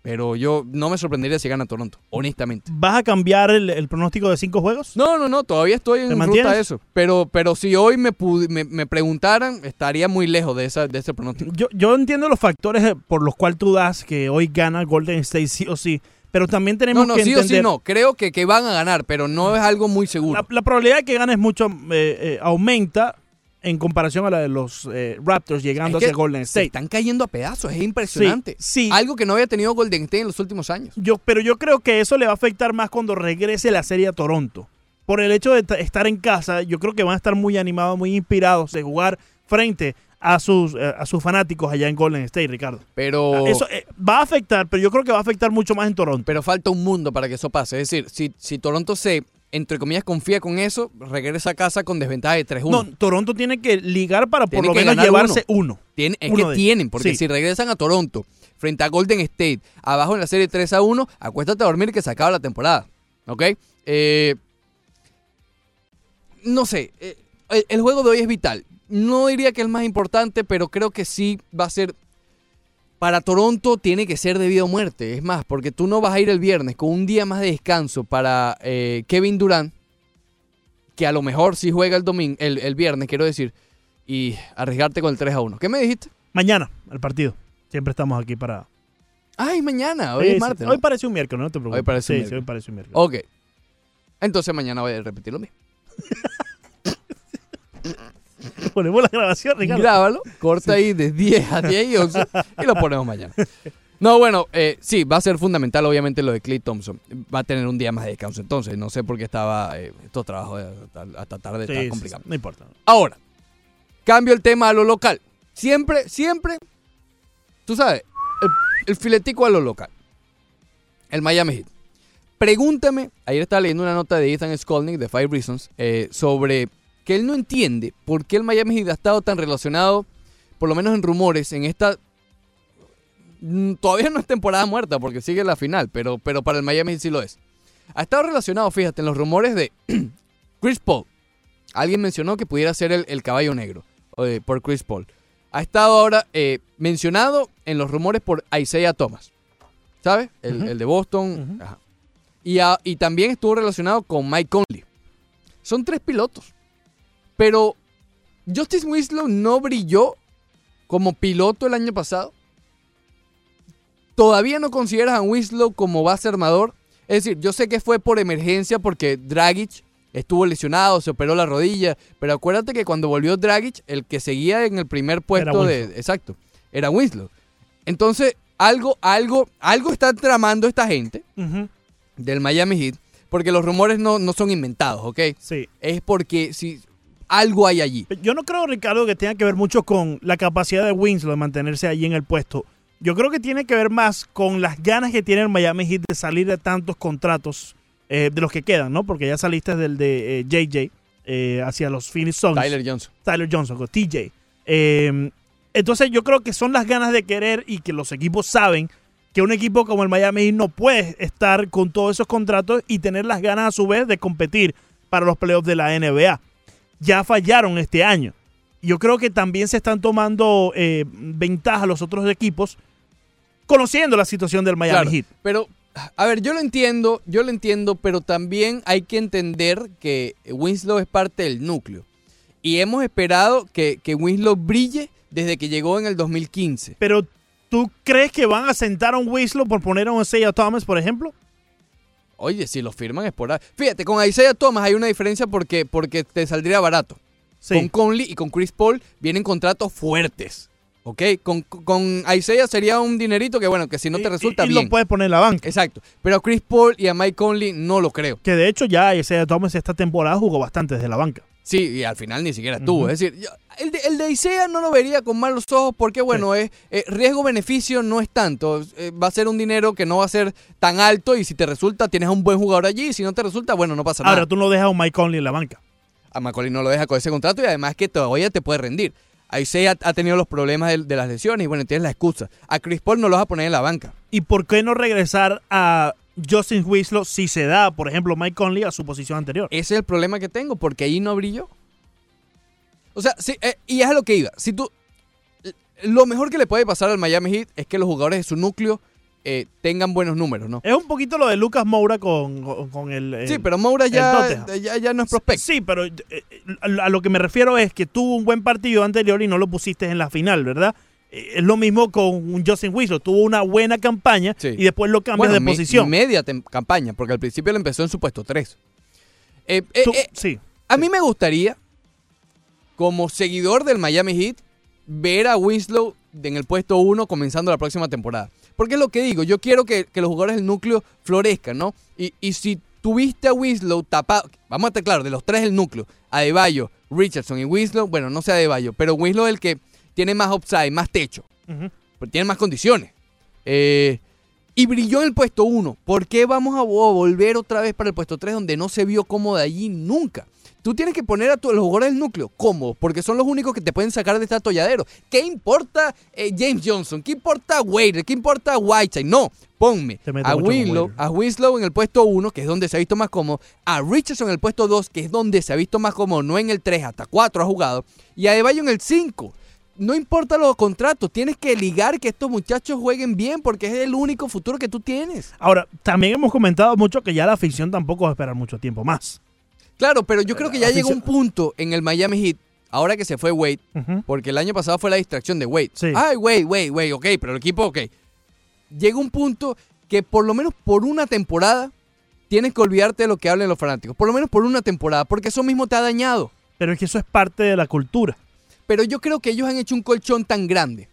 pero yo no me sorprendería si gana Toronto, honestamente. ¿Vas a cambiar el, el pronóstico de cinco juegos? No, no, no, todavía estoy en ¿Te ruta a eso. Pero, pero si hoy me, me, me preguntaran, estaría muy lejos de, esa, de ese pronóstico. Yo, yo entiendo los factores por los cuales tú das que hoy gana Golden State sí o sí, pero también tenemos No, no, que sí o sí entender no. Creo que, que van a ganar, pero no es algo muy seguro. la, la probabilidad de que ganes mucho eh, eh, aumenta en comparación a la de los eh, Raptors llegando Es que hacia Golden se State. están cayendo a pedazos, es impresionante. Sí, sí. Algo que no había tenido Golden State en los últimos años. Yo, pero yo creo que eso le va a afectar más cuando regrese la serie a Toronto. Por el hecho de ta- estar en casa, yo creo que van a estar muy animados, muy inspirados de jugar frente a sus, eh, a sus fanáticos allá en Golden State, Ricardo. Pero, Eso eh, va a afectar, pero yo creo que va a afectar mucho más en Toronto. pero falta un mundo para que eso pase. Es decir, si, si Toronto se, entre comillas, confía con eso, regresa a casa con desventaja de 3-1. No, Toronto tiene que ligar para por lo que menos llevarse uno. Tiene- es Uno que tienen, porque sí. si regresan a Toronto frente a Golden State, abajo en la serie 3 a 1, acuéstate a dormir que se acaba la temporada. ¿Ok? Eh, no sé, eh, el, el juego de hoy es vital. No diría que es el más importante, pero creo que sí va a ser. Para Toronto tiene que ser de vida o muerte. Es más, porque tú no vas a ir el viernes con un día más de descanso para eh, Kevin Durant, que a lo mejor sí juega el domingo, el, el viernes, quiero decir, y arriesgarte con el 3 a 1. ¿Qué me dijiste? Mañana, el partido. Siempre estamos aquí para. Ay, mañana, hoy Sí, es sí. martes. ¿no? Hoy parece un miércoles, no te preocupes. Hoy parece un Sí, miércoles. hoy parece un miércoles. Ok. Entonces mañana voy a repetir lo mismo. Ponemos la grabación, Ricardo. Grábalo, corta ahí de 10 a 10 y 11 y lo ponemos mañana. No, bueno, eh, sí, va a ser fundamental obviamente lo de Clay Thompson. Va a tener un día más de descanso entonces. No sé por qué estaba eh, estos trabajos hasta, hasta tarde, Sí, está sí, complicado. sí, no importa. Ahora, cambio el tema a lo local. Siempre, siempre, tú sabes, el, el filetico a lo local. El Miami Heat. Pregúntame, ayer estaba leyendo una nota de Ethan Skolnick de Five Reasons eh, sobre que él no entiende por qué el Miami Heat ha estado tan relacionado, por lo menos en rumores, en esta... mm, Todavía no es temporada muerta porque sigue la final, pero, pero para el Miami Heat sí lo es. Ha estado relacionado, fíjate, en los rumores de Chris Paul. Alguien mencionó que pudiera ser el, el caballo negro eh, por Chris Paul. Ha estado ahora eh, mencionado en los rumores por Isaiah Thomas. ¿Sabes? El, el de Boston. Ajá. Y, a- y también estuvo relacionado con Mike Conley. Son tres pilotos. Pero Justice Winslow no brilló como piloto el año pasado. Todavía no consideras a Winslow como base armador. Es decir, yo sé que fue por emergencia porque Dragic estuvo lesionado, se operó la rodilla. Pero acuérdate que cuando volvió Dragic, el que seguía en el primer puesto de. Exacto. Era Winslow. Entonces, algo, algo, algo está tramando esta gente del Miami Heat. Porque los rumores no, no son inventados, ¿ok? Sí. Es porque si algo hay allí. Yo no creo, Ricardo, que tenga que ver mucho con la capacidad de Winslow de mantenerse allí en el puesto. Yo creo que tiene que ver más con las ganas que tiene el Miami Heat de salir de tantos contratos eh, de los que quedan, ¿no? Porque ya saliste del de eh, JJ eh, hacia los Phoenix Suns. Tyler Johnson. Tyler Johnson, con TJ. Eh, entonces yo creo que son las ganas de querer y que los equipos saben que un equipo como el Miami Heat no puede estar con todos esos contratos y tener las ganas a su vez de competir para los playoffs de la NBA. Ya fallaron este año. Yo creo que también se están tomando eh, ventaja los otros equipos conociendo la situación del Miami Claro, Heat. Pero, a ver, yo lo entiendo, yo lo entiendo, pero también hay que entender que Winslow es parte del núcleo. Y hemos esperado que, que Winslow brille desde que llegó en el 2015. Pero, ¿tú crees que van a sentar a un Winslow por poner a un Isaiah Thomas, por ejemplo? Oye, si lo firman es por... ahí. Fíjate, con Isaiah Thomas hay una diferencia porque, porque te saldría barato. Sí. Con Conley y con Chris Paul vienen contratos fuertes. ¿Ok? Con, con Isaiah sería un dinerito que, bueno, que si no te resulta y bien. lo puedes poner en la banca. Exacto. Pero a Chris Paul y a Mike Conley no lo creo. Que de hecho ya Isaiah Thomas esta temporada jugó bastante desde la banca. Sí, y al final ni siquiera estuvo. Es decir, yo- el de, el de Isaiah no lo vería con malos ojos porque, bueno, es eh, riesgo-beneficio no es tanto. Eh, va a ser un dinero que no va a ser tan alto y si te resulta, tienes a un buen jugador allí. Y si no te resulta, bueno, no pasa Ahora nada. tú no dejas a un Mike Conley en la banca. A Macaulay no lo deja con ese contrato y además que todavía te puede rendir. Isaiah ha tenido los problemas de, de las lesiones y, bueno, tienes la excusa. A Chris Paul no lo vas a poner en la banca. ¿Y por qué no regresar a Justin Winslow si se da, por ejemplo, Mike Conley a su posición anterior? Ese es el problema que tengo, porque ahí no brilló. O sea, sí, eh, y es a lo que iba. Si tú. Lo mejor que le puede pasar al Miami Heat es que los jugadores de su núcleo eh, tengan buenos números, ¿no? Es un poquito lo de Lucas Moura con, con- con el, el- Sí, pero Moura ya, ya, ya no es prospecto. Sí, pero eh, eh, a a lo que me refiero es que tuvo un buen partido anterior y no lo pusiste en la final, ¿verdad? Eh, Es lo mismo con un Justin Winslow. Tuvo una buena campaña Sí. y después lo cambias Bueno, de me- posición. media campaña, porque al principio él empezó en su puesto 3. Tú- sí. A mí me gustaría, como seguidor del Miami Heat, ver a Winslow en el puesto 1 comenzando la próxima temporada. Porque es lo que digo, yo quiero que, que los jugadores del núcleo florezcan, ¿no? Y, y si tuviste a Winslow tapado, vamos a estar claros, de los tres del núcleo, Adebayo, Richardson y Winslow, bueno, no sé Adebayo, pero Winslow es el que tiene más upside, más techo, porque tiene más condiciones. Eh, y brilló en el puesto 1. ¿Por qué vamos a vo- volver otra vez para el puesto 3 donde no se vio cómodo de allí nunca? Tú tienes que poner a tu- los jugadores del núcleo cómodos porque son los únicos que te pueden sacar de este atolladero. ¿Qué importa eh, James Johnson? ¿Qué importa Wade? ¿Qué importa Whiteside? No, ponme a Winslow, Wader. a Winslow en el puesto 1, que es donde se ha visto más cómodo, a Richardson en el puesto 2, que es donde se ha visto más cómodo, no en el 3, hasta 4 ha jugado, y a Debayo en el 5. No importa los contratos, tienes que ligar que estos muchachos jueguen bien porque es el único futuro que tú tienes. Ahora, también hemos comentado mucho que ya la afición tampoco va a esperar mucho tiempo más. Claro, pero yo creo que ya llegó un punto en el Miami Heat, ahora que se fue Wade, porque el año pasado fue la distracción de Wade. Sí. Ay, Wade, Wade, Wade, ok, pero el equipo, ok. Llega un punto que por lo menos por una temporada tienes que olvidarte de lo que hablen los fanáticos. Por lo menos por una temporada, porque eso mismo te ha dañado. Pero es que eso es parte de la cultura. Pero yo creo que ellos han hecho un colchón tan grande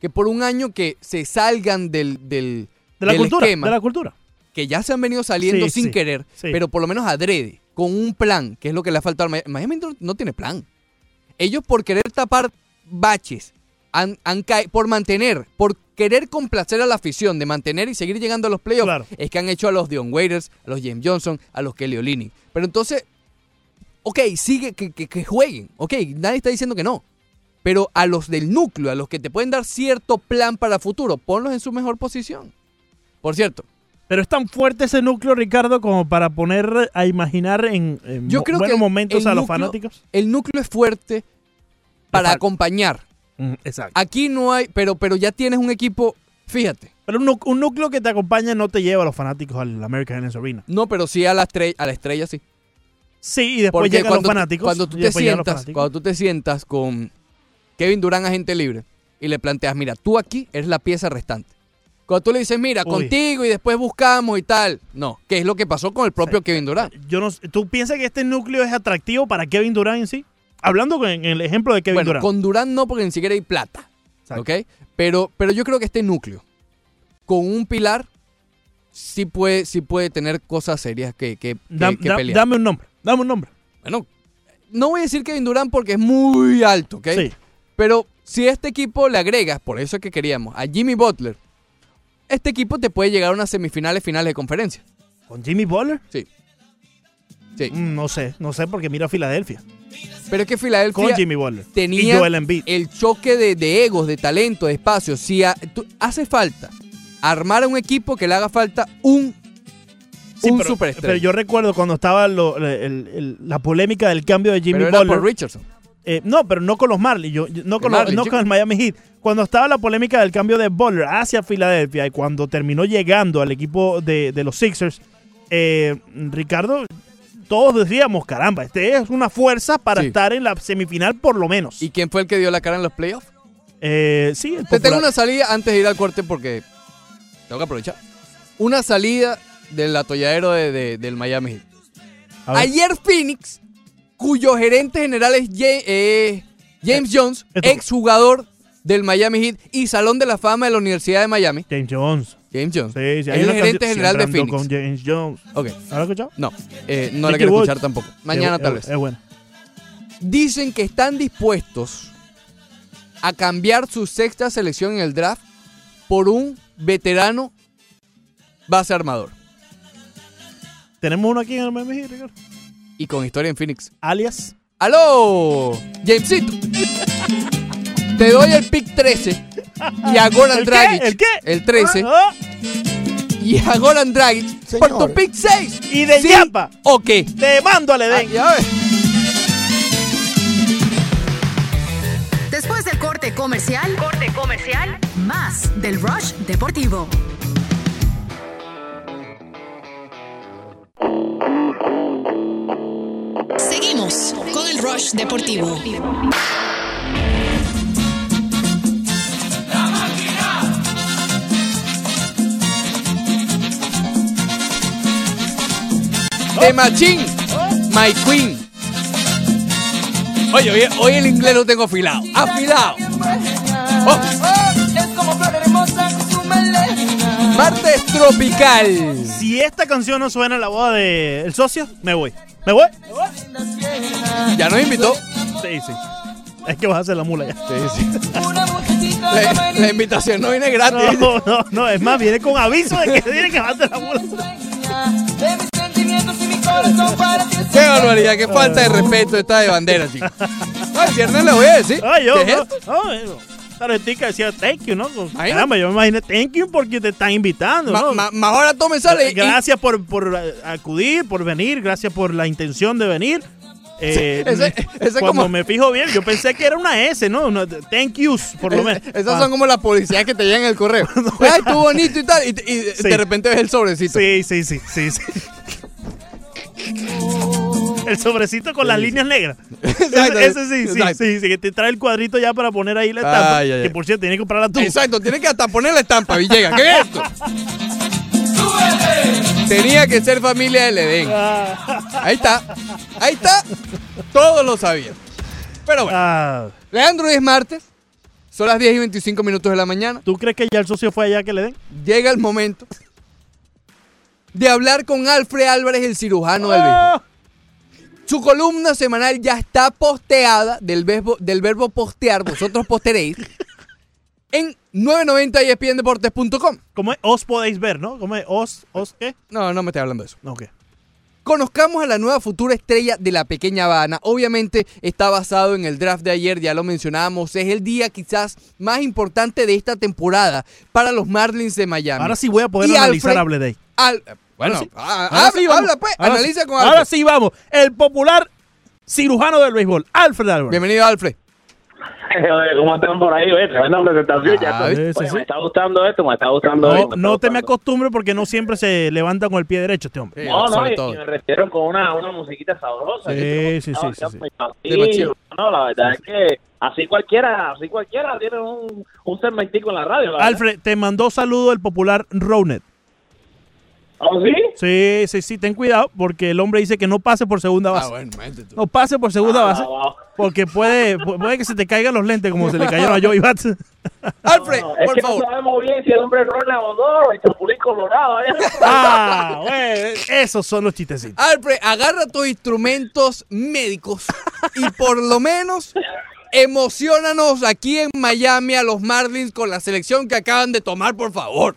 que por un año que se salgan del, del, De la del cultura, esquema, de la cultura. que ya se han venido saliendo Sí, sin sí, querer, sí. pero por lo menos adrede, con un plan, que es lo que le ha faltado al Miami. Miami no, no tiene plan. Ellos por querer tapar baches, han, por mantener, por querer complacer a la afición, de mantener y seguir llegando a los playoffs, es que han hecho a los Dion Waiters, a los James Johnson, a los Kelly Olynyk. Pero entonces, ok, sigue, que, que- que jueguen, ok, nadie está diciendo que no. Pero a los del núcleo, a los que te pueden dar cierto plan para futuro, ponlos en su mejor posición. Por cierto, Pero es tan fuerte ese núcleo, Ricardo, como para poner a imaginar en, en Yo mo- creo buenos que momentos el a los fanáticos. El núcleo es fuerte para acompañar. Mm, Exacto. Aquí no hay, pero, pero ya tienes un equipo, fíjate. Pero un, núcleo que te acompaña no te lleva a los fanáticos al American Airlines Arena. No, pero sí a la estrella, a la estrella sí. Sí, y después llegan los fanáticos. cuando tú y te después llegan los sientas, fanáticos. cuando tú te sientas con Kevin Durant agente libre y le planteas, mira, tú aquí eres la pieza restante. Cuando tú le dices, mira, Uy. contigo y después buscamos y tal. No, ¿qué es lo que pasó con el propio Kevin Durant? Yo no, ¿Tú piensas que este núcleo es atractivo para Kevin Durant en sí? Hablando con el ejemplo de Kevin bueno, Durant. con Durant no porque ni siquiera hay plata. ¿Ok? Pero, pero yo creo que este núcleo, con un pilar, sí puede, sí puede tener cosas serias que, que, que- que da- pelear. dame un nombre. Dame un nombre. Bueno, no voy a decir Kevin Durant porque es muy alto, ¿ok? Sí. Pero si a este equipo le agregas, por eso es que queríamos, a Jimmy Butler, este equipo te puede llegar a unas semifinales, finales de conferencia. ¿Con Jimmy Butler? Sí. Sí. Mm, No sé, no sé porque mira a Filadelfia. Pero es que Filadelfia Con Jimmy Butler. tenía Y Joel Embiid. el choque de, de egos, de talento, de espacio. Si a- tú- hace falta armar un equipo que le haga falta un, Sí, un pero, superestrella. pero yo recuerdo cuando estaba lo- el- el- la polémica del cambio de Jimmy Pero era Butler. por Richardson. Eh, no, pero no con los Marlins, yo, yo- no, con, los- Marlins, no chico. con el Miami Heat. Cuando estaba la polémica del cambio de Butler hacia Filadelfia y cuando terminó llegando al equipo de, de los Sixers, eh, Ricardo, todos decíamos, caramba, este es una fuerza para Sí. estar en la semifinal por lo menos. ¿Y quién fue el que dio la cara en los playoffs? Eh, sí, el Te tengo una salida antes de ir al corte porque tengo que aprovechar. Una salida del atolladero de- de- del Miami Heat. Ayer Phoenix, cuyo gerente general es Ja- eh, James Jones, exjugador del Miami Heat y Salón de la Fama de la Universidad de Miami. James Jones. James Jones. Sí, sí, es hay el gerente general de Phoenix. con James Jones. Ok. ¿Has escuchado? No, eh, no la quiero Woods. escuchar tampoco. Mañana Es- tal es- vez. Es bueno. Dicen que están dispuestos a cambiar su sexta selección en el draft por un veterano base armador. Tenemos uno aquí en el Miami Heat, Ricardo. Y con historia en Phoenix. Alias. ¡Aló! Jamesito. Te doy el pick 13 y a Goran ¿El qué? Dragic. ¿El qué? El 13. Ah, Y a Goran Dragic por tu pick 6. ¿Y de ¿Sí Yapa? ¿O qué? Te mando al Edén. Ah, ya ves. Después del corte comercial, corte comercial, más del Rush Deportivo. Seguimos con el Rush Deportivo. De Machín. My Queen. Oye, oye, hoy el inglés lo tengo afilado. Afilado. Oh. Martes tropical. Si esta canción no suena en la boda del socio, me voy. ¿Me voy? Ya nos invitó. Sí, sí. Es que vas a hacer la mula ya. Sí, sí. La, la invitación no viene gratis. No, no, no. Es más, viene con aviso de que tiene que bajar la mula. Qué barbaridad, qué falta de respeto esta de bandera, chicos. Ay, viernes le voy a decir. Ay, yo, ¿Qué es no, esto? no, eh, Taretica decía thank you, ¿no? Caramba, yo me imaginé thank you porque te están invitando, Ma- ¿no? ma- ma- ahora tome sale. y- Gracias por, por eh, acudir, por venir, gracias por la intención de venir. Eh, Sí, ese- ese cuando como- me fijo bien, yo pensé que era una S, ¿no? Una- thank yous, por lo menos. Esas Ah, son como las publicidades que te llegan el correo. Ay, tú bonito y tal. Y, y Sí. de repente ves el sobrecito. Sí, sí, sí, sí, sí. El sobrecito con las líneas negras. Exacto, ese, ese sí, sí, exacto. sí, sí, que te trae el cuadrito ya para poner ahí la estampa. Ay, ay, que por cierto, tienes que comprarla tú. Exacto, tienes que hasta poner la estampa, Villegas. ¿Qué es esto? Tenía que ser familia del Edén. Ahí está. Ahí está. Todos lo sabían. Pero bueno. Ah, Leandro hoy es martes. Son las 10 y 25 minutos de la mañana. ¿Tú crees que ya el socio fue allá que le den? Llega el momento de hablar con Alfred Álvarez, el cirujano del ¡Ah! béisbol. Su columna semanal ya está posteada del verbo, del verbo postear, vosotros posteréis, en 990espndeportes.com. ¿Cómo es? Os podéis ver, ¿no? ¿Cómo es? Os, os qué? No, no me estoy hablando de eso. Ok. Conozcamos a la nueva futura estrella de la pequeña Habana. Obviamente está basado en el draft de ayer, ya lo mencionábamos. Es el día quizás más importante de esta temporada para los Marlins de Miami. Ahora sí voy a poder Y analizar Alfred- a. Al- bueno, Ahora sí. ah, habla, sí habla, pues, Ahora analiza sí. con Alfred. Ahora sí vamos. El popular cirujano del béisbol, Alfred Álvarez. Bienvenido, Alfred. Oye, ¿Cómo están por ahí? Oye, tremenda presentación. ya Ah, oye, sí. Me está gustando esto, me está gustando No, esto. no te me acostumbres porque no siempre se levanta con el pie derecho este hombre. No, no, y, y me refiero con una, una musiquita sabrosa. Sí, que sí, sí, sí. No, la verdad es que así cualquiera, así cualquiera tiene un, un segmentico en la radio. la verdad. Alfred, te mandó saludo el popular Ronet. ¿Oh, sí? Sí, sí, sí, ten cuidado porque el hombre dice que no pase por segunda base. Ah, bueno, tú. No pase por segunda Ah, base wow. porque puede, pu- puede que se te caigan los lentes como se le cayeron a Joey Bats. Alfred, No, es por que favor. no sabemos bien si el hombre es Ronald o no, el chapulín colorado. ¿eh? Ah, güey, esos son los chistecitos. Alfred, agarra tus instrumentos médicos y por lo menos emocionanos aquí en Miami a los Marlins con la selección que acaban de tomar, por favor.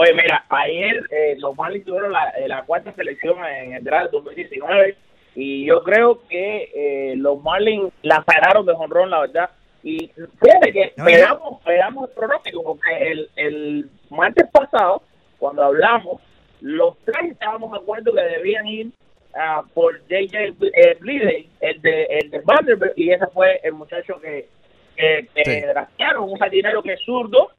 Oye, mira, ayer eh, los Marlins tuvieron la, eh, la cuarta selección en el draft 2019 y yo creo que eh, los Marlins la pararon de jonrón, la verdad. Y fíjate que pegamos, pegamos el pronóstico porque el, el martes pasado, cuando hablamos, los tres estábamos de acuerdo que debían ir ah, por JJ eh, Bleday, el de, el de Vanderbilt, y ese fue el muchacho que, que, que Sí. un jardinero que es zurdo,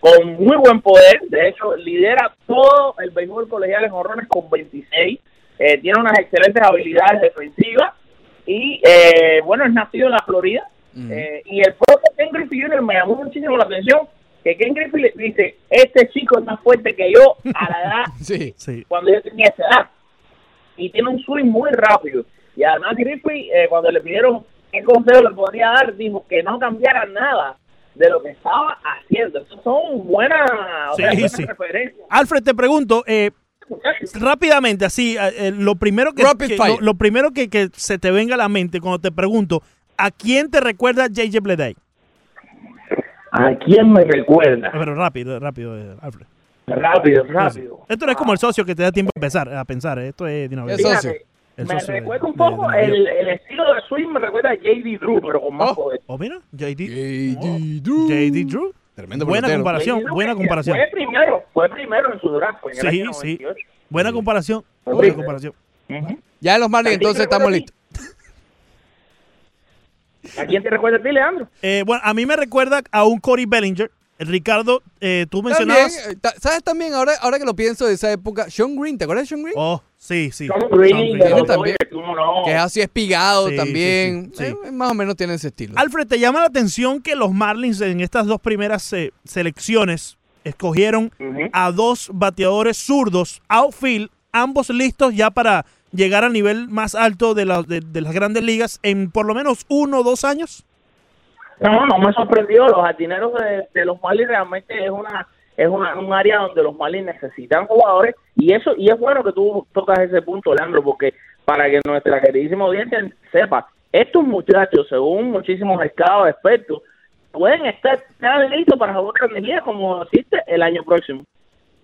con muy buen poder, de hecho lidera todo el béisbol colegial en honrones con 26, eh, tiene unas excelentes habilidades defensivas. Y eh, bueno, es nacido en la Florida. Eh, y el propio Ken Griffey Jr. me llamó muchísimo la atención que Ken Griffey le dice, este chico es más fuerte que yo a la edad Sí. Sí. cuando yo tenía esa edad y tiene un swing muy rápido. Y además Griffey eh, cuando le pidieron qué consejo le podría dar dijo que no cambiara nada de lo que estaba haciendo Esas son buenas, o sea, Sí, buenas sí. referencias Alfred, te pregunto, eh, rápidamente, así, eh, eh, lo primero que, lo, lo primero que, que se te venga a la mente cuando te pregunto, ¿a quién te recuerda JJ Bleday? ¿A quién me recuerda? Pero rápido, rápido, eh, Alfred. Rápido, rápido. Esto no es como el socio que te da tiempo a pensar, a pensar. Esto es de una vez. ¿Qué socio? Fíjate, Me de- recuerda un de- poco de- el, el estilo de swing me recuerda a JD Drew pero con más Oh. poder Oh, mira, JD. JD Drew. JD Drew. Tremendo Buena comparación, Drew, buena comparación. fue primero fue primero en su draft el Sí, año sí. 98. Buena comparación. Sí. Buena comparación. Ya en los Marlins ¿A ti te entonces estamos listos. ¿A quién te recuerda a ti, Leandro? Eh, bueno, a mí me recuerda a un Cory Bellinger. Ricardo, eh, tú mencionabas. eh, ¿Sabes también, ahora, ahora que lo pienso de esa época, Sean Green, ¿te acuerdas de Sean Green? Oh, sí, sí. Tom Green, de Green. también. Dodgers, ¿cómo no? Que es así espigado Sí, también. sí, sí, sí. Eh, más o menos tiene ese estilo. Alfred, ¿te llama la atención que los Marlins en estas dos primeras eh, selecciones escogieron a dos bateadores zurdos, outfield, ambos listos ya para llegar al nivel más alto de, la- de- de las grandes ligas en por lo menos uno o dos años? No, no me sorprendió. Los jardineros de, los Marlins realmente es una es una, un área donde los Marlins necesitan jugadores y eso y es bueno que tú tocas ese punto, Leandro, porque para que nuestra queridísima audiencia sepa, estos muchachos, según muchísimos escados expertos, pueden estar tan listos para jugar grandes como existe el año próximo.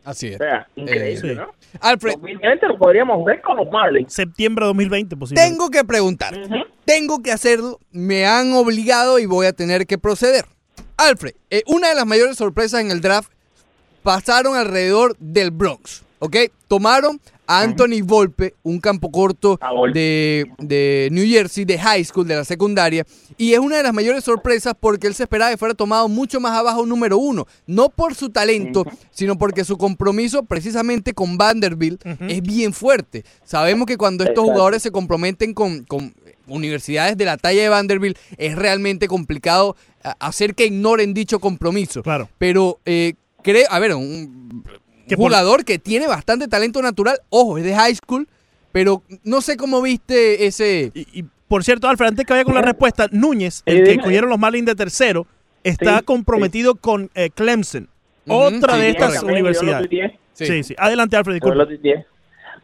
Así es. O sea, increíble, Eh, sí. ¿no? Alfred, 2020 lo podríamos ver con los Marlins. Septiembre de 2020, posiblemente. tengo que preguntar. Ujú. Tengo que hacerlo. Me han obligado y voy a tener que proceder. Alfred, eh, una de las mayores sorpresas en el draft pasaron alrededor del Bronx. ¿Ok? Tomaron a Anthony Volpe, un campo corto A Volpe. de, de New Jersey, de high school, de la secundaria. Y es una de las mayores sorpresas porque él se esperaba que fuera tomado mucho más abajo, número uno. No por su talento, sino porque su compromiso precisamente con Vanderbilt es bien fuerte. Sabemos que cuando estos jugadores se comprometen con, con universidades de la talla de Vanderbilt, es realmente complicado a- hacer que ignoren dicho compromiso. Claro. Pero eh, creo, a ver, un, Que por- jugador que tiene bastante talento natural, ojo, es de high school, pero no sé cómo viste ese... Y, y, por cierto, Alfred, antes que vaya con la respuesta, Núñez, el Sí, que dime. escogieron los Marlins de tercero, está Sí, comprometido con eh, Clemson, otra sí, de estas universidades. Sí. sí, Adelante, Alfred, tuiteé.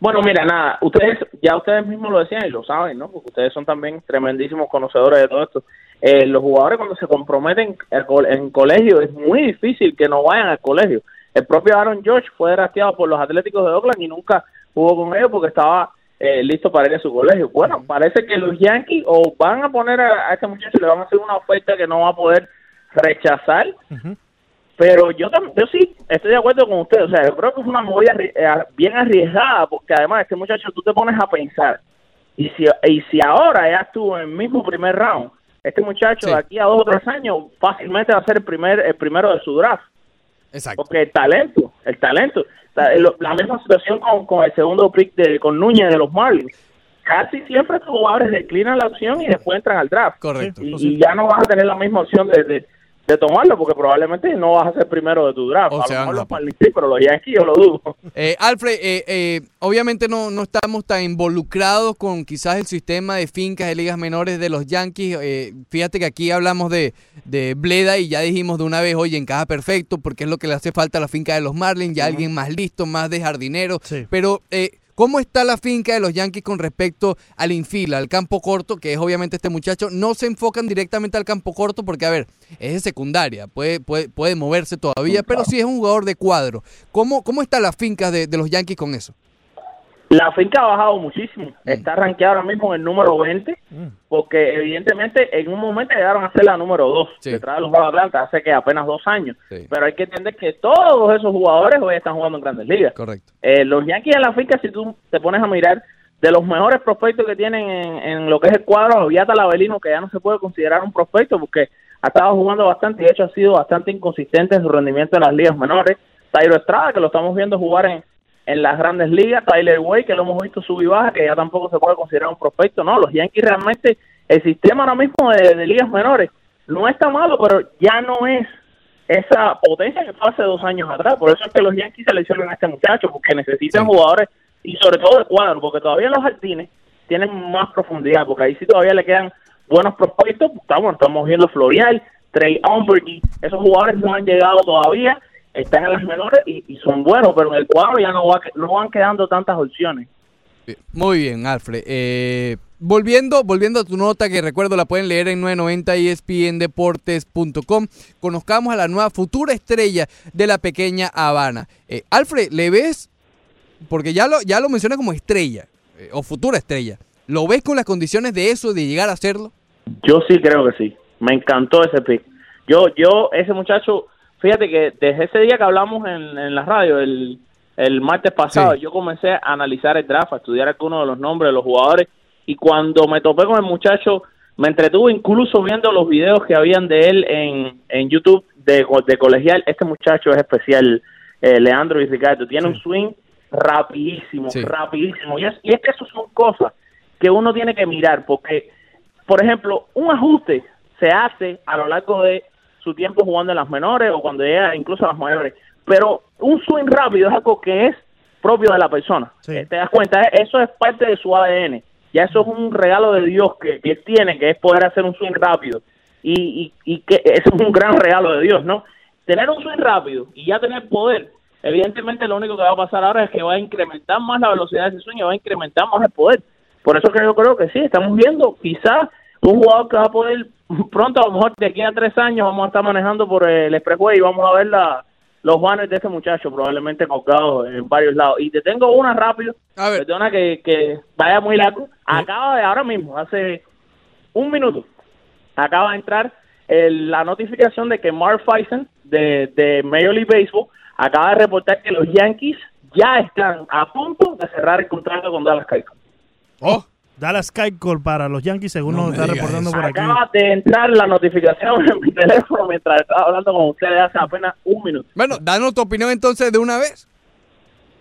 Bueno, mira, nada, ustedes, ya ustedes mismos lo decían y lo saben, ¿no? Porque ustedes son también tremendísimos conocedores de todo esto. Eh, los jugadores cuando se comprometen en, co- en colegio es muy difícil que no vayan al colegio. El propio Aaron George fue drafteado por los Atléticos de Oakland y nunca jugó con ellos porque estaba eh, listo para ir a su colegio. Bueno, parece que los Yankees o van a poner a, a este muchacho, le van a hacer una oferta que no va a poder rechazar pero yo sí estoy de acuerdo con usted, o sea, yo creo que es una movida eh, bien arriesgada, porque además este muchacho tú te pones a pensar, y si, y si ahora ya estuvo en el mismo primer round, este muchacho de aquí a dos o tres años fácilmente va a ser el primer el primero de su draft. Exacto. Porque el talento, el talento, ta- lo- la misma situación con, con el segundo pick de, con Núñez de los Marlins. Casi siempre estos jugadores declinan la opción y después entran al draft. Correcto. Y, y ya no vas a tener la misma opción de, de, de tomarlo, porque probablemente no vas a ser primero de tu draft. O a se lo mejor los. Marlins sí, pero los Yankees yo lo dudo. Eh, Alfred, eh, eh, obviamente no, no estamos tan involucrados con quizás el sistema de fincas de ligas menores de los Yankees. Eh, fíjate que aquí hablamos de, de Bleda y ya dijimos de una vez, oye, encaja perfecto porque es lo que le hace falta a la finca de los Marlins, ya alguien más listo, más de jardinero. Pero, eh, ¿cómo está la finca de los Yankees con respecto al infield, al campo corto, que es obviamente este muchacho? No se enfocan directamente al campo corto porque, a ver, es de secundaria, puede, puede, puede moverse todavía, pero sí es un jugador de cuadro. ¿Cómo, cómo está la finca de, de los Yankees con eso? La finca ha bajado muchísimo. Está rankeada ahora mismo en el número 20, porque evidentemente en un momento llegaron a ser la número 2 detrás de los Bravos Atlanta hace que apenas dos años. Pero hay que entender que todos esos jugadores hoy están jugando en grandes ligas. Correcto. Eh, los Yankees en la finca, si tú te pones a mirar, de los mejores prospectos que tienen en, en lo que es el cuadro, Aviata Lavelino, que ya no se puede considerar un prospecto porque ha estado jugando bastante y de hecho ha sido bastante inconsistente en su rendimiento en las ligas menores. Tairo Estrada, que lo estamos viendo jugar en, en las grandes ligas, Tyler Way, que lo hemos visto subir y baja, que ya tampoco se puede considerar un prospecto. No, los Yankees realmente, el sistema ahora mismo de, de ligas menores no está malo, pero ya no es esa potencia que fue hace dos años atrás. Por eso es que los Yankees seleccionan a este muchacho, porque necesitan jugadores y sobre todo de cuadro, porque todavía los jardines tienen más profundidad, porque ahí sí todavía le quedan buenos prospectos. Estamos, estamos viendo Florial, Trey Umbergy, esos jugadores no han llegado todavía, están en las menores y, y son buenos, pero en el cuadro ya no, va, no van quedando tantas opciones. Muy bien, Alfred. Eh, volviendo, volviendo a tu nota, que recuerdo la pueden leer en 990 espndeportes.com. Conozcamos a la nueva futura estrella de la pequeña Habana. Eh, Alfred, ¿le ves? Porque ya lo, ya lo menciona como estrella, eh, o futura estrella. ¿Lo ves con las condiciones de eso, de llegar a serlo? Yo sí creo que sí. Me encantó ese pick. Yo, yo, ese muchacho, fíjate que desde ese día que hablamos en, en la radio, el, el martes pasado, yo comencé a analizar el draft, a estudiar algunos de los nombres de los jugadores, y cuando me topé con el muchacho, me entretuve incluso viendo los videos que habían de él en, en YouTube de, de colegial. Este muchacho es especial, eh, Leandro y Ricardo. Tiene un swing rapidísimo, rapidísimo. Y es, y es que eso son cosas que uno tiene que mirar, porque, por ejemplo, un ajuste se hace a lo largo de su tiempo jugando en las menores o cuando llega incluso a las mayores, pero un swing rápido es algo que es propio de la persona. Eh, ¿Te das cuenta? Eso es parte de su ADN. Ya eso es un regalo de Dios que, que él tiene, que es poder hacer un swing rápido. Y, y, y que eso es un gran regalo de Dios, ¿no? Tener un swing rápido y ya tener poder, evidentemente lo único que va a pasar ahora es que va a incrementar más la velocidad de ese swing y va a incrementar más el poder. Por eso que yo creo que sí, estamos viendo quizás un jugador que va a poder pronto, a lo mejor de aquí a tres años, vamos a estar manejando por el expressway y vamos a ver la, los banners de este muchacho probablemente colgados en varios lados. Y te tengo una rápido, perdona que, que vaya muy largo. Acaba de ahora mismo, hace un minuto, acaba de entrar el- la notificación de que Mark Feisen de, de Major League Baseball acaba de reportar que los Yankees ya están a punto de cerrar el contrato con Dallas Keuchel. Oh, Dallas Keuchel para los Yankees, según nos está reportando por aquí. Acaba de entrar la notificación en mi teléfono mientras estaba hablando con ustedes hace apenas un minuto. Bueno, danos tu opinión entonces de una vez.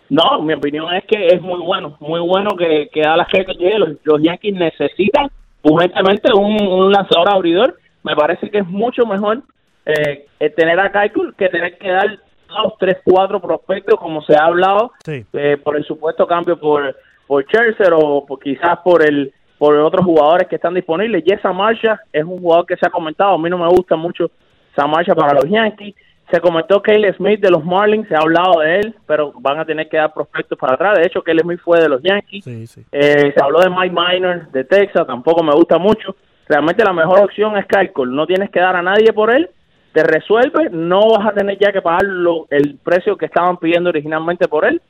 No, mi opinión es que es muy bueno, muy bueno que, que Dallas Keuchel llegue. Los, los Yankees necesitan urgentemente un, un lanzador abridor. Me parece que es mucho mejor eh, eh, tener a Keuchel que tener que dar dos, tres, cuatro prospectos como se ha hablado Sí. eh, por el supuesto cambio por por Scherzer o por- quizás por el por otros jugadores que están disponibles. Yesa Marsha es un jugador que se ha comentado. A mí no me gusta mucho Samacha para los Yankees. Se comentó Kyle Smith de los Marlins, se ha hablado de él, pero van a tener que dar prospectos para atrás. De hecho, Kyle Smith fue de los Yankees. Eh, se habló de Mike Minor de Texas, tampoco me gusta mucho. Realmente la mejor opción es Kyle Cole. No tienes que dar a nadie por él, te resuelve, no vas a tener ya que pagar lo- el precio que estaban pidiendo originalmente por él.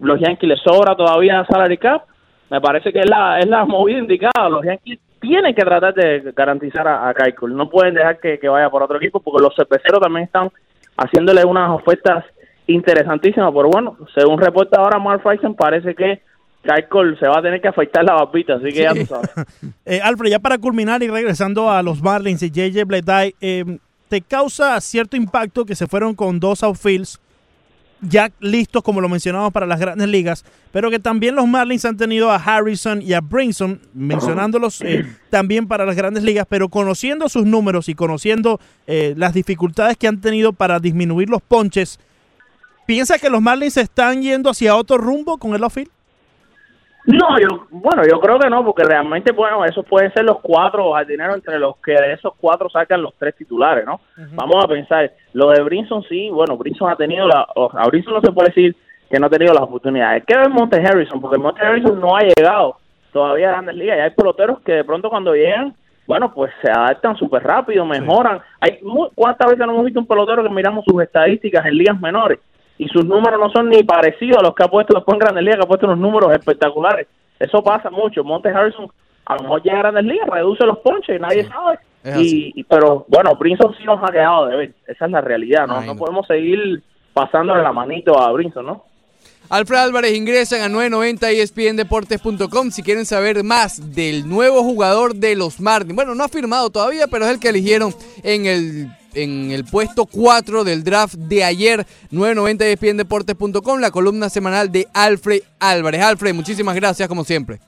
Los Yankees les sobra todavía salary cap. Me parece que es la, es la movida indicada. Los Yankees tienen que tratar de garantizar a, a. No pueden dejar que, que vaya por otro equipo porque los cerveceros también están haciéndole unas ofertas interesantísimas. Pero bueno, según reporta ahora Mark Friesen, parece que Cole se va a tener que afeitar la barbita. Así que ya tú sabes. Eh, Alfred, ya para culminar y regresando a los Marlins y JJ Bleday, eh, ¿te causa cierto impacto que se fueron con dos outfields ya listos, como lo mencionamos, para las grandes ligas, pero que también los Marlins han tenido a Harrison y a Brinson, mencionándolos eh, también para las grandes ligas, pero conociendo sus números y conociendo eh, las dificultades que han tenido para disminuir los ponches, ¿piensa que los Marlins se están yendo hacia otro rumbo con el outfield? No, yo, bueno, yo creo que no, porque realmente, bueno, esos pueden ser los cuatro jardineros entre los que de esos cuatro sacan los tres titulares, ¿no? Vamos a pensar, lo de Brinson sí, bueno, Brinson ha tenido la, o- a Brinson no se puede decir que no ha tenido las oportunidades. ¿Qué ver Monte Harrison? Porque Monte Harrison no ha llegado todavía a grandes ligas y hay peloteros que de pronto cuando llegan, bueno, pues se adaptan súper rápido, mejoran. Hay ¿Cuántas veces no hemos visto un pelotero que miramos sus estadísticas en ligas menores y sus números no son ni parecidos a los que ha puesto después en Grandes Ligas, que ha puesto unos números espectaculares. Eso pasa mucho. Monte Harrison a lo mejor llega a Grandes Ligas, reduce los ponches y nadie sabe. Y, y- pero bueno, Brinson sí nos ha quedado de ver. Esa es la realidad, ¿no? No podemos seguir pasándole la manito a Brinson, ¿no? Alfred Álvarez ingresan a 990 espndeportes.com si quieren saber más del nuevo jugador de los Marlins. Bueno, no ha firmado todavía, pero es el que eligieron en el en el puesto 4 del draft de ayer, 990 espndeportes.com, la columna semanal de Alfred Álvarez. Alfred, muchísimas gracias como siempre.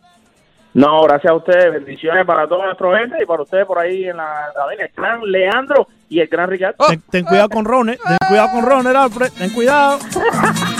No, gracias a ustedes. Bendiciones para todos nuestros gente y para ustedes por ahí en la cadena. El gran Leandro y el gran Ricardo. Ten, ten cuidado con Roner, ten cuidado con Roner, Alfred, ten cuidado.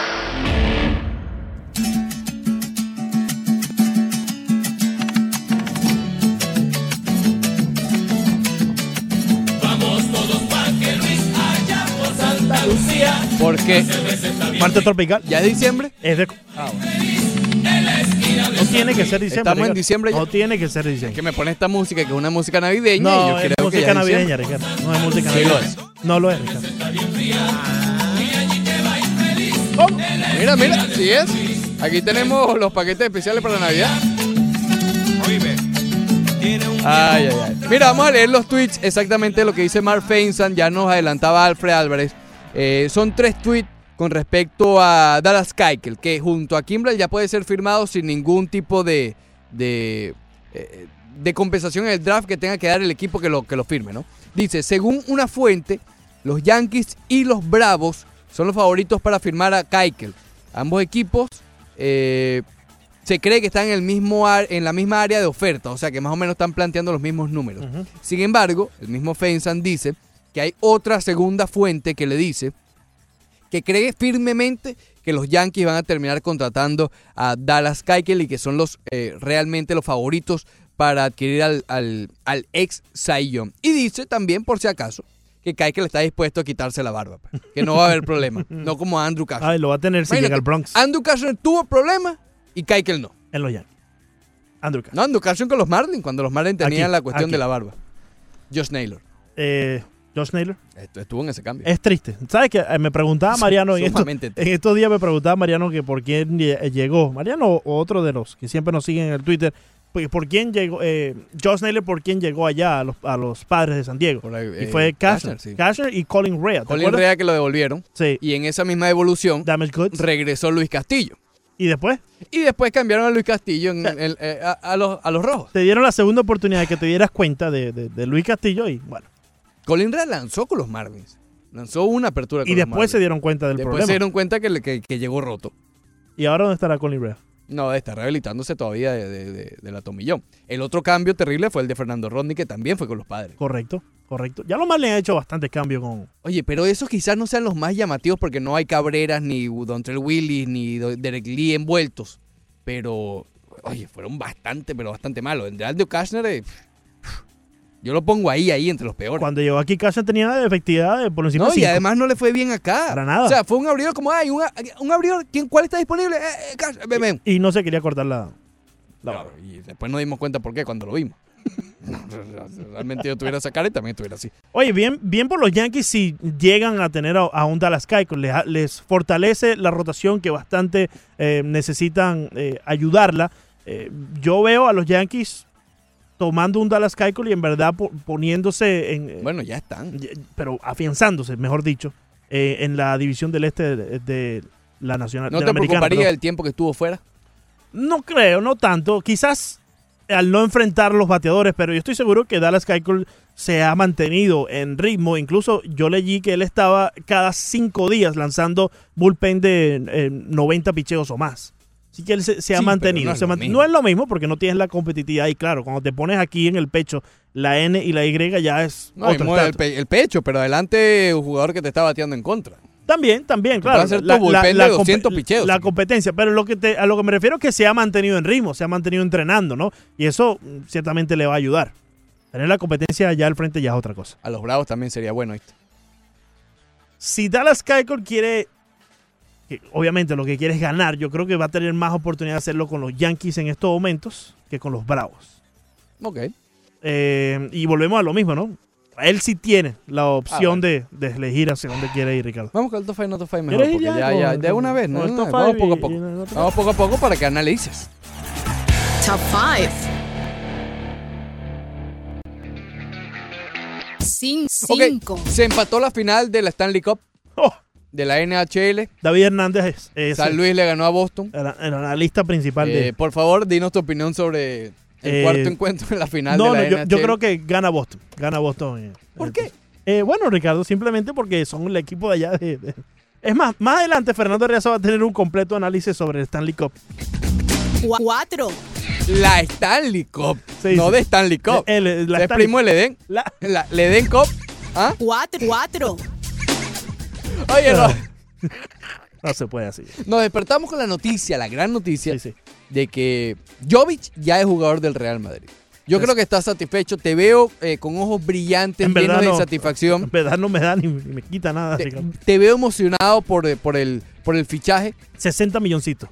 Porque Marte tropical. ¿Ya es diciembre? Es de... No tiene que ser diciembre. Estamos en Ricardo. diciembre ya. No tiene que ser diciembre. Que me pone esta música, que es una música navideña. y No, yo es creo que música ya es navideña, diciembre. Ricardo. No es música Sí lo navideña. No lo es, Ricardo. Mira, mira, sí es. Aquí tenemos los paquetes especiales para Navidad. Ay, ay, ay. Mira, vamos a leer los tweets exactamente lo que dice Mark Feinstein. Ya nos adelantaba Alfred Álvarez. Eh, son tres tweets con respecto a Dallas Keuchel, que junto a Kimbrel ya puede ser firmado sin ningún tipo de, de, eh, de compensación en el draft que tenga que dar el equipo que lo, que lo firme, ¿no? Dice, según una fuente, los Yankees y los Bravos son los favoritos para firmar a Keuchel. Ambos equipos eh, se cree que están en, el mismo ar- en la misma área de oferta, o sea que más o menos están planteando los mismos números. Sin embargo, el mismo Feinstein dice que hay otra segunda fuente que le dice que cree firmemente que los Yankees van a terminar contratando a Dallas Keuchel y que son los eh, realmente los favoritos para adquirir al, al, al ex Young. Y dice también, por si acaso, que Keuchel está dispuesto a quitarse la barba, pues, que no va a haber problema, no como Andrew Cashner. Ay, lo va a tener si Imagínate, llega al Bronx. Andrew Cashner tuvo problemas y Keuchel no. En los Yankees. Andrew Cashner. No, Andrew Cashner con los Marlins, cuando los Marlins tenían Aquí, la cuestión aquí. de la barba. Josh Naylor. Eh, Josh Naylor. Estu- Estuvo en ese cambio. Es triste. ¿Sabes qué? Eh, Me preguntaba Mariano en, en estos días me preguntaba Mariano que por quién lle- llegó. Mariano o otro de los que siempre nos siguen en el Twitter. pues, ¿Por quién llegó? Eh, Josh Naylor, ¿por quién llegó allá a los, a los padres de San Diego? y eh, fue Cashner. Cashner, sí. Y Colin Rea. ¿te Colin acuerdas? Rea que lo devolvieron. Sí. Y en esa misma evolución regresó Luis Castillo. ¿Y después? Y después cambiaron a Luis Castillo en- en- eh, a, a los, a los rojos. Te dieron la segunda oportunidad de que te dieras cuenta de, de- de Luis Castillo y bueno. Colin Rea lanzó con los Marlins. Lanzó una apertura con Y los después Marlins. se dieron cuenta del Después problema. se dieron cuenta que, le- que- que llegó roto. ¿Y ahora dónde estará Colin Rea? No, está rehabilitándose todavía de, de- de- de la tomillón. El otro cambio terrible fue el de Fernando Rodney, que también fue con los padres. Correcto, correcto. Ya los Marlins han hecho bastantes cambios con... Oye, pero esos quizás no sean los más llamativos porque no hay Cabreras, ni Dontrell Willis, ni Do- Derek Lee envueltos. Pero, oye, fueron bastante, pero bastante malos. El de Aldo Kashner, eh, yo lo pongo ahí, ahí, entre los peores. Cuando llegó aquí Casha tenía efectividad de por encima No, de y además no le fue bien acá. Para nada. O sea, fue un abridor como, ay, un, un abridor, ¿quién, ¿cuál está disponible? Eh, eh, Cash, ven, ven. Y no se quería cortar la... la Claro, y después nos dimos cuenta por qué cuando lo vimos. Realmente yo tuviera esa cara y también estuviera así. Oye, bien, bien por los Yankees si llegan a tener a, a un Dallas Keuchel. Les, les fortalece la rotación que bastante eh, necesitan eh, ayudarla. Eh, yo veo a los Yankees tomando un Dallas Keuchel y en verdad po- poniéndose en... eh, Bueno, ya están. y- pero afianzándose, mejor dicho, eh, en la división del este de, de la Nacional. ¿No de te Americana, preocuparía perdón. el tiempo que estuvo fuera? No creo, no tanto. Quizás al no enfrentar los bateadores, pero yo estoy seguro que Dallas Keuchel se ha mantenido en ritmo. Incluso yo leí que él estaba cada cinco días lanzando bullpen de eh, 90 picheos o más. Así que él se, se ha Sí, mantenido. no es Se lo mismo. no es lo mismo porque no tienes la competitividad. Y claro, cuando te pones aquí en el pecho la N y la Y ya es No, otro el, pe- el pecho, pero adelante un jugador que te está bateando en contra. También, también, claro. hacer tu bullpen de compe- 200 picheos. La competencia, pero lo que te, a lo que me refiero es que se ha mantenido en ritmo, se ha mantenido entrenando, ¿no? Y eso mm, ciertamente le va a ayudar. Tener la competencia allá al frente ya es otra cosa. A los Bravos también sería bueno, ¿viste? Si Dallas Keuchel quiere, que obviamente lo que quiere es ganar, yo creo que va a tener más oportunidad de hacerlo con los Yankees en estos momentos que con los Bravos. Ok. Eh, y volvemos a lo mismo, ¿no? Él sí tiene la opción Ah, de, de elegir hacia dónde quiere ir, Ricardo. Vamos con el top 5, no top 5 mejor, ¿Quieres porque ir ya ya, ya, de una vez, ¿no? Vamos poco a poco. Vamos poco a poco para que analices. Top 5. Sin Ok, 5. se empató la final de la Stanley Cup Oh. De la NHL. David Hernández es, es San Luis le ganó a Boston. el, el analista principal de... Eh, por favor, dinos tu opinión sobre el Eh, cuarto encuentro en la final no, de la no, yo, NHL. yo creo que gana Boston. Gana Boston. eh, ¿Por eh, qué? eh, bueno, Ricardo, simplemente porque son el equipo de allá. de- de- Es más, más adelante Fernando Arriaza va a tener un completo análisis sobre el Stanley Cup. 4. La Stanley Cup, Sí, no sí. de Stanley Cup. El- el- la es Stanley- primo del Edén. La- La, la Cup. ¿Ah? 4. 4. Oye, no. No se puede así. Nos despertamos con la noticia, la gran noticia, Sí, sí. de que Jovic ya es jugador del Real Madrid. Yo Es- creo que está satisfecho. Te veo eh, con ojos brillantes, En llenos de no. satisfacción. En verdad no me da ni, ni me quita nada. Te, te veo emocionado por, eh, por, el, por el fichaje. 60 milloncitos.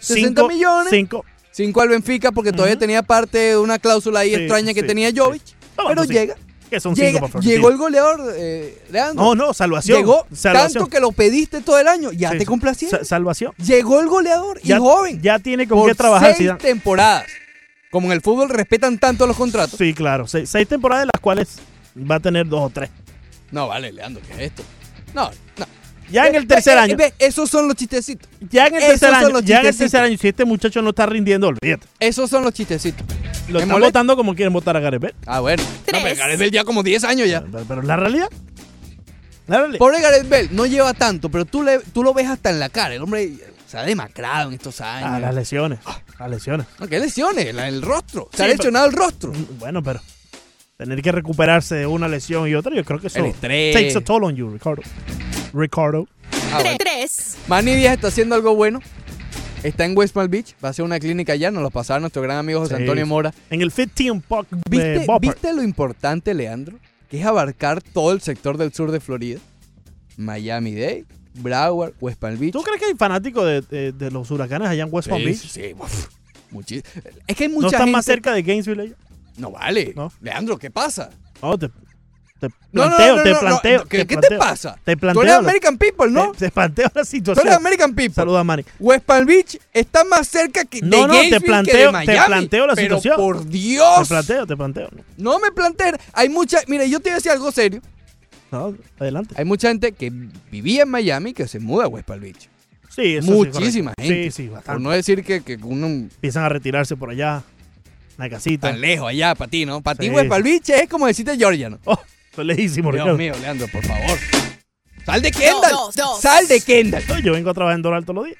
60 Cinco- millones. Cinco. 5 al Benfica porque todavía tenía parte de una cláusula ahí Sí, extraña que tenía. Jovic. Pero llega. Que son llega- cinco por favor. llegó el goleador, eh, Leandro. No, no, salvación. Llegó salvación. tanto que lo pediste todo el año. Ya Sí, te complacieron. Sa- salvación. Llegó el goleador y Ya, joven. ya tiene con qué trabajar. seis temporadas. Como en el fútbol respetan tanto los contratos. Sí, claro. Seis, seis temporadas de las cuales va a tener dos o tres. No, vale, Leandro, ¿qué es esto? No, no. Ya en Ve- el tercer ve- año. ve, esos son los chistecitos. Ya en el tercer año. Ya en el tercer año. Si este muchacho no está rindiendo, olvídate. Esos son los chistecitos. Lo ¿Me están votando como quieren votar a Gareth Bale. Ah, bueno. No, pero Gareth Bale ya como 10 años ya. Pero, pero la realidad. La realidad. Pobre Gareth Bale, no lleva tanto, pero tú, le, tú lo ves hasta en la cara. El hombre se ha demacrado en estos años. Ah, las lesiones. Las lesiones. No, ¿Qué lesiones? La- el rostro. Se Sí, ha pero- lesionado el rostro. Bueno, pero tener que recuperarse de una lesión y otra, yo creo que eso El estrés. takes a toll on you, Ricardo. Ricardo. Ah, bueno. 3. Manny Díaz está haciendo algo bueno. Está en West Palm Beach. Va a hacer una clínica allá. Nos lo pasaba nuestro gran amigo José Sí. Antonio Mora. En el 15 Park de ¿Viste, Ballpark. ¿Viste lo importante, Leandro? Que es abarcar todo el sector del sur de Florida. Miami-Dade, Broward, West Palm Beach. ¿Tú crees que hay fanáticos de, de- de los huracanes allá en West Palm Sí, Beach? sí, uf, muchis- Es que hay ¿No mucha están gente... más cerca de Gainesville ellos? No vale. No. Leandro, ¿qué pasa? No, te, te No, no, planteo, no, no, te no, planteo. no, ¿Qué, te qué te planteo. pasa? Te Tú eres la- American People, ¿no? Te, te planteo la Tú situación. eres American People. Saluda, Manny. West Palm Beach está más cerca que de No, no, te que planteo- te planteo la Pero situación. por Dios. Te planteo, te planteo. No me planteen. Hay mucha... Mire, yo te voy a decir algo serio. No, adelante. Hay mucha gente que vivía en Miami que se muda a West Palm Beach. Sí, eso sí, Muchísima correcto. gente. Sí, sí, Por bastante. no decir que, que uno Empiezan a retirarse por allá. Una casita. tan lejos allá para ti, ¿no? Para ti Sí. West Palm Beach es como decirte Georgia, ¿no? Oh, Dios Ricardo. mío, Leandro, por favor. Sal de Kendall. dos, dos. Sal de Kendall. No, Yo vengo a trabajar en Doral todos los días.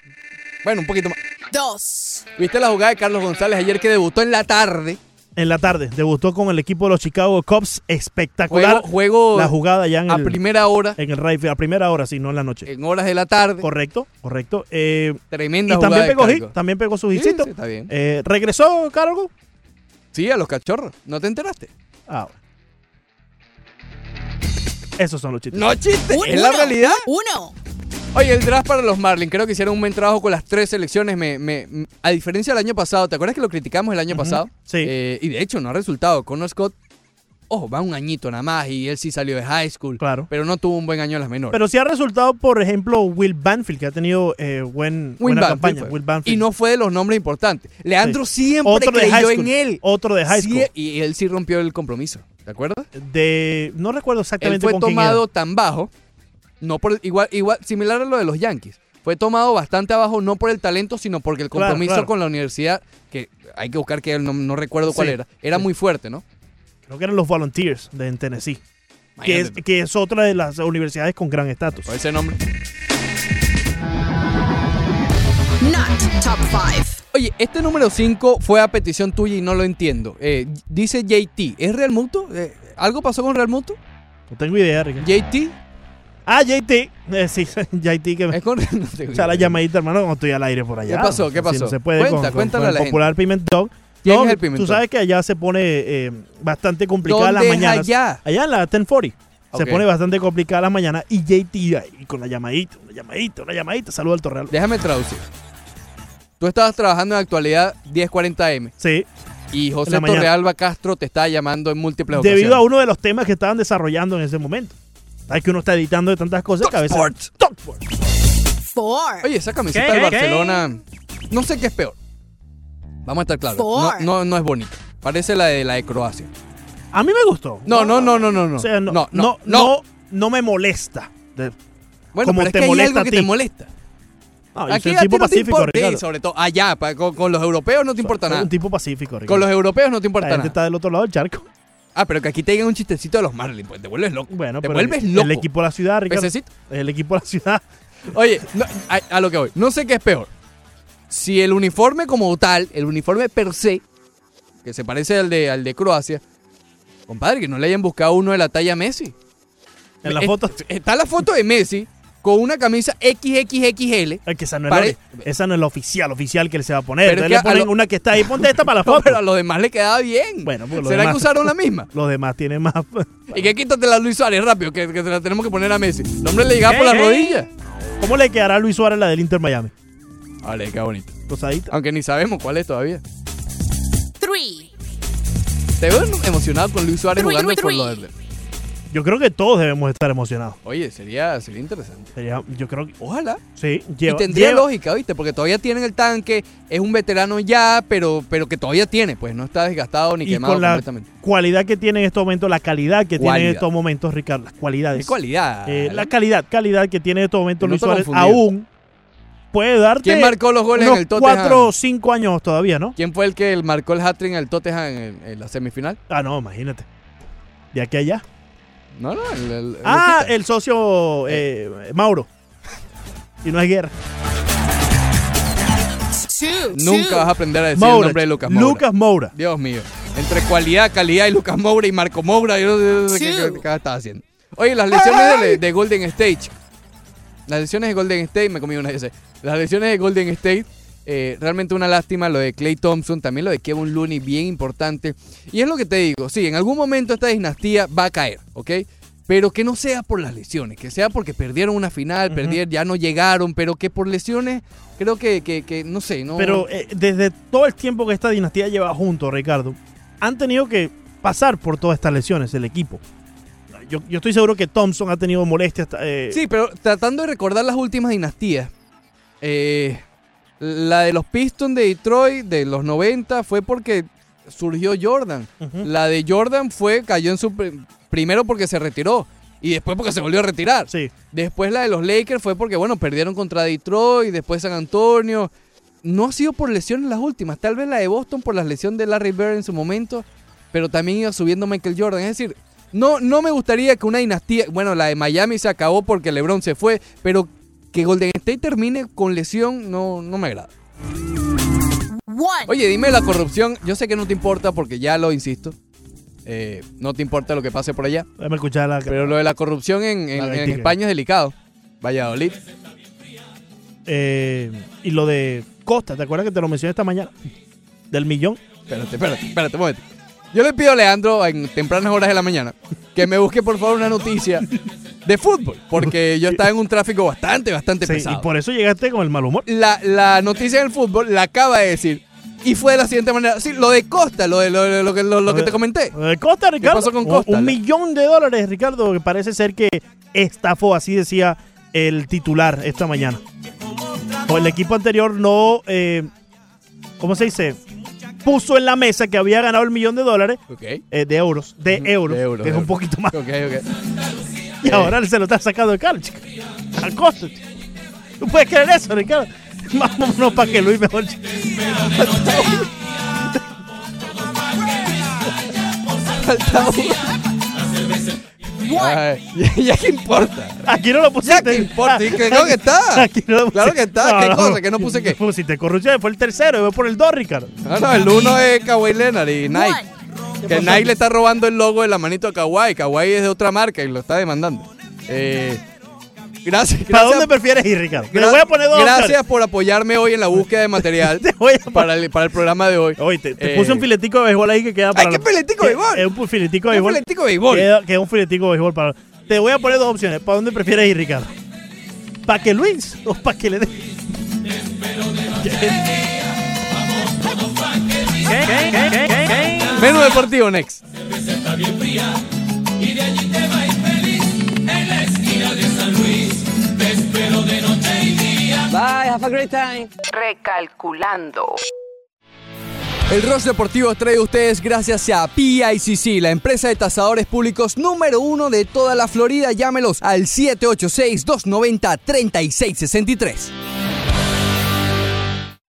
Bueno, un poquito más. Dos. ¿Viste la jugada de Carlos González ayer que debutó en la tarde? En la tarde, debutó con el equipo de los Chicago Cubs. Espectacular. Juego, juego la jugada ya en a el, primera hora, en el right field. A primera hora, sí, no en la noche. en horas de la tarde. Correcto, correcto. Eh, Tremenda y jugada también de pegó hit, Carlos. también pegó su Sí, hitcito. sí, está bien. Eh, ¿Regresó, Cargo? Sí, a los cachorros. ¿No te enteraste? Ah, bueno. Esos son los chistes. No chiste, Un- es la uno. realidad. Uno. Oye, el draft para los Marlins, creo que hicieron un buen trabajo con las tres selecciones. Me, me- a diferencia del año pasado, ¿te acuerdas que lo criticamos el año Ujú, pasado? sí. Eh, y de hecho no ha resultado. Connor Scott, ojo, va un añito nada más y él sí salió de high school. Claro. Pero no tuvo un buen año en las menores. Pero sí ha resultado, por ejemplo, Will Banfield, que ha tenido eh, buen, Will buena Banfield campaña. fue. Will Banfield. Y no fue de los nombres importantes. Leandro Sí. siempre Otro de creyó en él. Otro de high Sí, school. y él sí rompió el compromiso. ¿Te acuerdas? De, no recuerdo Él exactamente fue con quién tomado era. tan bajo, no por igual, igual, similar a lo de los Yankees. Fue tomado bastante abajo, no por el talento, sino porque el compromiso claro. con la universidad, que hay que buscar que no, no recuerdo cuál era, era sí. muy fuerte, ¿no? Creo que eran los Volunteers de en Tennessee. Que es, que es otra de las universidades con gran estatus. Ese nombre. Not top five. Oye, este número 5 fue a petición tuya y no lo entiendo. Eh, dice JT, ¿es Real Muto? Eh, ¿Algo pasó con Real Muto? No tengo idea, Ricardo. JT. Ah, JT. Eh, sí, JT que me Es con... no tengo echa la llamadita, hermano, cuando estoy al aire por allá. ¿Qué pasó? ¿Qué Si pasó? no se puede Cuenta, con, cuéntale con a el la gente. popular Pimentón. ¿Quién No, es el Pimentón? Tú sabes que allá se pone eh, bastante complicada las ¿Dónde es mañanas. allá? Allá en la 1040. Se pone bastante complicada las mañanas. Y JT ahí con la llamadita, una llamadita, una llamadita. Saludo al Torreal. Déjame traducir. Tú estabas trabajando en actualidad 1040M Sí. y José. Torrealba Castro te estaba llamando en múltiples Debido a ocasiones. uno de los temas que estaban desarrollando en ese momento. Sabes que uno está editando de tantas cosas que a veces. Oye, esa camiseta ¿Qué? del ¿Qué? Barcelona, no sé qué es peor. Vamos a estar claros. No, no, no es bonita. Parece la de la de Croacia. A mí me gustó. No, no, no, no, no, no. O sea, no, no, no, no, no, no me molesta. De- Bueno, como pero es te que hay molesta algo que te molesta. No, Aquí soy un a ti tipo no te pacífico, importa, Ricardo. y sobre todo allá, pa- con, con los europeos no te importa Soy nada. un tipo pacífico, Ricardo. Con los europeos no te La importa gente nada. está del otro lado del charco. Ah, pero que aquí te digan un chistecito de los Marlins, pues te vuelves loco. Bueno, te pero vuelves el, loco. el equipo de la ciudad, Ricardo. Pececito. El equipo de la ciudad. Oye, no, a, a lo que voy. No sé qué es peor. Si el uniforme como tal, el uniforme per se, que se parece al de, al de Croacia, compadre, que no le hayan buscado uno de la talla Messi. En la Es- foto. Está la foto de Messi con una camisa XXXL. Es que esa no, Pare- es la, esa no es la oficial, oficial que le se va a poner. Pero es Entonces que le a ponen lo- una que está ahí. Ponte esta para la No, foto. pero a los demás le quedaba bien. Bueno, pues los ¿Será demás- que usaron la misma? Los demás tienen más. ¿Y qué quítate la Luis Suárez rápido? Que, que te la tenemos que poner a Messi. El hombre le llegaba por las ¿Qué? rodillas. ¿Cómo le quedará a Luis Suárez la del Inter Miami? Vale, qué bonito. Rosadita. Aunque ni sabemos cuál es todavía. Three. Te veo emocionado con Luis Suárez Three, jugando three, por three. los de- Yo creo que todos debemos estar emocionados. Oye, sería, sería interesante. Sería- yo creo que. Ojalá. Sí, lleva, y tendría lleva- lógica, ¿viste? Porque todavía tienen el tanque, es un veterano ya, pero, pero que todavía tiene, pues no está desgastado ni y quemado con la completamente. cualidad que tiene en estos momentos, la calidad que tiene en estos momentos, Ricardo, las cualidades. ¿Qué cualidad? Eh, la calidad, calidad que tiene en estos momentos No Luis Suárez aún puede darte ¿Quién marcó los goles en el Tottenham? cuatro o cinco años todavía, ¿no? ¿Quién fue el que marcó el hat-trick en el Tottenham en, en la semifinal? Ah, no, imagínate. De aquí a allá. No, no, el, Ah, Luquita. el socio eh, Mauro. Y no es guerra. Nunca vas a aprender a decir el nombre de Lucas Moura. Lucas Moura. Dios mío. Entre cualidad, calidad y Lucas Moura y Marco Moura, yo no sé qué, qué- qué estaba haciendo. Oye, las lesiones de, de Golden State. Las lesiones de Golden State, me comí una de esas. Las lesiones de Golden State, eh, realmente una lástima. Lo de Clay Thompson, también lo de Kevin Looney, bien importante. Y es lo que te digo, sí, en algún momento esta dinastía va a caer, ¿ok? Pero que no sea por las lesiones, que sea porque perdieron una final, perdieron, ya no llegaron, pero que por lesiones, creo que, que, que, no sé, no. Pero eh, desde todo el tiempo que esta dinastía lleva junto, Ricardo, han tenido que pasar por todas estas lesiones el equipo. Yo, yo estoy seguro que Thompson ha tenido molestias. eh, Sí, pero tratando de recordar las últimas dinastías, eh, la de los Pistons de Detroit de los 90 fue porque surgió Jordan. La de Jordan fue, cayó en su... pr- Primero porque se retiró y después porque se volvió a retirar. Sí. Después la de los Lakers fue porque, bueno, perdieron contra Detroit, después San Antonio. No ha sido por lesiones las últimas. Tal vez la de Boston por la lesión de Larry Bird en su momento, pero también iba subiendo Michael Jordan. Es decir, no, no me gustaría que una dinastía, bueno, la de Miami se acabó porque LeBron se fue, pero que Golden State termine con lesión no, no me agrada. One. Oye, dime la corrupción. Yo sé que no te importa porque ya lo insisto. eh, no te importa lo que pase por allá. Déjame escuchar la. Pero lo de la corrupción en, en- La del en tigre. España es delicado. Valladolid. Eh, y lo de Costa, ¿te acuerdas que te lo mencioné esta mañana? Del millón. Espérate, espérate, espérate un momento. Yo le pido a Leandro en tempranas horas de la mañana que me busque por favor una noticia de fútbol. Porque yo estaba en un tráfico bastante, bastante Sí, pesado. y por eso llegaste con el mal humor. la, la noticia del fútbol la acaba de decir. Y fue de la siguiente manera. Sí, lo de Costa, lo, de, lo, lo que, lo, lo que te comenté. Lo de Costa, Ricardo. pasó con Un- Costa? Un, millón de dólares, Ricardo, que parece ser que estafó, así decía el titular esta mañana. O el equipo anterior no, eh, ¿cómo se dice? Puso en la mesa que había ganado el millón de dólares, eh, de euros, de euros, de euros, que es un poquito más. Y ahora se lo está sacando de cara, chico. Al costo. chico. ¿Tú puedes creer eso, Ricardo? Vámonos para que Luis mejor. chico. Falta uno. Ay, ya, que importa. Aquí no lo pusiste. Ya que importa. y que Claro que está. Aquí no lo Claro que está. ¿Qué cosa? ¿Que no puse qué? Pusiste corrupción, fue el tercero, voy por el dos, Ricardo. No, no, el uno es Kawhi Leonard y Nike. Que? Nike le está robando el logo de la manito a Kawhi. Kawhi es de otra marca y lo está demandando. Eh, gracias. ¿Para gracias- dónde prefieres ir, Ricardo? Te gra- voy a poner dos Gracias opciones. por apoyarme hoy en la búsqueda de material para, el, para el programa de hoy. Oye, te, te Eh, puse un filetico de béisbol ahí que queda para. ¿qué la- filetico de béisbol? Es un filetico de Un béisbol. filetico de béisbol. Que, es un filetico de béisbol para. Te voy a poner dos opciones. ¿Para dónde prefieres ir, Ricardo? ¿Para que Luis o para que le dé? Menú deportivo, next. Bye, have a great time. Recalculando. El Rush Deportivo trae a ustedes gracias a PICC, la empresa de tasadores públicos número uno de toda la Florida. Llámelos al 786-290-3663.